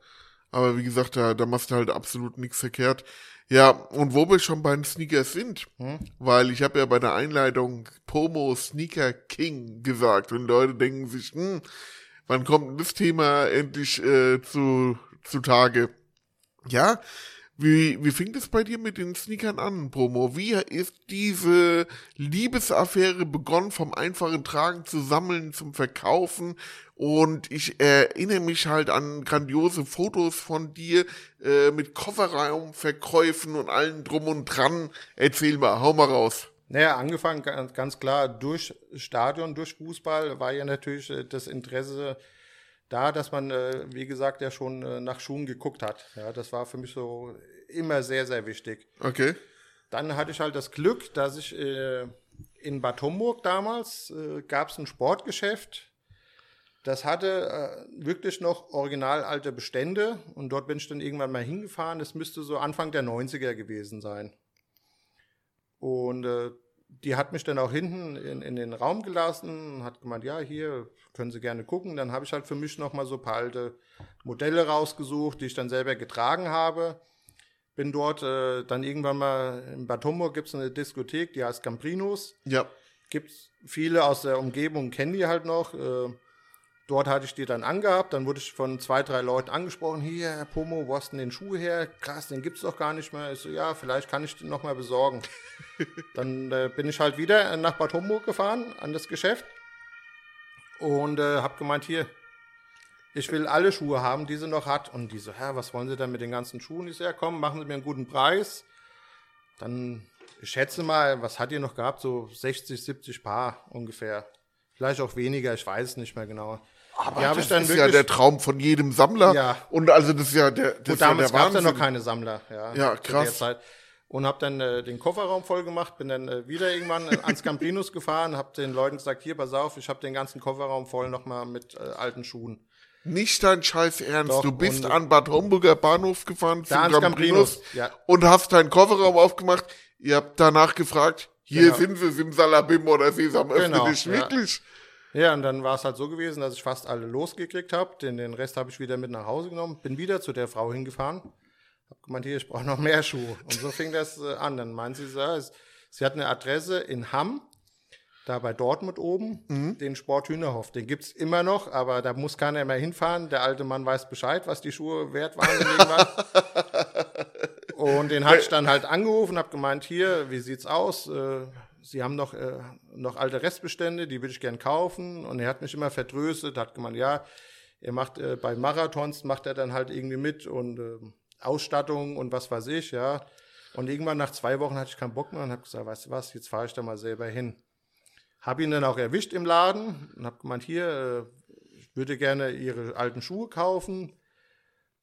[SPEAKER 2] Aber wie gesagt, da, da machst du halt absolut nichts verkehrt. Ja, und wo wir schon bei den Sneakers sind,
[SPEAKER 3] Hm?
[SPEAKER 2] weil ich habe ja bei der Einleitung Pomo Sneaker King gesagt und Leute denken sich, hm, wann kommt denn das Thema endlich äh, zu, Tage? Ja, wie, wie fing das bei dir mit den Sneakern an, Promo? Wie ist diese Liebesaffäre begonnen, vom einfachen Tragen zu sammeln zum Verkaufen? Und ich erinnere mich halt an grandiose Fotos von dir äh, mit Kofferraumverkäufen und allem drum und dran. Erzähl mal, hau mal raus.
[SPEAKER 3] Naja, angefangen ganz, klar durch Stadion, durch Fußball war ja natürlich äh, das Interesse da, dass man, äh, wie gesagt, ja schon äh, nach Schuhen geguckt hat. Ja, das war für mich so immer sehr, sehr wichtig.
[SPEAKER 2] Okay.
[SPEAKER 3] Dann hatte ich halt das Glück, dass ich äh, in Bad Homburg damals äh, gab es ein Sportgeschäft. Das hatte äh, wirklich noch original alte Bestände und dort bin ich dann irgendwann mal hingefahren. Das müsste so Anfang der 90er gewesen sein. Und äh, die hat mich dann auch hinten in, in den Raum gelassen und hat gemeint, ja, hier können Sie gerne gucken. Dann habe ich halt für mich nochmal so ein paar alte Modelle rausgesucht, die ich dann selber getragen habe. Bin dort äh, dann irgendwann mal in Bad Homburg gibt es eine Diskothek, die heißt Camprinos.
[SPEAKER 2] Ja.
[SPEAKER 3] Gibt viele aus der Umgebung, kennen die halt noch. Äh, dort hatte ich die dann angehabt. Dann wurde ich von zwei, drei Leuten angesprochen. Hier, Herr Pomo, wo hast du denn den Schuh her? Krass, den gibt's doch gar nicht mehr. Ich so, ja, vielleicht kann ich den noch mal besorgen. dann äh, bin ich halt wieder nach Bad Homburg gefahren, an das Geschäft. Und äh, habe gemeint, hier, ich will alle Schuhe haben, die sie noch hat. Und die so, Hä, was wollen Sie denn mit den ganzen Schuhen? Ich so, ja, komm, machen Sie mir einen guten Preis. Dann, ich schätze mal, was hat ihr noch gehabt? So 60, 70 Paar ungefähr. Vielleicht auch weniger, ich weiß es nicht mehr genau.
[SPEAKER 2] Aber das ist ja der Traum von jedem Sammler.
[SPEAKER 3] Ja.
[SPEAKER 2] Und also das ist ja der, das
[SPEAKER 3] Gut,
[SPEAKER 2] ja
[SPEAKER 3] damals
[SPEAKER 2] der
[SPEAKER 3] gab es ja noch keine Sammler. Ja,
[SPEAKER 2] Ja, krass.
[SPEAKER 3] Und habe dann äh, den Kofferraum voll gemacht, bin dann äh, wieder irgendwann äh, ans Camprinus gefahren, habe den Leuten gesagt, hier, pass auf, ich habe den ganzen Kofferraum voll nochmal mit äh, alten Schuhen.
[SPEAKER 2] Nicht dein Scheiß Ernst.
[SPEAKER 3] Doch,
[SPEAKER 2] du bist an Bad Homburger Bahnhof gefahren zum Camprinus,
[SPEAKER 3] ja.
[SPEAKER 2] und hast deinen Kofferraum aufgemacht. Ihr habt danach gefragt, hier
[SPEAKER 3] Genau.
[SPEAKER 2] sind sie, Simsalabim oder Sesam, öffne
[SPEAKER 3] Genau,
[SPEAKER 2] dich.
[SPEAKER 3] ja.
[SPEAKER 2] Wirklich?
[SPEAKER 3] Ja, und dann war es halt so gewesen, dass ich fast alle losgekriegt habe. Den, den Rest habe ich wieder mit nach Hause genommen. Bin wieder zu der Frau hingefahren. Hab gemeint, hier, ich brauche noch mehr Schuhe. Und so fing das äh, an. Dann meint sie, ja, es- sie hat eine Adresse in Hamm, da bei Dortmund oben, den Sport Hühnerhof. Den gibt's immer noch, aber da muss keiner mehr hinfahren. Der alte Mann weiß Bescheid, was die Schuhe wert waren. Und den hatte ich dann halt angerufen, habe gemeint, hier, wie sieht's aus? Äh, Sie haben noch, äh, noch alte Restbestände, die würde ich gern kaufen. Und er hat mich immer vertröstet, hat gemeint, ja, er macht äh, bei Marathons, macht er dann halt irgendwie mit und äh, Ausstattung und was weiß ich, ja. Und irgendwann nach zwei Wochen hatte ich keinen Bock mehr und habe gesagt, weißt du was, jetzt fahre ich da mal selber hin. Habe ihn dann auch erwischt im Laden und habe gemeint, hier, äh, ich würde gerne Ihre alten Schuhe kaufen.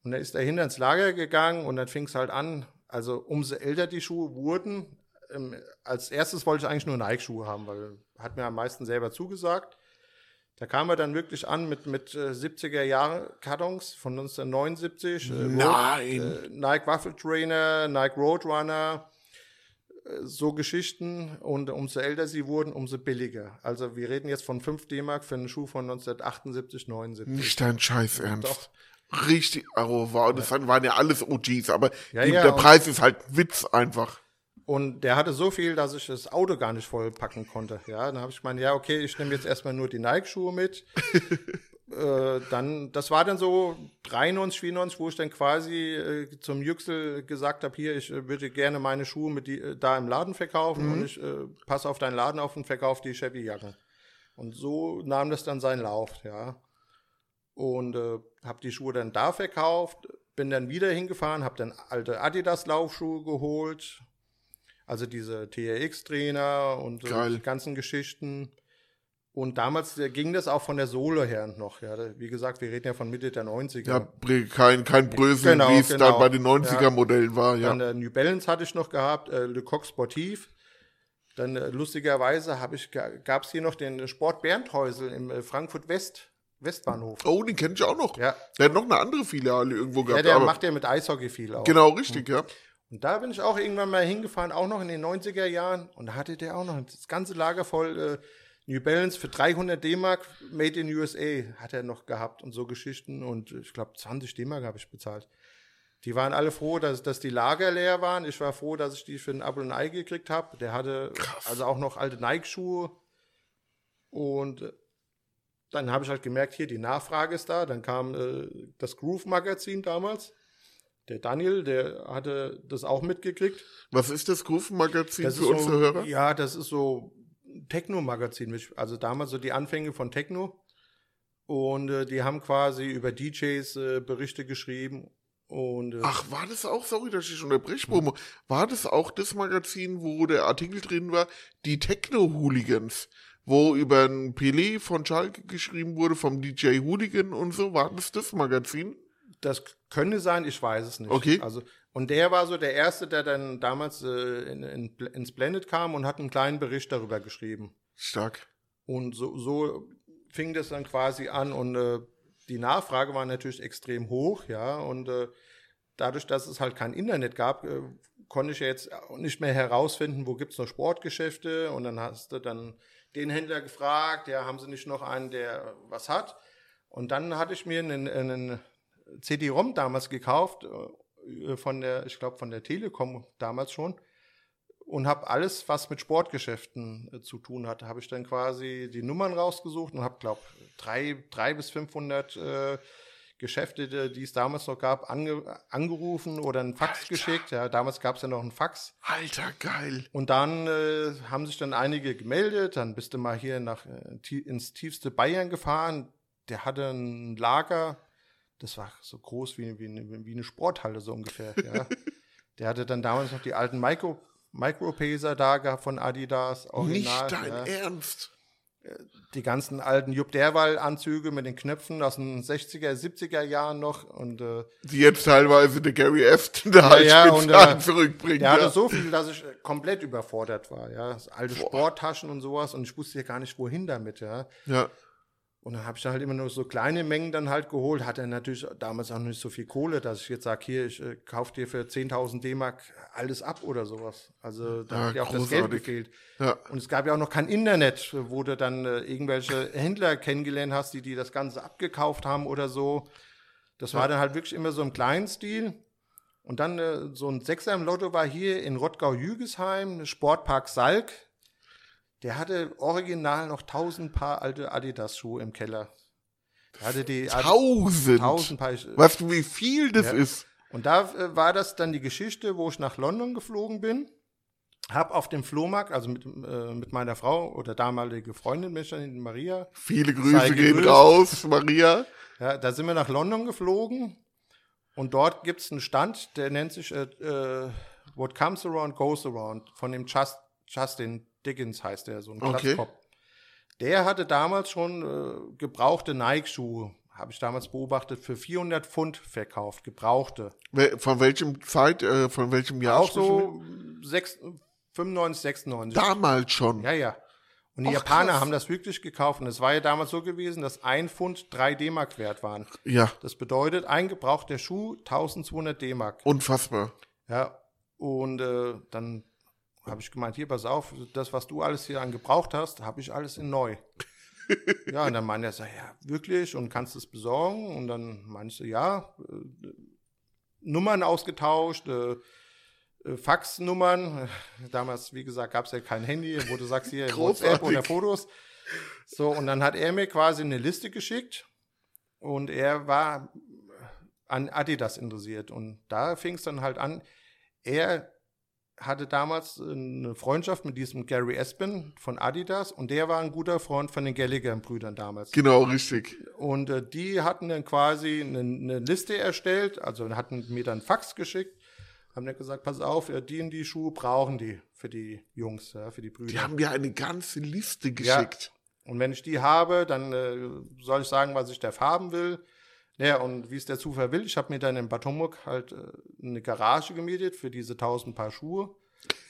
[SPEAKER 3] Und dann ist er hinter ins Lager gegangen und dann fing es halt an, also umso älter die Schuhe wurden, ähm, als erstes wollte ich eigentlich nur Nike-Schuhe haben, weil hat mir am meisten selber zugesagt. Da kam er dann wirklich an mit, mit äh, 70er Jahre Kartons von 1979. Äh,
[SPEAKER 2] Nein.
[SPEAKER 3] Road, äh, Nike Waffle Trainer, Nike Roadrunner, äh, so Geschichten. Und umso älter sie wurden, umso billiger. Also wir reden jetzt von 5 D-Mark für einen Schuh von 1978, 79.
[SPEAKER 2] Nicht dein Scheiß Ernst.
[SPEAKER 3] Doch.
[SPEAKER 2] Richtig, oh, wow, das waren ja alles OGs, aber
[SPEAKER 3] Ja,
[SPEAKER 2] die,
[SPEAKER 3] ja,
[SPEAKER 2] der Preis ist halt Witz einfach.
[SPEAKER 3] Und der hatte so viel, dass ich das Auto gar nicht vollpacken konnte. Ja, dann habe ich gemeint, ja, okay, ich nehme jetzt erstmal nur die Nike-Schuhe mit. äh, dann, das war dann so 93, 94, wo ich dann quasi äh, zum Yüksel gesagt habe, hier, ich äh, würde gerne meine Schuhe mit die, äh, da im Laden verkaufen und ich äh, passe auf deinen Laden auf und verkaufe die Chevy-Jacken. Und so nahm das dann seinen Lauf, ja. Und äh, habe die Schuhe dann da verkauft, bin dann wieder hingefahren, habe dann alte Adidas-Laufschuhe geholt, also diese TRX-Trainer und äh,
[SPEAKER 2] Geil.
[SPEAKER 3] die ganzen Geschichten. Und damals äh, ging das auch von der Sohle her noch. Ja. Wie gesagt, wir reden ja von Mitte der 90er.
[SPEAKER 2] Ja, kein, kein Brösel,
[SPEAKER 3] Genau,
[SPEAKER 2] wie es
[SPEAKER 3] genau.
[SPEAKER 2] dann bei den 90er-Modellen war, ja.
[SPEAKER 3] Dann äh, New Balance hatte ich noch gehabt, äh, Le Coq Sportif. Dann äh, lustigerweise gab es hier noch den Sport Bernthäusel im äh, Frankfurt West Westbahnhof.
[SPEAKER 2] Oh, den kenne ich auch noch.
[SPEAKER 3] Ja.
[SPEAKER 2] Der hat noch eine andere Filiale irgendwo
[SPEAKER 3] Ja,
[SPEAKER 2] gehabt.
[SPEAKER 3] der
[SPEAKER 2] aber
[SPEAKER 3] macht ja mit Eishockey viel auch.
[SPEAKER 2] genau, richtig, ja.
[SPEAKER 3] Und da bin ich auch irgendwann mal hingefahren, auch noch in den 90er Jahren. Und da hatte der auch noch das ganze Lager voll äh, New Balance für 300 D-Mark, Made in USA, hat er noch gehabt und so Geschichten. Und ich glaube, 20 D-Mark habe ich bezahlt. Die waren alle froh, dass, dass die Lager leer waren. Ich war froh, dass ich die für ein Apple und ein Ei gekriegt habe. Der hatte also auch noch alte Nike-Schuhe. Und äh, dann habe ich halt gemerkt, hier, die Nachfrage ist da. Dann kam äh, das Groove-Magazin damals. Der Daniel, der hatte das auch mitgekriegt.
[SPEAKER 2] Was ist das Groove-Magazin für unsere
[SPEAKER 3] so,
[SPEAKER 2] Hörer?
[SPEAKER 3] Ja, das ist so Techno-Magazin. Also damals so die Anfänge von Techno. Und äh, die haben quasi über DJs äh, Berichte geschrieben. Und äh,
[SPEAKER 2] Ach, war das auch, sorry, dass ich unterbreche, Momo. War das auch das Magazin, wo der Artikel drin war, die Techno-Hooligans, wo über ein Pelé von Schalke geschrieben wurde, vom DJ Hooligan und so, war das das Magazin?
[SPEAKER 3] Das könnte sein, ich weiß es nicht.
[SPEAKER 2] Okay.
[SPEAKER 3] Also, und der war so der Erste, der dann damals äh, in, in, ins Blended kam und hat einen kleinen Bericht darüber geschrieben.
[SPEAKER 2] Stark.
[SPEAKER 3] Und so, so fing das dann quasi an und äh, die Nachfrage war natürlich extrem hoch, ja. Und äh, dadurch, dass es halt kein Internet gab, äh, konnte ich jetzt nicht mehr herausfinden, wo gibt's noch Sportgeschäfte. Und dann hast du dann den Händler gefragt, ja, haben sie nicht noch einen, der was hat? Und dann hatte ich mir einen, einen CD-ROM damals gekauft, äh, von der, ich glaube, von der Telekom damals schon und habe alles, was mit Sportgeschäften äh, zu tun hatte, habe ich dann quasi die Nummern rausgesucht und habe, glaube drei, drei bis 500 äh, Geschäfte, die es damals noch gab, ange, angerufen oder einen Fax
[SPEAKER 2] Alter.
[SPEAKER 3] geschickt. Ja, damals gab es ja noch einen Fax.
[SPEAKER 2] Alter, geil.
[SPEAKER 3] Und dann äh, haben sich dann einige gemeldet. Dann bist du mal hier nach äh, ins tiefste Bayern gefahren. Der hatte ein Lager, das war so groß wie, wie, eine, wie eine Sporthalle so ungefähr. Ja. Der hatte dann damals noch die alten Micro, Micropacer da gehabt von Adidas. Original,
[SPEAKER 2] Nicht dein
[SPEAKER 3] ja.
[SPEAKER 2] Ernst.
[SPEAKER 3] Die ganzen alten Jupp Derwall-Anzüge mit den Knöpfen aus den 60er, 70er Jahren noch. Und äh,
[SPEAKER 2] Die jetzt teilweise der Gary Afton da
[SPEAKER 3] Ja,
[SPEAKER 2] als
[SPEAKER 3] ja, und, äh,
[SPEAKER 2] zurückbringt.
[SPEAKER 3] Der hatte
[SPEAKER 2] ja.
[SPEAKER 3] so viel, dass ich äh, komplett überfordert war, ja. Alte Sporttaschen und sowas und ich wusste ja gar nicht, wohin damit, ja.
[SPEAKER 2] ja.
[SPEAKER 3] Und dann habe ich dann halt immer nur so kleine Mengen dann halt geholt. Hatte natürlich damals auch nicht so viel Kohle, dass ich jetzt sage, hier, ich äh, kauf dir für 10.000 D-Mark alles ab oder sowas. Also da
[SPEAKER 2] Ja,
[SPEAKER 3] hat ja auch das Geld gefehlt.
[SPEAKER 2] Ja.
[SPEAKER 3] Und es gab ja auch noch kein Internet, wo du dann äh, irgendwelche Händler kennengelernt hast, die die das Ganze abgekauft haben oder so. Das war dann halt wirklich immer so im kleinen Stil. Und dann äh, so ein Sechser im Lotto war hier in Rottgau-Jügesheim, Sportpark Salk. Der hatte original noch tausend Paar alte Adidas-Schuhe im Keller. Der hatte die
[SPEAKER 2] Tausend.
[SPEAKER 3] tausend Paar.
[SPEAKER 2] Weißt du, wie viel das
[SPEAKER 3] Ja.
[SPEAKER 2] ist?
[SPEAKER 3] Und da äh, war das dann die Geschichte, wo ich nach London geflogen bin. Hab auf dem Flohmarkt, also mit, äh, mit meiner Frau oder damalige Freundin, Menschin Maria,
[SPEAKER 2] Viele Grüße gehen raus, Maria.
[SPEAKER 3] Ja, da sind wir nach London geflogen und dort gibt es einen Stand, der nennt sich äh, äh, What Comes Around Goes Around von dem Just, Justin Dickens heißt der, so ein
[SPEAKER 2] Okay.
[SPEAKER 3] Glatzkopf. Der hatte damals schon äh, gebrauchte Nike-Schuhe, habe ich damals beobachtet, für 400 Pfund verkauft, gebrauchte.
[SPEAKER 2] Von welchem Zeit, äh, von welchem Jahr?
[SPEAKER 3] Auch so sechs, 95, 96.
[SPEAKER 2] Damals schon.
[SPEAKER 3] Ja, ja. Und die
[SPEAKER 2] Ach,
[SPEAKER 3] Japaner
[SPEAKER 2] krass.
[SPEAKER 3] haben das wirklich gekauft. Und es war ja damals so gewesen, dass ein Pfund drei D-Mark wert waren.
[SPEAKER 2] Ja,
[SPEAKER 3] Das bedeutet, ein gebrauchter Schuh 1200 D-Mark.
[SPEAKER 2] unfassbar.
[SPEAKER 3] Ja, und äh, dann habe ich gemeint, hier, pass auf, das, was du alles hier an gebraucht hast, habe ich alles in neu. ja, und dann meinte er, so, ja, wirklich, und kannst du es besorgen? Und dann meinte ich, ja, äh, Nummern ausgetauscht, äh, äh, Faxnummern. Damals, wie gesagt, gab es ja kein Handy, wo du sagst, hier WhatsApp oder Fotos. So, und dann hat er mir quasi eine Liste geschickt und er war an Adidas interessiert. Und da fing es dann halt an. Er hatte damals eine Freundschaft mit diesem Gary Espin von Adidas und der war ein guter Freund von den Gallagher-Brüdern damals.
[SPEAKER 2] Genau, richtig.
[SPEAKER 3] Und äh, die hatten dann quasi eine, eine Liste erstellt, also hatten mir dann Fax geschickt, haben dann gesagt, pass auf, äh, die und die Schuhe brauchen die für die Jungs, ja, für die Brüder.
[SPEAKER 2] Die haben mir eine ganze Liste geschickt.
[SPEAKER 3] Und wenn ich die habe, dann äh, soll ich sagen, was ich da haben will. Ja, und wie es der Zufall will, ich habe mir dann in Bad Homburg halt äh, eine Garage gemietet für diese tausend Paar Schuhe.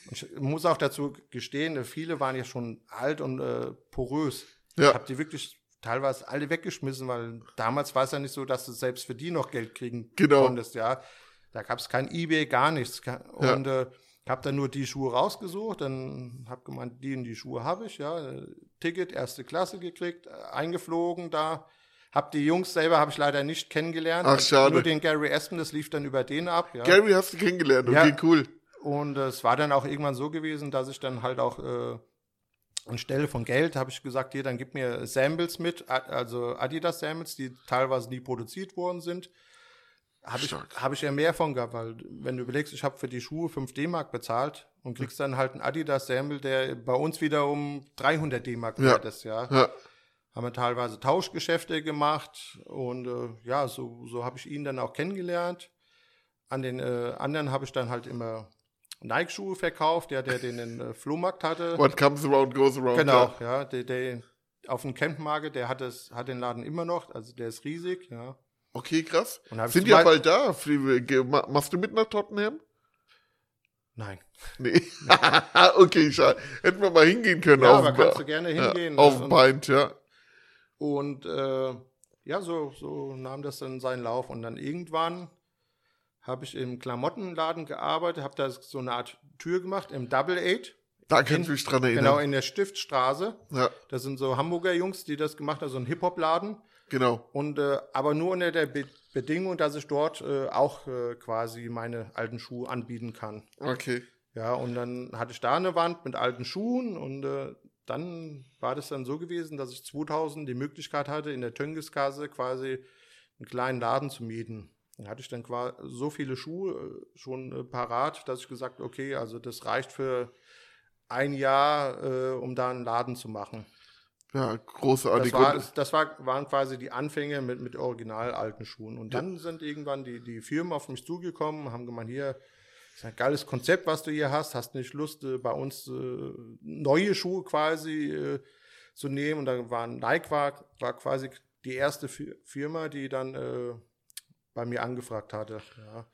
[SPEAKER 3] Ich muss auch dazu gestehen, viele waren ja schon alt und äh, porös.
[SPEAKER 2] Ja.
[SPEAKER 3] Ich habe die wirklich teilweise alle weggeschmissen, weil damals war es ja nicht so, dass du selbst für die noch Geld kriegen
[SPEAKER 2] Genau.
[SPEAKER 3] konntest, ja. Da gab es kein Ebay, gar nichts. Ke-
[SPEAKER 2] Ja.
[SPEAKER 3] Und äh, habe dann nur die Schuhe rausgesucht, dann habe gemeint, die und die Schuhe habe ich, ja. Äh, Ticket, erste Klasse gekriegt, äh, eingeflogen da. Hab die Jungs selber habe ich leider nicht kennengelernt.
[SPEAKER 2] Ach, schade.
[SPEAKER 3] Nur den Gary Aspen, das lief dann über den ab, ja.
[SPEAKER 2] Gary hast du kennengelernt, okay,
[SPEAKER 3] Ja.
[SPEAKER 2] cool.
[SPEAKER 3] Und äh, es war dann auch irgendwann so gewesen, dass ich dann halt auch äh, anstelle von Geld habe ich gesagt, hier, dann gib mir Samples mit, also Adidas Samples, die teilweise nie produziert worden sind. Habe ich, hab ich ja mehr von gehabt, weil wenn du überlegst, ich habe für die Schuhe 5 D-Mark bezahlt und kriegst dann halt einen Adidas Sample, der bei uns wieder um 300 D-Mark
[SPEAKER 2] Ja.
[SPEAKER 3] wert ist, ja.
[SPEAKER 2] Ja,
[SPEAKER 3] Haben wir teilweise Tauschgeschäfte gemacht und äh, ja, so, so habe ich ihn dann auch kennengelernt. An den äh, anderen habe ich dann halt immer Nike-Schuhe verkauft, der, der den äh, Flohmarkt hatte.
[SPEAKER 2] what comes around goes around.
[SPEAKER 3] Genau,
[SPEAKER 2] Ja.
[SPEAKER 3] ja, der, der auf dem Campmarket, der hat, es, hat den Laden immer noch, also der ist riesig, ja.
[SPEAKER 2] Okay, krass. Sind ja bald da? Machst du mit nach Tottenham?
[SPEAKER 3] Nein.
[SPEAKER 2] Nee. okay, schade. Hätten wir mal hingehen können.
[SPEAKER 3] Ja,
[SPEAKER 2] auf
[SPEAKER 3] aber kannst du gerne hingehen.
[SPEAKER 2] Ja, auf Beint, ja.
[SPEAKER 3] Und äh, ja, so, so nahm das dann seinen Lauf. Und dann irgendwann habe ich im Klamottenladen gearbeitet, habe da so eine Art Tür gemacht im Double Eight.
[SPEAKER 2] Da kann ich mich dran erinnern.
[SPEAKER 3] Genau, in der Stiftstraße.
[SPEAKER 2] ja,
[SPEAKER 3] Das sind so Hamburger Jungs, die das gemacht haben, so ein Hip-Hop-Laden.
[SPEAKER 2] genau.
[SPEAKER 3] Und äh, aber nur unter der Be Bedingung, dass ich dort äh, auch äh, quasi meine alten Schuhe anbieten kann.
[SPEAKER 2] Okay.
[SPEAKER 3] Ja, und dann hatte ich da eine Wand mit alten Schuhen und äh, dann war das dann so gewesen, dass ich 2000 die Möglichkeit hatte, in der Töngesgasse quasi einen kleinen Laden zu mieten. Da hatte ich dann quasi so viele Schuhe äh, schon äh, parat, dass ich gesagt, okay, also das reicht für ein Jahr, äh, um da einen Laden zu machen.
[SPEAKER 2] Ja, großartig.
[SPEAKER 3] Das, war, das war, waren quasi die Anfänge mit, mit original alten Schuhen. Und dann sind irgendwann die, die Firmen auf mich zugekommen, haben gemeint, hier, ist ein geiles Konzept, was du hier hast, hast nicht Lust, äh, bei uns äh, neue Schuhe quasi äh, zu nehmen. Und dann war Nike war, war quasi die erste Fi- Firma, die dann äh, bei mir angefragt hatte. Ja.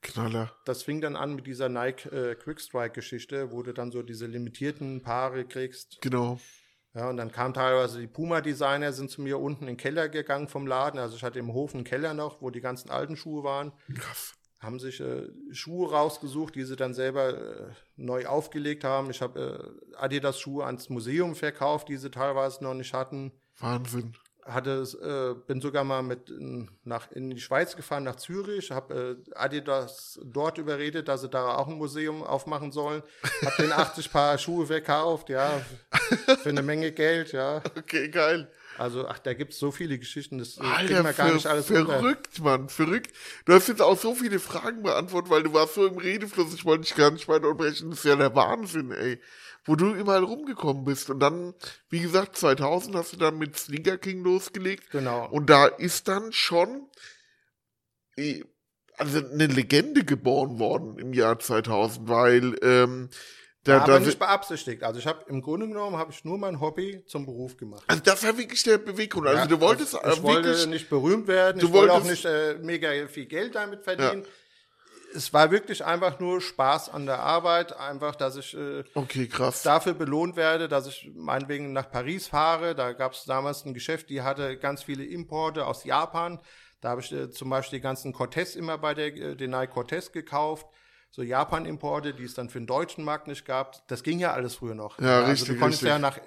[SPEAKER 2] Knaller.
[SPEAKER 3] Das fing dann an mit dieser Nike äh, Quickstrike-Geschichte, wo du dann so diese limitierten Paare kriegst.
[SPEAKER 2] Genau.
[SPEAKER 3] Ja, und dann kamen teilweise die Puma-Designer, sind zu mir unten in den Keller gegangen vom Laden. Also ich hatte im Hof einen Keller noch, wo die ganzen alten Schuhe waren.
[SPEAKER 2] Krass.
[SPEAKER 3] Haben sich äh, Schuhe rausgesucht, die sie dann selber äh, neu aufgelegt haben. Ich habe äh, Adidas-Schuhe ans Museum verkauft, die sie teilweise noch nicht hatten.
[SPEAKER 2] Wahnsinn.
[SPEAKER 3] Hatte, äh, bin sogar mal mit in, nach, in die Schweiz gefahren, nach Zürich. Habe äh, Adidas dort überredet, dass sie da auch ein Museum aufmachen sollen. Hab den 80 Paar Schuhe verkauft, ja, für eine Menge Geld, ja.
[SPEAKER 2] Okay, geil.
[SPEAKER 3] Also, ach, da gibt's so viele Geschichten, das äh,
[SPEAKER 2] Alter,
[SPEAKER 3] man gar
[SPEAKER 2] ver
[SPEAKER 3] nicht alles unter.
[SPEAKER 2] verrückt, Mann, verrückt. Du hast jetzt auch so viele Fragen beantwortet, weil du warst so im Redefluss, ich wollte dich gar nicht weiter unterbrechen. Das ist ja der Wahnsinn, ey. Wo du überall rumgekommen bist. Und dann, wie gesagt, 2000 hast du dann mit Sneaker King losgelegt.
[SPEAKER 3] Genau.
[SPEAKER 2] Und da ist dann schon, eh, also eine Legende geboren worden im Jahr 2000, weil, ähm,
[SPEAKER 3] Ja, aber nicht beabsichtigt. Also ich habe im Grunde genommen habe ich nur mein Hobby zum Beruf gemacht.
[SPEAKER 2] also das war wirklich der Beweggrund. Also
[SPEAKER 3] Ja,
[SPEAKER 2] du wolltest
[SPEAKER 3] ich,
[SPEAKER 2] äh,
[SPEAKER 3] ich wollte
[SPEAKER 2] wirklich,
[SPEAKER 3] nicht berühmt werden,
[SPEAKER 2] Du
[SPEAKER 3] ich wollte auch
[SPEAKER 2] wolltest-
[SPEAKER 3] nicht äh, mega viel Geld damit verdienen. Es war wirklich einfach nur Spaß an der Arbeit, einfach, dass ich äh,
[SPEAKER 2] okay, krass.
[SPEAKER 3] dafür belohnt werde, dass ich meinetwegen nach Paris fahre. Da gab es damals ein Geschäft, die hatte ganz viele Importe aus Japan. Da habe ich äh, zum Beispiel die ganzen Cortez immer bei der äh, Denai Cortez gekauft. So Japan-Importe, die es dann für den deutschen Markt nicht gab. Das ging ja alles früher noch.
[SPEAKER 2] Ja,
[SPEAKER 3] also
[SPEAKER 2] richtig,
[SPEAKER 3] du konntest
[SPEAKER 2] richtig.
[SPEAKER 3] ja nach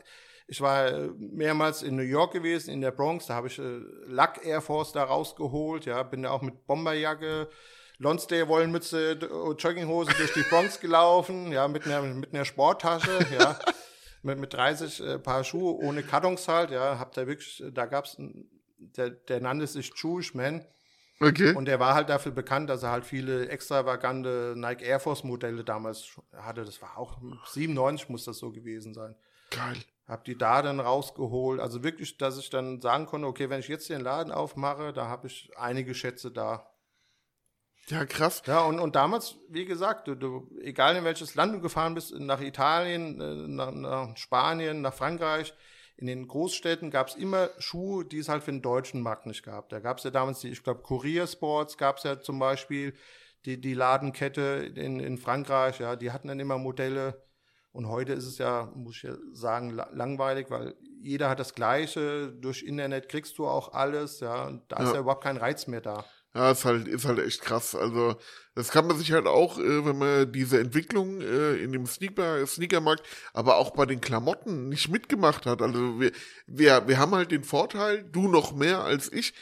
[SPEAKER 3] ich war äh, mehrmals in New York gewesen, in der Bronx, da habe ich äh, Lack Air Force da rausgeholt, ja, bin da auch mit Bomberjacke, Lonsdale Wollenmütze, äh, Jogginghose durch die Bronx gelaufen, ja, mit einer mit einer Sporttasche, ja, mit, mit 30 äh, Paar Schuhe ohne Kartons halt, ja, hab da wirklich, da gab's der, der nannte sich Jewish Man
[SPEAKER 2] Okay.
[SPEAKER 3] und der war halt dafür bekannt, dass er halt viele extravagante Nike Air Force Modelle damals hatte. Das war auch 97 muss das so gewesen sein.
[SPEAKER 2] Geil.
[SPEAKER 3] Hab die da dann rausgeholt. Also wirklich, dass ich dann sagen konnte, okay, wenn ich jetzt den Laden aufmache, da habe ich einige Schätze da.
[SPEAKER 2] Ja, krass.
[SPEAKER 3] Ja, und, und damals, wie gesagt, du, du, egal in welches Land du gefahren bist, nach Italien, äh, nach, nach Spanien, nach Frankreich, in den Großstädten gab es immer Schuhe, die es halt für den deutschen Markt nicht gab. Da gab es ja damals die, ich glaube, Courier Sports gab es ja zum Beispiel, die, die Ladenkette in, in Frankreich, ja, die hatten dann immer Modelle. Und heute ist es ja, muss ich ja sagen, la- langweilig, weil jeder hat das Gleiche. Durch Internet kriegst du auch alles, ja. Und da ist
[SPEAKER 2] Ja.
[SPEAKER 3] ja überhaupt kein Reiz mehr da.
[SPEAKER 2] Ja, ist halt, ist halt echt krass. Also, das kann man sich halt auch, äh, wenn man diese Entwicklung äh, in dem Sneaker, Sneakermarkt, aber auch bei den Klamotten nicht mitgemacht hat. Also, wir, wir, wir haben halt den Vorteil, du noch mehr als ich,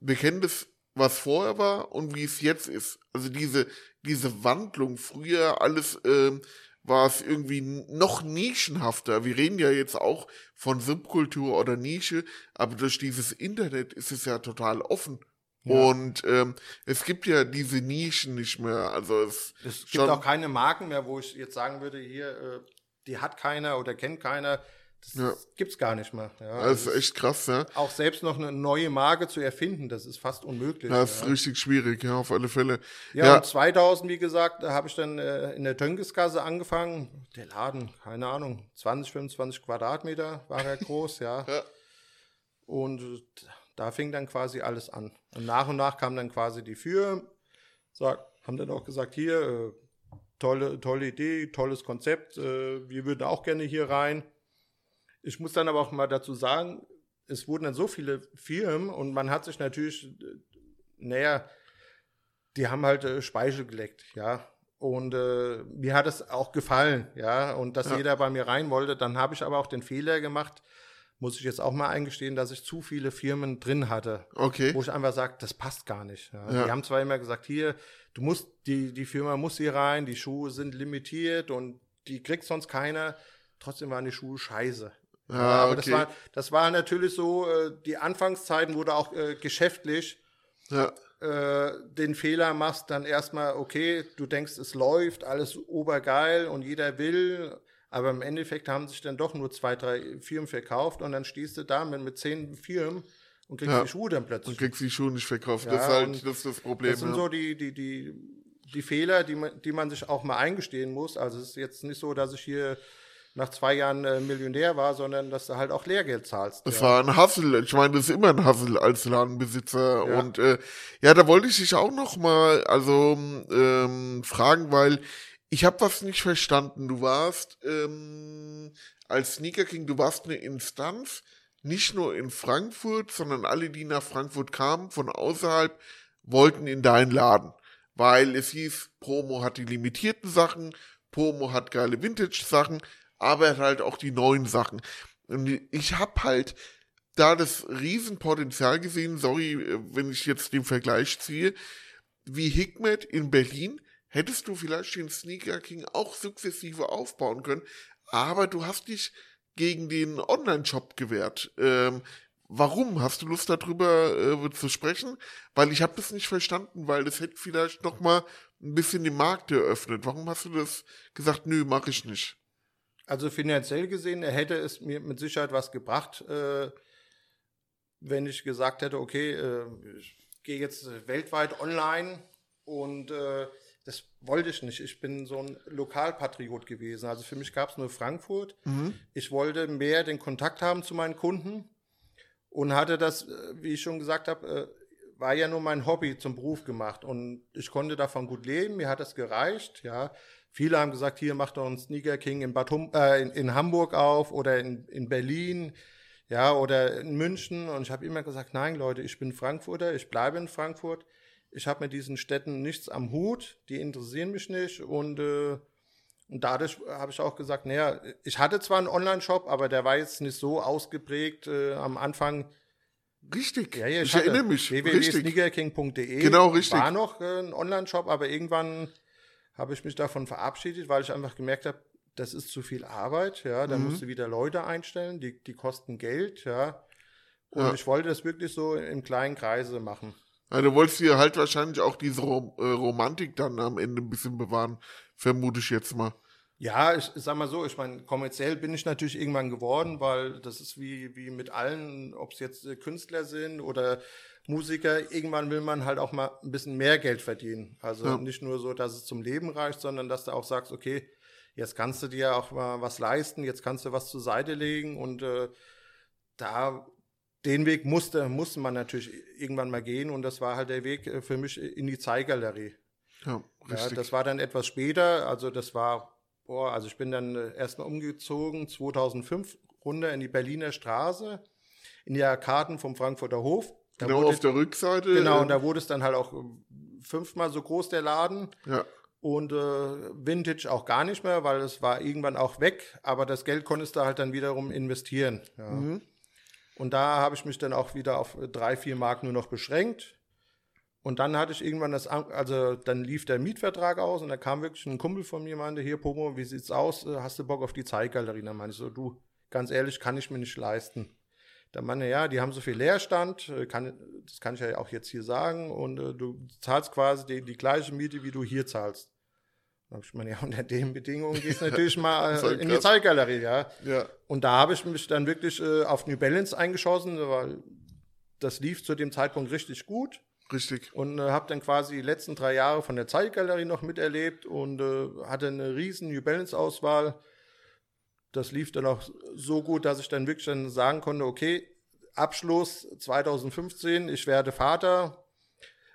[SPEAKER 2] wir kennen das, was vorher war und wie es jetzt ist. Also, diese, diese Wandlung, früher alles, ähm, war es irgendwie noch nischenhafter. Wir reden ja jetzt auch von Subkultur oder Nische, aber durch dieses Internet ist es ja total offen. Und ähm, es gibt ja diese Nischen nicht mehr. Also es
[SPEAKER 3] Es gibt auch keine Marken mehr, wo ich jetzt sagen würde, hier, äh, die hat keiner oder kennt keiner. Das
[SPEAKER 2] Ja.
[SPEAKER 3] gibt's gar nicht mehr. Ja,
[SPEAKER 2] das ist
[SPEAKER 3] Also
[SPEAKER 2] echt krass, ja.
[SPEAKER 3] auch selbst noch eine neue Marke zu erfinden, das ist fast unmöglich.
[SPEAKER 2] Das ist
[SPEAKER 3] ja.
[SPEAKER 2] richtig schwierig, ja, auf alle Fälle.
[SPEAKER 3] Ja,
[SPEAKER 2] Ja,
[SPEAKER 3] und 2000, wie gesagt, da habe ich dann äh, in der Töngesgasse angefangen. Der Laden, keine Ahnung, 20, 25 Quadratmeter war er groß, ja.
[SPEAKER 2] Ja.
[SPEAKER 3] Und äh, da fing dann quasi alles an. Und nach und nach kamen dann quasi die Firmen, sag, haben dann auch gesagt, hier, äh, tolle, tolle Idee, tolles Konzept, äh, wir würden auch gerne hier rein. Ich muss dann aber auch mal dazu sagen, es wurden dann so viele Firmen und man hat sich natürlich, äh, naja, die haben halt Speichel geleckt, ja. Und äh, mir hat es auch gefallen, ja. Und dass
[SPEAKER 2] Ja.
[SPEAKER 3] jeder bei mir rein wollte, dann habe ich aber auch den Fehler gemacht, muss ich jetzt auch mal eingestehen, dass ich zu viele Firmen drin hatte,
[SPEAKER 2] okay.
[SPEAKER 3] wo ich einfach sage, das passt gar nicht. Ja.
[SPEAKER 2] Ja.
[SPEAKER 3] Die haben zwar immer gesagt, hier, du musst, die, die Firma muss hier rein, die Schuhe sind limitiert und die kriegt sonst keiner. Trotzdem waren die Schuhe scheiße.
[SPEAKER 2] Ja,
[SPEAKER 3] aber das
[SPEAKER 2] okay.
[SPEAKER 3] war, das war natürlich so, äh, die Anfangszeiten wurde auch äh, geschäftlich
[SPEAKER 2] Ja,
[SPEAKER 3] äh, den Fehler machst, dann erstmal, okay, du denkst, es läuft, alles obergeil und jeder will, aber im Endeffekt haben sich dann doch nur zwei, drei Firmen verkauft und dann stehst du da mit, mit zehn Firmen und kriegst
[SPEAKER 2] Ja.
[SPEAKER 3] die Schuhe dann
[SPEAKER 2] und
[SPEAKER 3] plötzlich.
[SPEAKER 2] kriegst die Schuhe nicht verkauft.
[SPEAKER 3] Ja,
[SPEAKER 2] das ist halt
[SPEAKER 3] und
[SPEAKER 2] das, ist das Problem.
[SPEAKER 3] Das sind
[SPEAKER 2] ja.
[SPEAKER 3] so die, die, die, die Fehler, die man, die man sich auch mal eingestehen muss. Also es ist jetzt nicht so, dass ich hier nach zwei Jahren äh, Millionär war, sondern dass du halt auch Lehrgeld zahlst.
[SPEAKER 2] Das
[SPEAKER 3] ja.
[SPEAKER 2] war ein Hassel. Ich meine, das ist immer ein Hassel als Ladenbesitzer.
[SPEAKER 3] Ja.
[SPEAKER 2] Und äh, ja, da wollte ich dich auch noch mal also ähm, fragen, weil ich habe was nicht verstanden. Du warst ähm, als Sneaker King, du warst eine Instanz, nicht nur in Frankfurt, sondern alle, die nach Frankfurt kamen von außerhalb, wollten in deinen Laden. Weil es hieß, Promo hat die limitierten Sachen, Promo hat geile Vintage-Sachen, aber er halt auch die neuen Sachen. Und ich habe halt da das Riesenpotenzial gesehen, sorry, äh, wenn ich jetzt den Vergleich ziehe, wie Hikmet in Berlin, hättest du vielleicht den Sneaker King auch sukzessive aufbauen können, aber du hast dich gegen den Online-Shop gewehrt. Ähm, warum? Hast du Lust darüber äh, zu sprechen? Weil ich habe das nicht verstanden, weil das hätte vielleicht noch mal ein bisschen den Markt eröffnet. Warum hast du das gesagt? Nö, mache ich nicht.
[SPEAKER 3] Also finanziell gesehen hätte es mir mit Sicherheit was gebracht, äh, wenn ich gesagt hätte, okay, äh, ich gehe jetzt weltweit online und äh, das wollte ich nicht. Ich bin so ein Lokalpatriot gewesen. Also für mich gab es nur Frankfurt. Ich wollte mehr den Kontakt haben zu meinen Kunden und hatte das, äh, wie ich schon gesagt habe, äh, war ja nur mein Hobby zum Beruf gemacht und ich konnte davon gut leben. Mir hat das gereicht, ja. Viele haben gesagt, hier macht doch ein Sneaker King in, Bad hum äh, in, in Hamburg auf oder in, in Berlin, ja, oder in München. Und ich habe immer gesagt, nein, Leute, ich bin Frankfurter, ich bleibe in Frankfurt. Ich habe mit diesen Städten nichts am Hut, die interessieren mich nicht und äh, und dadurch habe ich auch gesagt, naja, ich hatte zwar einen Online-Shop, aber der war jetzt nicht so ausgeprägt äh, am Anfang.
[SPEAKER 2] Richtig.
[SPEAKER 3] Ja, ja,
[SPEAKER 2] ich
[SPEAKER 3] hatte
[SPEAKER 2] erinnere mich.
[SPEAKER 3] Www.sneakerking.de
[SPEAKER 2] Genau, richtig.
[SPEAKER 3] war noch äh, ein Online-Shop, aber irgendwann habe ich mich davon verabschiedet, weil ich einfach gemerkt habe, das ist zu viel Arbeit, ja, da
[SPEAKER 2] Mhm.
[SPEAKER 3] musst du wieder Leute einstellen, die, die kosten Geld, ja. Und
[SPEAKER 2] Ja.
[SPEAKER 3] ich wollte das wirklich so im kleinen Kreise machen.
[SPEAKER 2] Ja, du wolltest dir halt wahrscheinlich auch diese Rom äh, Romantik dann am Ende ein bisschen bewahren, vermute ich jetzt mal.
[SPEAKER 3] Ja, ich, ich sag mal so, ich meine, kommerziell bin ich natürlich irgendwann geworden, weil das ist wie, wie mit allen, ob es jetzt äh, Künstler sind oder Musiker, irgendwann will man halt auch mal ein bisschen mehr Geld verdienen. Also
[SPEAKER 2] Ja.
[SPEAKER 3] nicht nur so, dass es zum Leben reicht, sondern dass du auch sagst, okay, jetzt kannst du dir auch mal was leisten, jetzt kannst du was zur Seite legen und äh, da den Weg musste, musste man natürlich irgendwann mal gehen und das war halt der Weg äh, für mich in die Zeigalerie.
[SPEAKER 2] Ja,
[SPEAKER 3] Ja,
[SPEAKER 2] richtig.
[SPEAKER 3] das war dann etwas später, also das war, boah, also ich bin dann äh, erstmal umgezogen, 2005 runter in die Berliner Straße, in die Arkaden vom Frankfurter Hof. Da
[SPEAKER 2] genau
[SPEAKER 3] wurde,
[SPEAKER 2] auf der Rückseite.
[SPEAKER 3] genau,
[SPEAKER 2] äh,
[SPEAKER 3] und da wurde es dann halt auch äh, fünfmal so groß, der Laden.
[SPEAKER 2] ja.
[SPEAKER 3] Und äh, Vintage auch gar nicht mehr, weil es war irgendwann auch weg, aber das Geld konntest du halt dann wiederum investieren. Ja.
[SPEAKER 2] Mhm.
[SPEAKER 3] Und da habe ich mich dann auch wieder auf drei, vier Mark nur noch beschränkt. Und dann hatte ich irgendwann das, also dann lief der Mietvertrag aus und da kam wirklich ein Kumpel von mir, meinte, hier Pomo, wie sieht's aus? Äh, Hast du Bock auf die Zeitgalerie? Dann meinte ich so, du, ganz ehrlich, kann ich mir nicht leisten. Dann meinte, ja, die haben so viel Leerstand, äh, kann, das kann ich ja auch jetzt hier sagen, und äh, du zahlst quasi die, die gleiche Miete, wie du hier zahlst. Dann habe ich meine, ja, unter den Bedingungen gehst du natürlich mal äh, in die. Zeitgalerie, ja.
[SPEAKER 2] ja.
[SPEAKER 3] Und da habe ich mich dann wirklich äh, auf New Balance eingeschossen, weil das lief zu dem Zeitpunkt richtig gut
[SPEAKER 2] Richtig.
[SPEAKER 3] und äh, habe dann quasi die letzten drei Jahre von der Zeitgalerie noch miterlebt und äh, hatte eine riesen New Balance Auswahl. Das lief dann auch so gut, dass ich dann wirklich dann sagen konnte, okay, Abschluss 2015, ich werde Vater.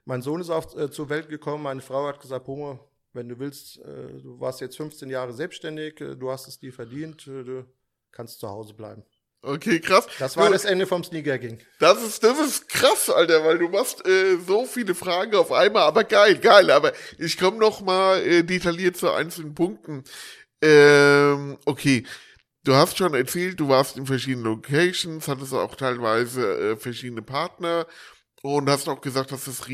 [SPEAKER 3] Mein Sohn ist auf, äh, zur Welt gekommen, meine Frau hat gesagt, Pomo, wenn du willst, äh, du warst jetzt 15 Jahre selbstständig, äh, du hast es dir verdient, äh, du kannst zu Hause bleiben.
[SPEAKER 2] Okay, krass.
[SPEAKER 3] Das war
[SPEAKER 2] Du,
[SPEAKER 3] das Ende vom Sneaker King.
[SPEAKER 2] Das ist, das ist krass, Alter, weil du machst äh, so viele Fragen auf einmal, aber geil, geil. Aber ich komme noch mal äh, detailliert zu einzelnen Punkten. Ähm, okay, du hast schon erzählt, du warst in verschiedenen Locations, hattest auch teilweise äh, verschiedene Partner und hast auch gesagt, dass das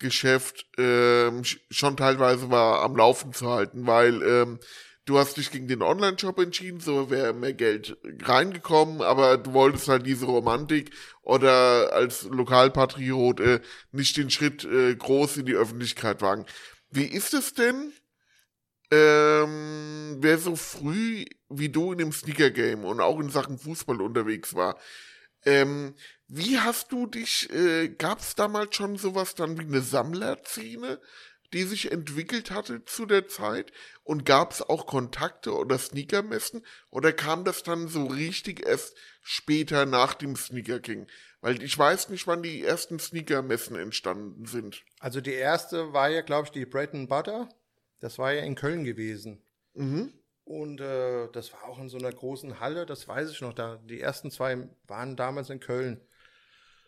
[SPEAKER 2] Retail-Geschäft ähm, sch- schon teilweise war am Laufen zu halten, weil ähm, du hast dich gegen den Online-Shop entschieden, so wäre mehr Geld reingekommen, aber du wolltest halt diese Romantik oder als Lokalpatriot äh, nicht den Schritt äh, groß in die Öffentlichkeit wagen. Wie ist es denn, ähm, wer so früh wie du in dem Sneaker-Game und auch in Sachen Fußball unterwegs war, ähm, wie hast du dich, äh, gab es damals schon sowas dann wie eine Sammlerszene, die sich entwickelt hatte zu der Zeit? Und gab es auch Kontakte oder Sneakermessen? Oder kam das dann so richtig erst später nach dem Sneaker King? Weil ich weiß nicht, wann die ersten Sneakermessen entstanden sind.
[SPEAKER 3] Also die erste war ja, glaube ich, die Bread and Butter. Das war ja in Köln gewesen.
[SPEAKER 2] Mhm.
[SPEAKER 3] Und äh, das war auch in so einer großen Halle, das weiß ich noch. Da, die ersten zwei waren damals in Köln.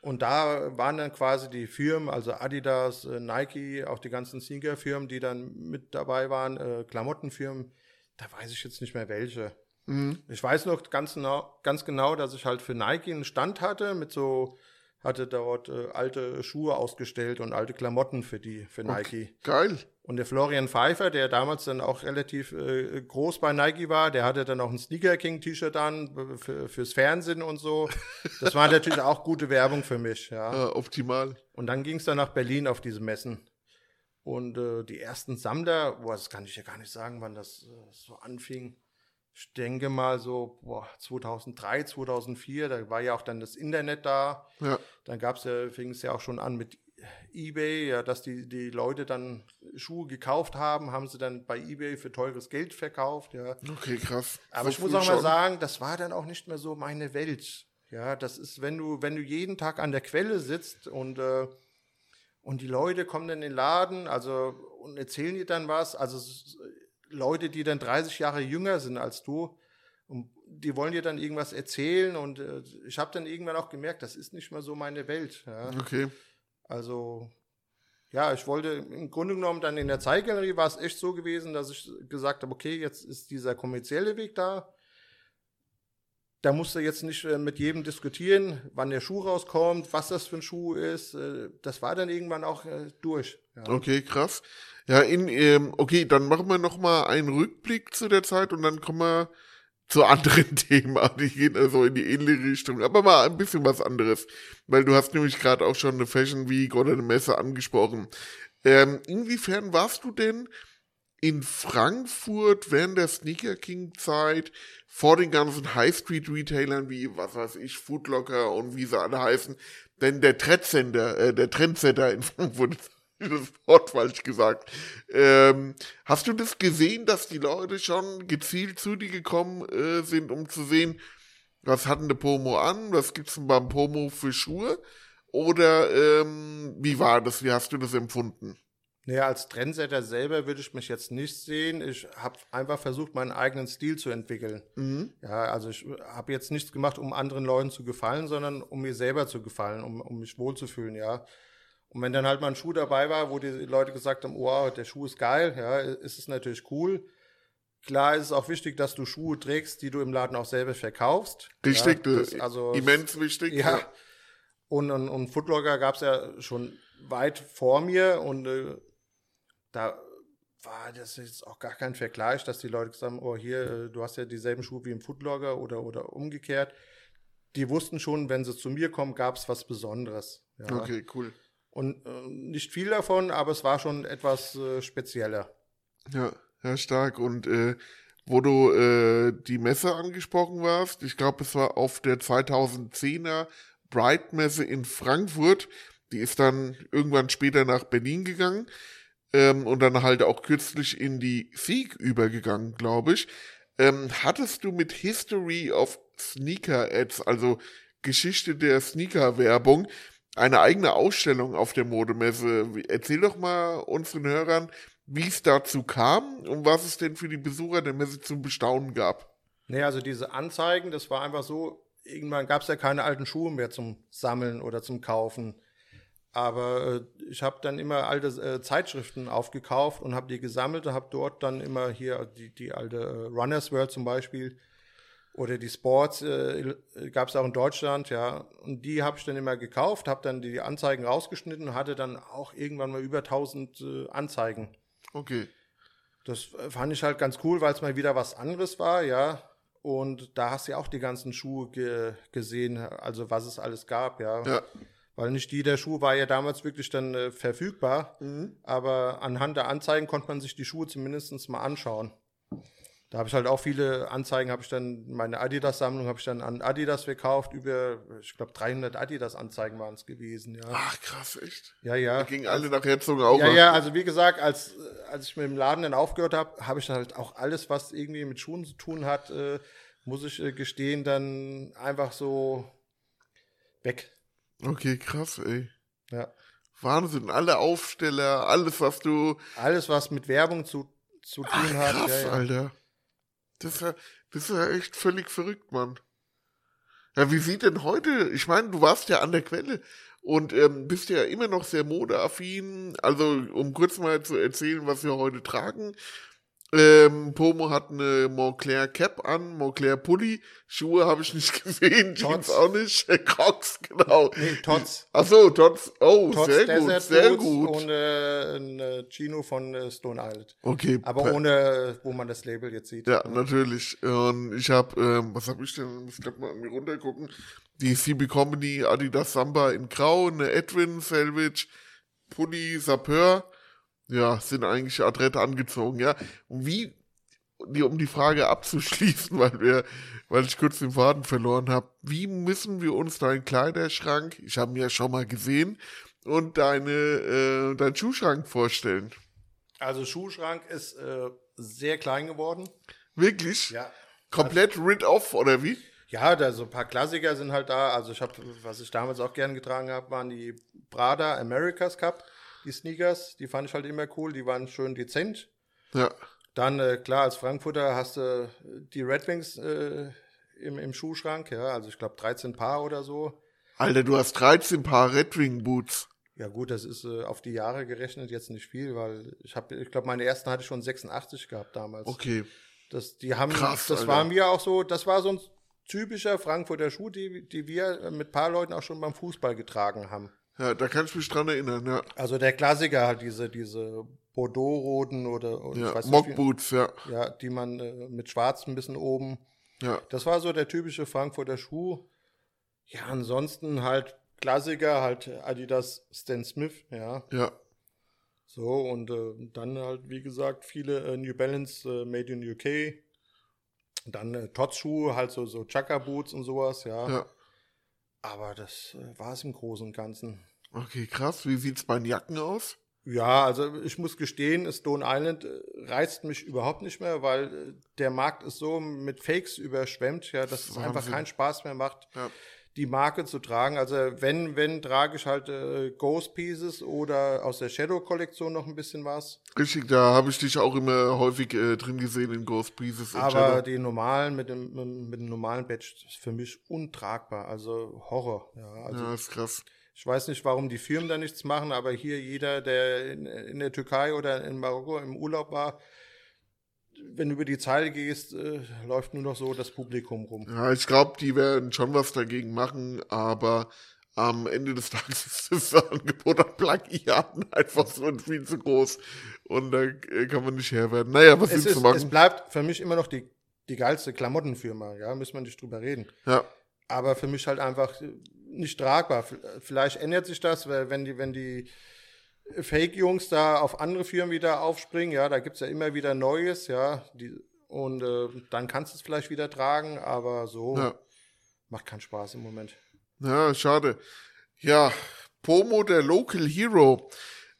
[SPEAKER 3] Und da waren dann quasi die Firmen, also Adidas, äh, Nike, auch die ganzen Sneaker-Firmen, die dann mit dabei waren, äh, Klamottenfirmen. Da weiß ich jetzt nicht mehr welche.
[SPEAKER 2] Mhm.
[SPEAKER 3] Ich weiß noch ganz genau, ganz genau, dass ich halt für Nike einen Stand hatte mit so, hatte dort äh, alte Schuhe ausgestellt und alte Klamotten für die, für Nike.
[SPEAKER 2] Geil.
[SPEAKER 3] Und der Florian Pfeiffer, der damals dann auch relativ äh, groß bei Nike war, der hatte dann auch ein Sneaker King T-Shirt an äh, für, fürs Fernsehen und so. Das war natürlich auch gute Werbung für mich, ja.
[SPEAKER 2] Äh, optimal.
[SPEAKER 3] Und dann ging es dann nach Berlin auf diese Messen. Und äh, die ersten Sammler, boah, das kann ich ja gar nicht sagen, wann das äh, so anfing. Ich denke mal so boah, 2003, 2004, da war ja auch dann das Internet da.
[SPEAKER 2] Ja.
[SPEAKER 3] Dann gab's ja, fing es ja auch schon an mit eBay, ja, dass die, die Leute dann Schuhe gekauft haben, haben sie dann bei eBay für teures Geld verkauft, ja.
[SPEAKER 2] Okay, krass.
[SPEAKER 3] Aber
[SPEAKER 2] So
[SPEAKER 3] ich muss auch mal
[SPEAKER 2] schon.
[SPEAKER 3] sagen, das war dann auch nicht mehr so meine Welt. Ja, das ist, wenn du, wenn du jeden Tag an der Quelle sitzt und, äh, und die Leute kommen dann in den Laden, also und erzählen dir dann was, also Leute, die dann 30 Jahre jünger sind als du, und die wollen dir dann irgendwas erzählen und äh, ich habe dann irgendwann auch gemerkt, das ist nicht mehr so meine Welt. Ja.
[SPEAKER 2] Okay.
[SPEAKER 3] Also, ja, ich wollte im Grunde genommen dann in der Zeitgalerie war es echt so gewesen, dass ich gesagt habe, okay, jetzt ist dieser kommerzielle Weg da. Da musst du jetzt nicht äh, mit jedem diskutieren, wann der Schuh rauskommt, was das für ein Schuh ist. Äh, das war dann irgendwann auch äh, durch. Ja.
[SPEAKER 2] Okay, krass. Ja, in, ähm, okay, dann machen wir noch mal einen Rückblick zu der Zeit und dann kommen wir zu anderen Themen. Die gehen also in die ähnliche Richtung, aber mal ein bisschen was anderes. Weil du hast nämlich gerade auch schon eine Fashion Week oder eine Messe angesprochen. Ähm, inwiefern warst du denn in Frankfurt während der Sneaker King Zeit vor den ganzen High Street Retailern wie, was weiß ich, Footlocker und wie sie alle heißen, denn der Trendsetter, äh, der Trendsetter in Frankfurt, das Wort falsch gesagt. Ähm, hast du das gesehen, dass die Leute schon gezielt zu dir gekommen äh, sind, um zu sehen, was hat denn der Pomo an, was gibt's denn beim Pomo für Schuhe? Oder ähm, wie war das? Wie hast du das empfunden?
[SPEAKER 3] Nee, als Trendsetter selber würde ich mich jetzt nicht sehen. Ich habe einfach versucht, meinen eigenen Stil zu entwickeln. Ja, also ich habe jetzt nichts gemacht, um anderen Leuten zu gefallen, sondern um mir selber zu gefallen, um, um mich wohlzufühlen, ja. Und wenn dann halt mal ein Schuh dabei war, wo die Leute gesagt haben, wow, der Schuh ist geil, ja, ist es natürlich cool. Klar ist es auch wichtig, dass du Schuhe trägst, die du im Laden auch selber verkaufst.
[SPEAKER 2] Richtig,
[SPEAKER 3] ja, das,
[SPEAKER 2] äh,
[SPEAKER 3] also
[SPEAKER 2] immens wichtig.
[SPEAKER 3] ja. Und, und, und Footlocker gab es ja schon weit vor mir und äh, da war das jetzt auch gar kein Vergleich, dass die Leute gesagt haben, oh hier, äh, du hast ja dieselben Schuhe wie im Footlocker oder, oder umgekehrt. Die wussten schon, wenn sie zu mir kommen, gab es was Besonderes. Ja.
[SPEAKER 2] Okay, cool.
[SPEAKER 3] Und äh, nicht viel davon, aber es war schon etwas äh, spezieller.
[SPEAKER 2] Ja, ja, stark. Und äh, wo du äh, die Messe angesprochen warst, ich glaube, es war auf der 2010er Bright-Messe in Frankfurt. Die ist dann irgendwann später nach Berlin gegangen ähm, und dann halt auch kürzlich in die Sieg übergegangen, glaube ich. Ähm, hattest du mit History of Sneaker Ads, also Geschichte der Sneaker-Werbung, eine eigene Ausstellung auf der Modemesse? Erzähl doch mal unseren Hörern, wie es dazu kam und was es denn für die Besucher der Messe zum Bestaunen gab.
[SPEAKER 3] Nee, also diese Anzeigen, das war einfach so, irgendwann gab es ja keine alten Schuhe mehr zum Sammeln oder zum Kaufen. Aber äh, ich habe dann immer alte äh, Zeitschriften aufgekauft und habe die gesammelt und habe dort dann immer hier die, die alte äh, Runners World zum Beispiel oder die Sports äh, gab es auch in Deutschland, ja. Und die habe ich dann immer gekauft, habe dann die Anzeigen rausgeschnitten und hatte dann auch irgendwann mal über 1000 äh, Anzeigen.
[SPEAKER 2] Okay.
[SPEAKER 3] Das äh, fand ich halt ganz cool, weil es mal wieder was anderes war, ja. Und da hast du ja auch die ganzen Schuhe ge gesehen, also was es alles gab, ja.
[SPEAKER 2] Ja.
[SPEAKER 3] Weil nicht jeder Schuh war ja damals wirklich dann äh, verfügbar, aber anhand der Anzeigen konnte man sich die Schuhe zumindest mal anschauen. Da habe ich halt auch viele Anzeigen, habe ich dann, meine Adidas-Sammlung habe ich dann an Adidas verkauft, über, ich glaube 300 Adidas-Anzeigen waren es gewesen, ja.
[SPEAKER 2] Ach, krass, echt.
[SPEAKER 3] Ja, ja.
[SPEAKER 2] Da gingen alle nach Herzogenaurach.
[SPEAKER 3] Ja, ja, also wie gesagt, als, äh, als ich mit dem Laden dann aufgehört habe, habe ich dann halt auch alles, was irgendwie mit Schuhen zu tun hat, äh, muss ich äh, gestehen, dann einfach so weg.
[SPEAKER 2] Okay, krass, ey.
[SPEAKER 3] Ja.
[SPEAKER 2] Wahnsinn. Alle Aufsteller, alles, was du.
[SPEAKER 3] Alles, was mit Werbung zu, zu tun
[SPEAKER 2] Ach,
[SPEAKER 3] hat.
[SPEAKER 2] krass,
[SPEAKER 3] ja, ja.
[SPEAKER 2] Alter. Das ist, ja, das ist ja echt völlig verrückt, Mann. Ja, wie sieht denn heute? Ich meine, du warst ja an der Quelle und ähm, bist ja immer noch sehr modeaffin. Also, um kurz mal zu erzählen, was wir heute tragen. Ähm, Pomo hat eine Montclair Cap an, Montclair Pulli. Schuhe habe ich nicht gesehen, Jeans
[SPEAKER 3] Tots.
[SPEAKER 2] auch nicht. Crocs, genau.
[SPEAKER 3] Nee, Tots.
[SPEAKER 2] Ach so, Tots. Oh,
[SPEAKER 3] Tots
[SPEAKER 2] sehr gut,
[SPEAKER 3] Desert
[SPEAKER 2] sehr
[SPEAKER 3] Boots
[SPEAKER 2] gut.
[SPEAKER 3] Und äh, ein äh, Chino von äh, Stone Island.
[SPEAKER 2] Okay,
[SPEAKER 3] Aber ohne, äh, wo man das Label jetzt sieht.
[SPEAKER 2] Ja, natürlich. Und ich habe, ähm, was habe ich denn? Muss grad mal an mir runtergucken. Die CB Company Adidas Samba in Grau, eine Edwin Selvage, Pulli, Sapeur. Ja, sind eigentlich adrett angezogen, ja. Und wie, um die Frage abzuschließen, weil wir, weil ich kurz den Faden verloren habe, wie müssen wir uns deinen Kleiderschrank, ich habe ihn ja schon mal gesehen, und deine, äh, deinen Schuhschrank vorstellen?
[SPEAKER 3] Also Schuhschrank ist äh, sehr klein geworden.
[SPEAKER 2] Wirklich?
[SPEAKER 3] Ja.
[SPEAKER 2] Komplett rid off, oder wie?
[SPEAKER 3] Ja, da so ein paar Klassiker sind halt da. Also ich habe, was ich damals auch gern getragen habe, waren die Prada America's Cup, die Sneakers. Die fand ich halt immer cool. Die waren schön dezent.
[SPEAKER 2] Ja.
[SPEAKER 3] Dann, äh, klar, als Frankfurter hast du die Red Wings äh, im, im Schuhschrank. Ja, also ich glaube 13 Paar oder so.
[SPEAKER 2] Alter, du hast 13 Paar Red Wing Boots.
[SPEAKER 3] Ja gut, das ist äh, auf die Jahre gerechnet jetzt nicht viel, weil ich habe, ich glaube, meine ersten hatte ich schon 86 gehabt damals.
[SPEAKER 2] Okay.
[SPEAKER 3] Das, die haben,
[SPEAKER 2] Krass,
[SPEAKER 3] das
[SPEAKER 2] Alter.
[SPEAKER 3] war mir auch so, das war so ein typischer Frankfurter Schuh, die, die wir äh, mit ein paar Leuten auch schon beim Fußball getragen haben.
[SPEAKER 2] Ja, da kann ich mich dran erinnern, ja.
[SPEAKER 3] Also der Klassiker halt diese, diese Bordeaux-roten oder, oder
[SPEAKER 2] Ja,
[SPEAKER 3] ich weiß nicht,
[SPEAKER 2] Mock
[SPEAKER 3] wie-
[SPEAKER 2] Boots, ja.
[SPEAKER 3] ja, die man äh, mit schwarz ein bisschen oben.
[SPEAKER 2] Ja.
[SPEAKER 3] Das war so der typische Frankfurter Schuh. Ja, ansonsten halt Klassiker, halt Adidas Stan Smith, ja.
[SPEAKER 2] Ja.
[SPEAKER 3] So, und äh, dann halt, wie gesagt, viele äh, New Balance äh, Made in UK. Dann äh, Tots-Schuhe, halt so, so Chaka-Boots und sowas, ja.
[SPEAKER 2] Ja.
[SPEAKER 3] Aber das äh, war es im Großen und Ganzen.
[SPEAKER 2] Okay, krass. Wie sieht's bei den Jacken aus?
[SPEAKER 3] Ja, also ich muss gestehen, Stone Island äh, reizt mich überhaupt nicht mehr, weil äh, der Markt ist so mit Fakes überschwemmt, ja, dass es einfach keinen Spaß mehr macht.
[SPEAKER 2] Ja.
[SPEAKER 3] Die Marke zu tragen. Also wenn, wenn trage ich halt äh, Ghost Pieces oder aus der Shadow-Kollektion noch ein bisschen was.
[SPEAKER 2] Richtig, da habe ich dich auch immer häufig äh, drin gesehen in Ghost Pieces.
[SPEAKER 3] Aber
[SPEAKER 2] Shadow.
[SPEAKER 3] die normalen mit dem, mit dem normalen Badge ist für mich untragbar. Also Horror. Ja, also
[SPEAKER 2] Ja, ist krass.
[SPEAKER 3] Ich weiß nicht, warum die Firmen da nichts machen, aber hier jeder, der in, in der Türkei oder in Marokko im Urlaub war, wenn du über die Zeile gehst, äh, läuft nur noch so das Publikum rum.
[SPEAKER 2] Ja, ich glaube, die werden schon was dagegen machen, aber am Ende des Tages ist das Angebot an Plagiaten einfach so viel zu groß. Und da äh, kann man nicht Herr werden. Naja, was
[SPEAKER 3] Es,
[SPEAKER 2] willst du machen?
[SPEAKER 3] es bleibt für mich immer noch die, die geilste Klamottenfirma, ja, müssen wir nicht drüber reden.
[SPEAKER 2] ja,
[SPEAKER 3] Aber für mich halt einfach nicht tragbar. Vielleicht ändert sich das, weil wenn die, wenn die Fake-Jungs da auf andere Firmen wieder aufspringen, ja, da gibt's ja immer wieder Neues, ja, die, und äh, dann kannst du es vielleicht wieder tragen, aber so
[SPEAKER 2] ja.
[SPEAKER 3] macht keinen Spaß im Moment.
[SPEAKER 2] Ja, schade. Ja, Pomo, der Local Hero.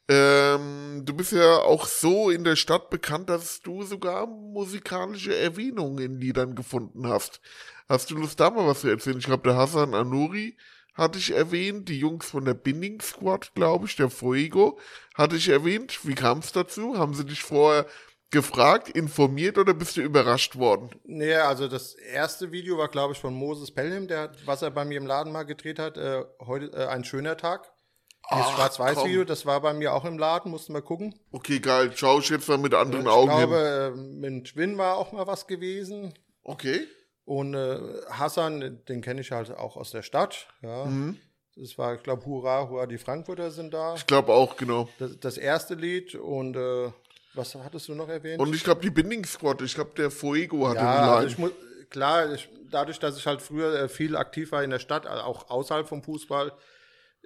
[SPEAKER 2] Ähm, du bist ja auch so in der Stadt bekannt, dass du sogar musikalische Erwähnungen in Liedern gefunden hast. Hast du Lust, da mal was zu erzählen? Ich glaube, der Hassan Anuri hatte ich erwähnt, die Jungs von der Binding Squad, glaube ich, der Fuego, hatte ich erwähnt. Wie kam es dazu? Haben sie dich vorher gefragt, informiert oder bist du überrascht worden?
[SPEAKER 3] Nee, also das erste Video war, glaube ich, von Moses Pelham, der, was er bei mir im Laden mal gedreht hat, äh, heute äh, ein schöner Tag. Dieses
[SPEAKER 2] Ach,
[SPEAKER 3] Schwarz-Weiß-Video, das war bei mir auch im Laden, mussten wir gucken.
[SPEAKER 2] Okay, geil. Schau ich jetzt mal mit anderen
[SPEAKER 3] ich
[SPEAKER 2] Augen hin.
[SPEAKER 3] glaube, äh, mit Twin war auch mal was gewesen.
[SPEAKER 2] Okay.
[SPEAKER 3] Und äh, Hassan, den kenne ich halt auch aus der Stadt. Ja.
[SPEAKER 2] Mhm.
[SPEAKER 3] Das war, ich glaube, Hurra, Hurra, die Frankfurter sind da.
[SPEAKER 2] Ich glaube auch, genau.
[SPEAKER 3] Das, das erste Lied und äh, was hattest du noch erwähnt?
[SPEAKER 2] Und ich glaube, die Binding Squad, ich glaube, der Fuego hatte
[SPEAKER 3] ja, also ich muss, klar, ich, dadurch, dass ich halt früher äh, viel aktiv war in der Stadt, also auch außerhalb vom Fußball,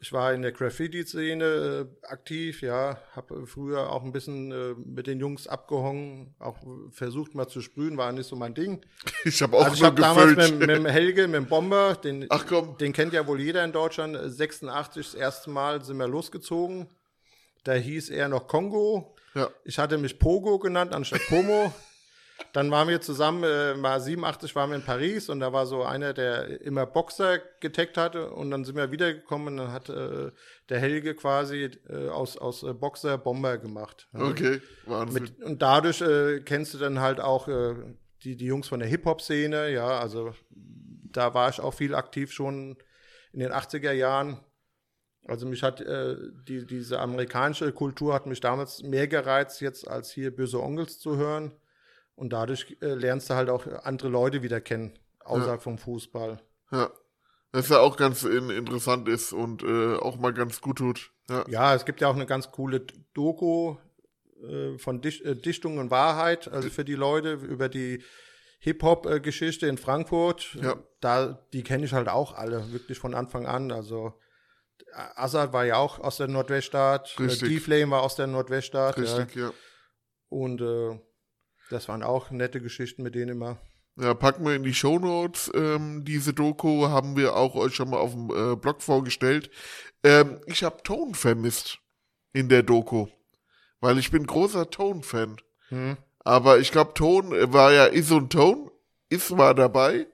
[SPEAKER 3] ich war in der Graffiti-Szene äh, aktiv, ja, habe früher auch ein bisschen äh, mit den Jungs abgehangen, auch versucht mal zu sprühen, war nicht so mein Ding.
[SPEAKER 2] ich habe auch
[SPEAKER 3] Also ich
[SPEAKER 2] nur
[SPEAKER 3] habe damals mit, mit dem Helge, mit dem Bomber, den,
[SPEAKER 2] Ach komm.
[SPEAKER 3] den kennt ja wohl jeder in Deutschland, 86 das erste Mal sind wir losgezogen. Da hieß er noch Kongo.
[SPEAKER 2] Ja.
[SPEAKER 3] Ich hatte mich Pogo genannt anstatt Pomo. Dann waren wir zusammen, äh, mal 87 waren wir in Paris und da war so einer, der immer Boxer getaggt hatte und dann sind wir wiedergekommen und dann hat äh, der Helge quasi äh, aus, aus äh, Boxer Bomber gemacht. Ja.
[SPEAKER 2] Okay, Wahnsinn.
[SPEAKER 3] Mit, und dadurch äh, kennst du dann halt auch äh, die, die Jungs von der Hip-Hop-Szene, ja, also da war ich auch viel aktiv schon in den 80er Jahren. Also mich hat äh, die, diese amerikanische Kultur hat mich damals mehr gereizt, jetzt als hier Böse Onkels zu hören. Und dadurch äh, lernst du halt auch andere Leute wieder kennen, außerhalb vom Fußball.
[SPEAKER 2] ja. Das ja auch ganz in, interessant ist und äh, auch mal ganz gut tut. Ja.
[SPEAKER 3] Ja, es gibt ja auch eine ganz coole Doku äh, von Dicht, äh, Dichtung und Wahrheit, also für die Leute über die Hip-Hop-Geschichte in Frankfurt.
[SPEAKER 2] Ja.
[SPEAKER 3] Da, die kenne ich halt auch alle, wirklich von Anfang an. Also Assad war ja auch aus der Nordweststadt, äh,
[SPEAKER 2] Richtig.
[SPEAKER 3] D-Flame war aus der Nordweststadt. Ja.
[SPEAKER 2] Richtig, ja.
[SPEAKER 3] Und äh, das waren auch nette Geschichten mit denen immer.
[SPEAKER 2] Ja, packen wir in die Shownotes. Ähm, diese Doku haben wir auch euch schon mal auf dem äh, Blog vorgestellt. Ähm, ich habe Tone vermisst in der Doku, weil ich bin großer Tone-Fan.
[SPEAKER 3] Hm.
[SPEAKER 2] Aber ich glaube, Tone war ja Is und Tone. Is war dabei.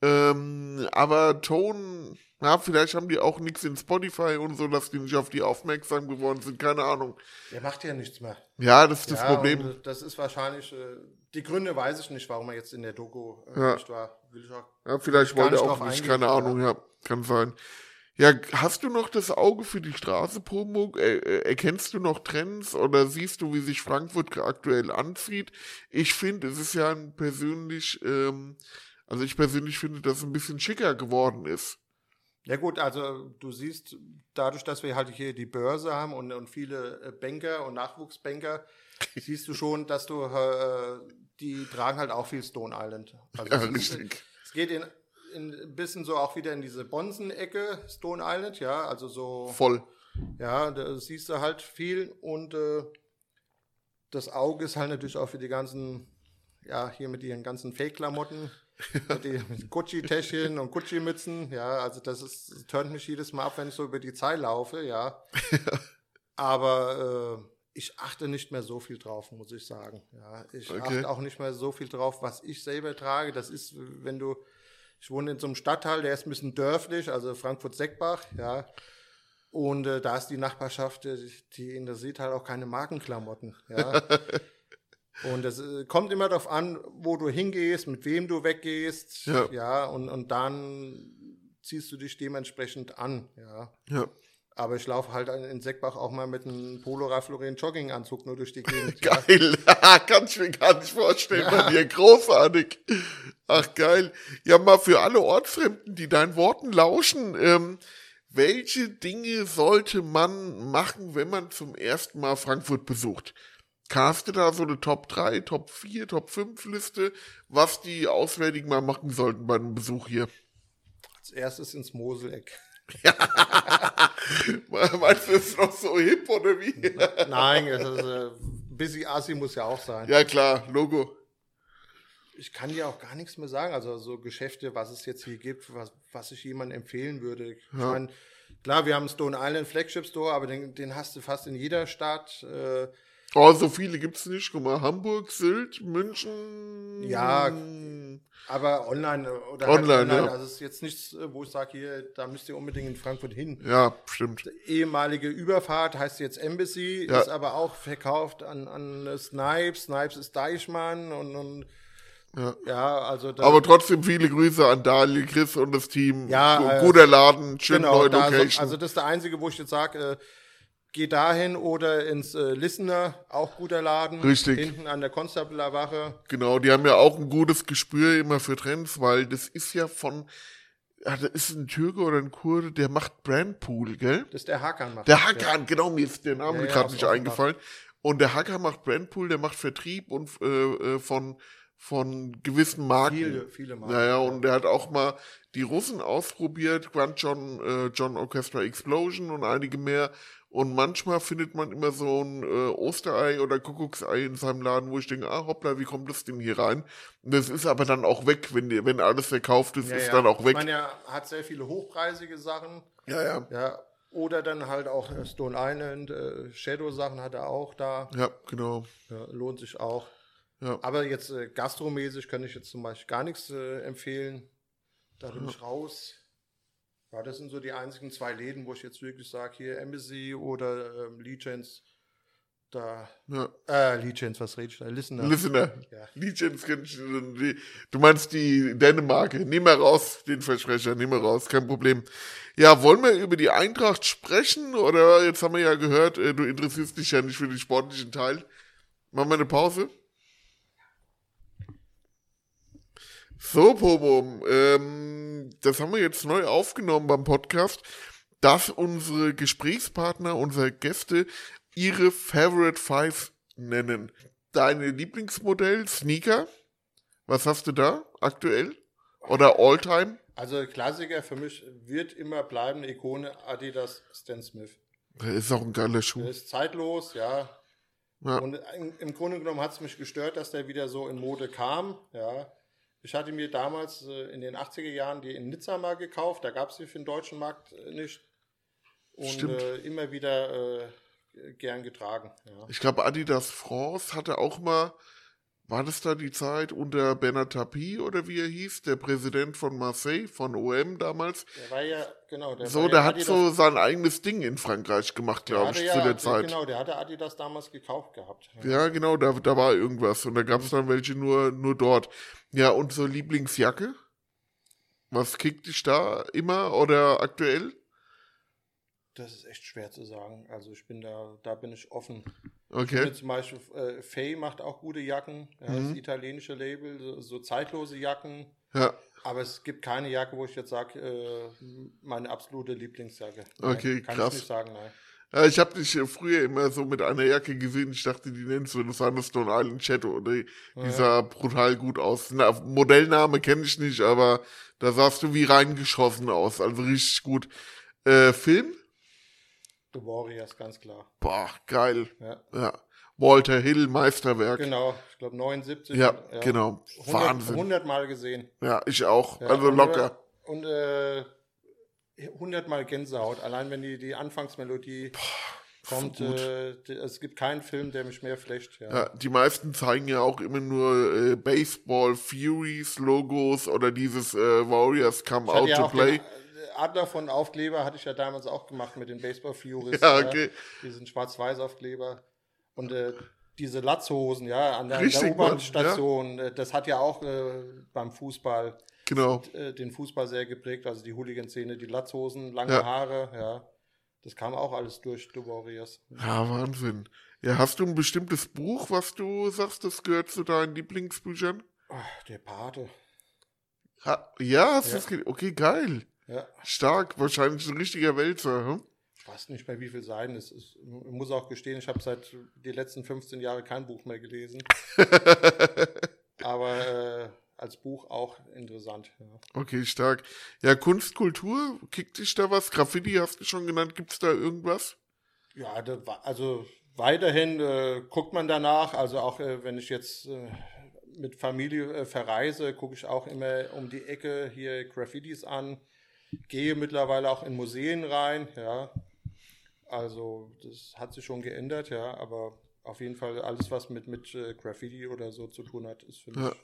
[SPEAKER 2] Ähm, aber Tone, ja, vielleicht haben die auch nichts in Spotify und so, dass die nicht auf die aufmerksam geworden sind. Keine Ahnung.
[SPEAKER 3] Der macht ja nichts mehr.
[SPEAKER 2] Ja, das ist das
[SPEAKER 3] ja,
[SPEAKER 2] Problem.
[SPEAKER 3] und Das ist wahrscheinlich, äh, die Gründe weiß ich nicht, warum er jetzt in der Doku äh,
[SPEAKER 2] Ja.
[SPEAKER 3] nicht war. Will ich auch
[SPEAKER 2] Ja, vielleicht wollte er auch nicht, keine. Ahnung, ja, kann sein. Ja, hast du noch das Auge für die Straße, Promo? Äh, äh, erkennst du noch Trends oder siehst du, wie sich Frankfurt aktuell anzieht? Ich finde, es ist ja ein persönlich, ähm, also ich persönlich finde, dass es ein bisschen schicker geworden ist.
[SPEAKER 3] Ja gut, also du siehst, dadurch, dass wir halt hier die Börse haben und, und viele äh, Banker und Nachwuchsbanker, siehst du schon, dass du, äh, die tragen halt auch viel Stone Island. Also
[SPEAKER 2] Ja,
[SPEAKER 3] es ist-
[SPEAKER 2] richtig.
[SPEAKER 3] Es geht in, in ein bisschen so auch wieder in diese Bonzen-Ecke, Stone Island, ja, also so,
[SPEAKER 2] Voll.
[SPEAKER 3] ja, da siehst du halt viel und äh, das Auge ist halt natürlich auch für die ganzen, ja, hier mit ihren ganzen Fake-Klamotten, mit den Gucci-Täschchen und Gucci-Mützen, ja, also das ist, das turnt mich jedes Mal ab, wenn ich so über die Zeit laufe, ja. Aber äh, ich achte nicht mehr so viel drauf, muss ich sagen. Ja, ich
[SPEAKER 2] Okay.
[SPEAKER 3] achte auch nicht mehr so viel drauf, was ich selber trage. Das ist, wenn du ich wohne in so einem Stadtteil, der ist ein bisschen dörflich, also Frankfurt-Seckbach, ja. Und äh, da ist die Nachbarschaft, äh, die interessiert halt auch keine Markenklamotten, ja. Und es äh, kommt immer darauf an, wo du hingehst, mit wem du weggehst,
[SPEAKER 2] Ja.
[SPEAKER 3] ja, und, und dann ziehst du dich dementsprechend an, ja.
[SPEAKER 2] Ja.
[SPEAKER 3] Aber ich laufe halt in Seckbach auch mal mit einem Polo Lauren Jogginganzug nur durch die Gegend. ja.
[SPEAKER 2] Geil. Kann ich mir gar nicht vorstellen bei dir. Großartig. Ach, geil. Ja, mal für alle Ortsfremden, die deinen Worten lauschen, ähm, welche Dinge sollte man machen, wenn man zum ersten Mal Frankfurt besucht? Hast du da so eine Top 3, Top 4, Top 5 Liste, was die Auswärtigen mal machen sollten bei einem Besuch hier?
[SPEAKER 3] Als erstes ins Moseleck.
[SPEAKER 2] Meinst du, das ist noch so hip oder wie?
[SPEAKER 3] Nein, es ist, äh, busy Assi muss ja auch sein.
[SPEAKER 2] Ja, klar, Logo.
[SPEAKER 3] Ich kann dir auch gar nichts mehr sagen. Also so Geschäfte, was es jetzt hier gibt, was, was ich jemandem empfehlen würde. Ich meine, klar, wir haben Stone Island Flagship Store, aber den, den hast du fast in jeder Stadt. Äh,
[SPEAKER 2] Oh, so viele gibt's nicht. Guck mal, Hamburg, Sylt, München.
[SPEAKER 3] Ja, aber online äh, oder
[SPEAKER 2] Online,
[SPEAKER 3] halt online.
[SPEAKER 2] ja.
[SPEAKER 3] Also es ist jetzt nichts, äh, wo ich sage, hier, da müsst ihr unbedingt in Frankfurt hin.
[SPEAKER 2] Ja, stimmt.
[SPEAKER 3] ehemalige Überfahrt heißt jetzt Embassy,
[SPEAKER 2] Ja.
[SPEAKER 3] ist aber auch verkauft an, an Snipes. Snipes ist Deichmann und, und
[SPEAKER 2] Ja.
[SPEAKER 3] ja, also da,
[SPEAKER 2] Aber trotzdem viele Grüße an Dali, Chris und das Team.
[SPEAKER 3] Ja, äh,
[SPEAKER 2] Guter Laden, schön
[SPEAKER 3] genau,
[SPEAKER 2] neue
[SPEAKER 3] da so,
[SPEAKER 2] Location.
[SPEAKER 3] also das ist der einzige, wo ich jetzt sage, äh, geh dahin oder ins äh, Listener, auch guter Laden.
[SPEAKER 2] Richtig.
[SPEAKER 3] Hinten an der Constabler Wache.
[SPEAKER 2] genau, die haben ja auch ein gutes Gespür immer für Trends, weil das ist ja von, ja, das ist ein Türke oder ein Kurde, der macht Brandpool, gell?
[SPEAKER 3] Das ist der Hakan macht.
[SPEAKER 2] Der Hakan, genau, mir ist der Name
[SPEAKER 3] Ja, ja,
[SPEAKER 2] gerade nicht eingefallen. Und der Hakan macht Brandpool, der macht Vertrieb und äh, äh, von von gewissen Marken.
[SPEAKER 3] Viele, viele Marken.
[SPEAKER 2] Naja, und der hat auch mal die Russen ausprobiert, Grand John, äh, John Orchestra Explosion und einige mehr. Und manchmal findet man immer so ein äh, Osterei oder Kuckucksei in seinem Laden, wo ich denke, ah, hoppla, wie kommt das denn hier rein? Und das ist aber dann auch weg, wenn, wenn alles verkauft ist,
[SPEAKER 3] Ja,
[SPEAKER 2] ist
[SPEAKER 3] ja.
[SPEAKER 2] dann auch weg.
[SPEAKER 3] Ich meine, er hat sehr viele hochpreisige Sachen.
[SPEAKER 2] ja, ja.
[SPEAKER 3] Ja. Oder dann halt auch Stone Island, äh, Shadow-Sachen hat er auch da.
[SPEAKER 2] Ja, genau.
[SPEAKER 3] Ja, lohnt sich auch.
[SPEAKER 2] Ja.
[SPEAKER 3] Aber jetzt äh, gastromäßig kann ich jetzt zum Beispiel gar nichts äh, empfehlen. Da bin ich raus. Ja, das sind so die einzigen zwei Läden, wo ich jetzt wirklich sage, hier Embassy oder ähm, Legends. Da,
[SPEAKER 2] Ja.
[SPEAKER 3] äh, Legends, was rede ich da? Listener.
[SPEAKER 2] Listener.
[SPEAKER 3] Ja.
[SPEAKER 2] Legends Du meinst die Dänemark. Nimm mal raus, den Versprecher, nimm mal raus, kein Problem. Ja, wollen wir über die Eintracht sprechen? Oder jetzt haben wir ja gehört, äh, du interessierst dich ja nicht für den sportlichen Teil. Machen wir eine Pause? So, Pobo, ähm, das haben wir jetzt neu aufgenommen beim Podcast, dass unsere Gesprächspartner, unsere Gäste ihre Favorite Five nennen. Deine Lieblingsmodell, Sneaker? Was hast du da aktuell? Oder Alltime?
[SPEAKER 3] Also Klassiker für mich wird immer bleiben, Ikone Adidas Stan Smith.
[SPEAKER 2] Das ist auch ein geiler Schuh.
[SPEAKER 3] Der ist zeitlos, ja.
[SPEAKER 2] Ja.
[SPEAKER 3] Und im Grunde genommen hat es mich gestört, dass der wieder so in Mode kam, ja. Ich hatte mir damals äh, in den 80er Jahren die in Nizza mal gekauft, da gab es sie für den deutschen Markt äh, nicht. Und äh, immer wieder äh, gern getragen. Ja.
[SPEAKER 2] Ich glaube, Adidas France hatte auch mal, war das da die Zeit unter Bernard Tapie oder wie er hieß, der Präsident von Marseille, von OM damals?
[SPEAKER 3] Der war ja, genau, der
[SPEAKER 2] So,
[SPEAKER 3] war
[SPEAKER 2] der
[SPEAKER 3] ja
[SPEAKER 2] hat so sein eigenes Ding in Frankreich gemacht, glaube ich,
[SPEAKER 3] ja,
[SPEAKER 2] zu der Zeit.
[SPEAKER 3] Genau, der hatte Adidas damals gekauft gehabt. Ja.
[SPEAKER 2] Ja, genau, da, da war irgendwas. Und da gab es dann welche nur, nur dort. Ja, und so Lieblingsjacke? Was kickt dich da immer oder aktuell?
[SPEAKER 3] Das ist echt schwer zu sagen. Also ich bin da, da bin ich offen.
[SPEAKER 2] Okay.
[SPEAKER 3] Mit zum Beispiel äh, Fay macht auch gute Jacken, ja,
[SPEAKER 2] Mhm.
[SPEAKER 3] das italienische Label, so, so zeitlose Jacken.
[SPEAKER 2] Ja,
[SPEAKER 3] Aber es gibt keine Jacke, wo ich jetzt sage, äh, meine absolute Lieblingsjacke.
[SPEAKER 2] Okay,
[SPEAKER 3] kann
[SPEAKER 2] krass.
[SPEAKER 3] ich nicht sagen, nein.
[SPEAKER 2] Ja, ich habe dich äh, früher immer so mit einer Jacke gesehen. Ich dachte, die nennst du eine Stone Island Shadow. Oder die, die sah brutal gut aus. Na, Modellname kenne ich nicht, aber da sahst du wie reingeschossen aus. Also richtig gut. Äh, Film?
[SPEAKER 3] The Warriors, ganz klar.
[SPEAKER 2] Boah, geil.
[SPEAKER 3] Ja.
[SPEAKER 2] Ja. Walter Hill, Meisterwerk.
[SPEAKER 3] Genau, ich glaube 79.
[SPEAKER 2] Ja, genau.
[SPEAKER 3] 100,
[SPEAKER 2] Wahnsinn.
[SPEAKER 3] 100 Mal gesehen.
[SPEAKER 2] Ja, ich auch.
[SPEAKER 3] Ja,
[SPEAKER 2] also locker.
[SPEAKER 3] Und äh, 100 Mal Gänsehaut. Allein wenn die, die Anfangsmelodie Kommt,
[SPEAKER 2] gut.
[SPEAKER 3] äh, es gibt keinen Film, der mich mehr flecht. Ja.
[SPEAKER 2] Ja, die meisten zeigen ja auch immer nur äh, Baseball Furies Logos oder dieses äh, Warriors Come Out
[SPEAKER 3] ja
[SPEAKER 2] to Play.
[SPEAKER 3] den Adler von Aufkleber hatte ich ja damals auch gemacht mit den Baseball Furies.
[SPEAKER 2] Ja, okay.
[SPEAKER 3] Diesen Schwarz-Weiß-Aufkleber. Und äh, diese Latzhosen, ja, an der, der U-Bahn-Station, äh, das hat ja auch äh, beim Fußball
[SPEAKER 2] Genau.
[SPEAKER 3] äh, den Fußball sehr geprägt, also die Hooligan-Szene, die Latzhosen, lange
[SPEAKER 2] Ja.
[SPEAKER 3] Haare, ja. Das kam auch alles durch The Warriors.
[SPEAKER 2] Ja, Wahnsinn. Ja, hast du ein bestimmtes Buch, was du sagst, das gehört zu deinen Lieblingsbüchern?
[SPEAKER 3] Ach, der Pate.
[SPEAKER 2] Ha ja, hast
[SPEAKER 3] Ja.
[SPEAKER 2] du ge- Okay, geil.
[SPEAKER 3] Ja,
[SPEAKER 2] Stark. Wahrscheinlich ein richtiger Wälzer. Hm?
[SPEAKER 3] ich weiß nicht mehr, wie viel Seiten es ist. Ich muss auch gestehen, ich habe seit die letzten 15 Jahre kein Buch mehr gelesen. Aber äh, als Buch auch interessant. Ja.
[SPEAKER 2] Okay, stark. Ja, Kunst, Kultur, kickt dich da was? Graffiti hast du schon genannt. Gibt's da irgendwas?
[SPEAKER 3] Ja, da, also weiterhin äh, guckt man danach. Also auch äh, wenn ich jetzt äh, mit Familie äh, verreise, gucke ich auch immer um die Ecke hier Graffitis an. Gehe mittlerweile auch in Museen rein, ja. Also das hat sich schon geändert, ja, aber auf jeden Fall alles, was mit, mit äh, Graffiti oder so zu tun hat, ist für mich.
[SPEAKER 2] Ja.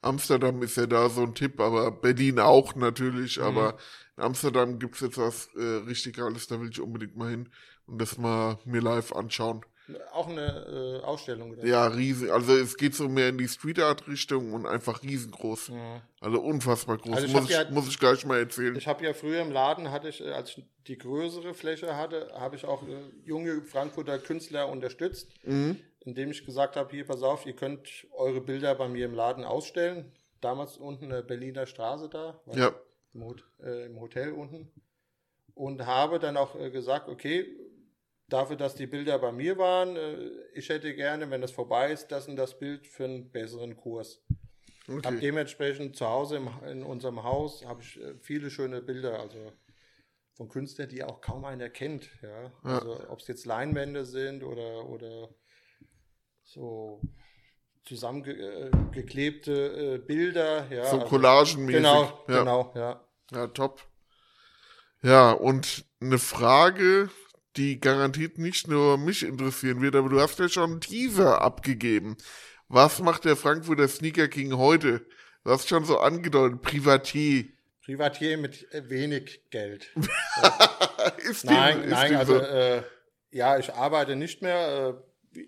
[SPEAKER 2] Amsterdam ist ja da so ein Tipp, aber Berlin auch natürlich.
[SPEAKER 3] Mhm.
[SPEAKER 2] Aber in Amsterdam gibt's jetzt was äh, richtig Geiles, da will ich unbedingt mal hin und das mal mir live anschauen.
[SPEAKER 3] Auch eine äh, Ausstellung, oder?
[SPEAKER 2] Ja, riesig. Also es geht so mehr in die Street Art Richtung und einfach riesengroß.
[SPEAKER 3] Ja.
[SPEAKER 2] Also unfassbar groß.
[SPEAKER 3] Also ich
[SPEAKER 2] muss, ich,
[SPEAKER 3] ja-
[SPEAKER 2] muss ich gleich mal erzählen.
[SPEAKER 3] Ich habe ja früher im Laden, hatte ich, äh, als ich die größere Fläche hatte, habe ich auch äh, junge Frankfurter Künstler unterstützt,
[SPEAKER 2] Mhm.
[SPEAKER 3] indem ich gesagt habe, hier, pass auf, ihr könnt eure Bilder bei mir im Laden ausstellen. Damals unten in der Berliner Straße da,
[SPEAKER 2] Ja.
[SPEAKER 3] im, äh, im Hotel unten. Und habe dann auch äh, gesagt, okay, dafür, dass die Bilder bei mir waren, äh, ich hätte gerne, wenn das vorbei ist, das und das Bild für einen besseren Kurs. Hab
[SPEAKER 2] Okay.
[SPEAKER 3] dementsprechend zu Hause im, in unserem Haus habe ich äh, viele schöne Bilder, also von Künstlern, die auch kaum einer kennt. Ja? Also ob es jetzt Leinwände sind oder, oder so zusammengeklebte äh, Bilder. Ja?
[SPEAKER 2] So
[SPEAKER 3] also-
[SPEAKER 2] collagenmäßig.
[SPEAKER 3] Genau,
[SPEAKER 2] ja.
[SPEAKER 3] genau, ja.
[SPEAKER 2] Ja, top. Ja, und eine Frage, die garantiert nicht nur mich interessieren wird, aber du hast ja schon einen Teaser abgegeben. Was macht der Frankfurter Sneaker King heute? Du hast schon so angedeutet, Privatier.
[SPEAKER 3] Privatier mit äh, wenig Geld.
[SPEAKER 2] ist
[SPEAKER 3] Nein,
[SPEAKER 2] dem, ist
[SPEAKER 3] nein, also
[SPEAKER 2] so?
[SPEAKER 3] äh, ja, ich arbeite nicht mehr. Äh,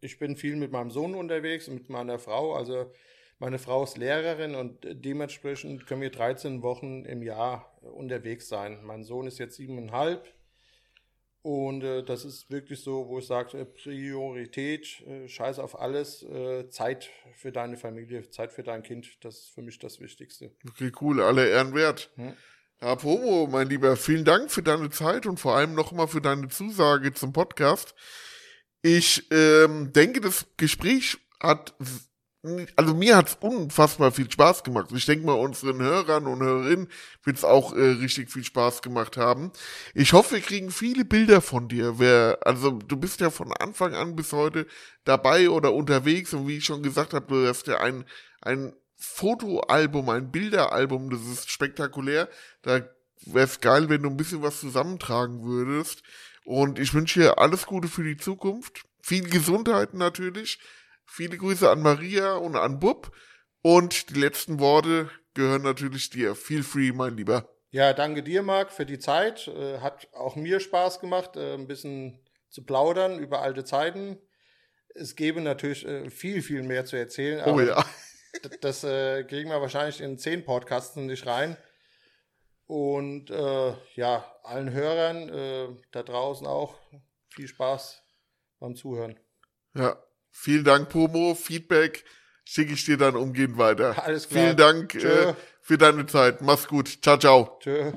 [SPEAKER 3] ich bin viel mit meinem Sohn unterwegs und mit meiner Frau. Also meine Frau ist Lehrerin und dementsprechend können wir 13 Wochen im Jahr unterwegs sein. Mein Sohn ist jetzt siebeneinhalb und äh, das ist wirklich so, wo ich sage, äh, Priorität, äh, scheiß auf alles, äh, Zeit für deine Familie, Zeit für dein Kind, das ist für mich das Wichtigste.
[SPEAKER 2] Okay, cool, alle Ehren wert.
[SPEAKER 3] Hm.
[SPEAKER 2] Ja, Pomo, mein Lieber, vielen Dank für deine Zeit und vor allem nochmal für deine Zusage zum Podcast. Ich ähm, denke, das Gespräch hat, also mir hat es unfassbar viel Spaß gemacht. Ich denke mal, unseren Hörern und Hörerinnen wird es auch äh, richtig viel Spaß gemacht haben. Ich hoffe, wir kriegen viele Bilder von dir. Wer, also du bist ja von Anfang an bis heute dabei oder unterwegs und wie ich schon gesagt habe, du hast ja ein, ein Fotoalbum, ein Bilderalbum, das ist spektakulär. Da wäre es geil, wenn du ein bisschen was zusammentragen würdest. Und ich wünsche dir alles Gute für die Zukunft. Viel Gesundheit natürlich. Viele Grüße an Maria und an Bub. Und die letzten Worte gehören natürlich dir. Feel free, mein Lieber.
[SPEAKER 3] Ja, danke dir, Marc, für die Zeit. Äh, hat auch mir Spaß gemacht, äh, ein bisschen zu plaudern über alte Zeiten. Es gäbe natürlich äh, viel, viel mehr zu erzählen,
[SPEAKER 2] Oh
[SPEAKER 3] aber
[SPEAKER 2] ja.
[SPEAKER 3] das kriegen wir wahrscheinlich in zehn Podcasts nicht rein. Und äh, ja, allen Hörern äh, da draußen auch viel Spaß beim Zuhören.
[SPEAKER 2] Ja. Vielen Dank, Pomo. Feedback schicke ich dir dann umgehend weiter.
[SPEAKER 3] Alles klar.
[SPEAKER 2] Vielen Dank äh, für deine Zeit. Mach's gut. Ciao, ciao.
[SPEAKER 3] Tschö.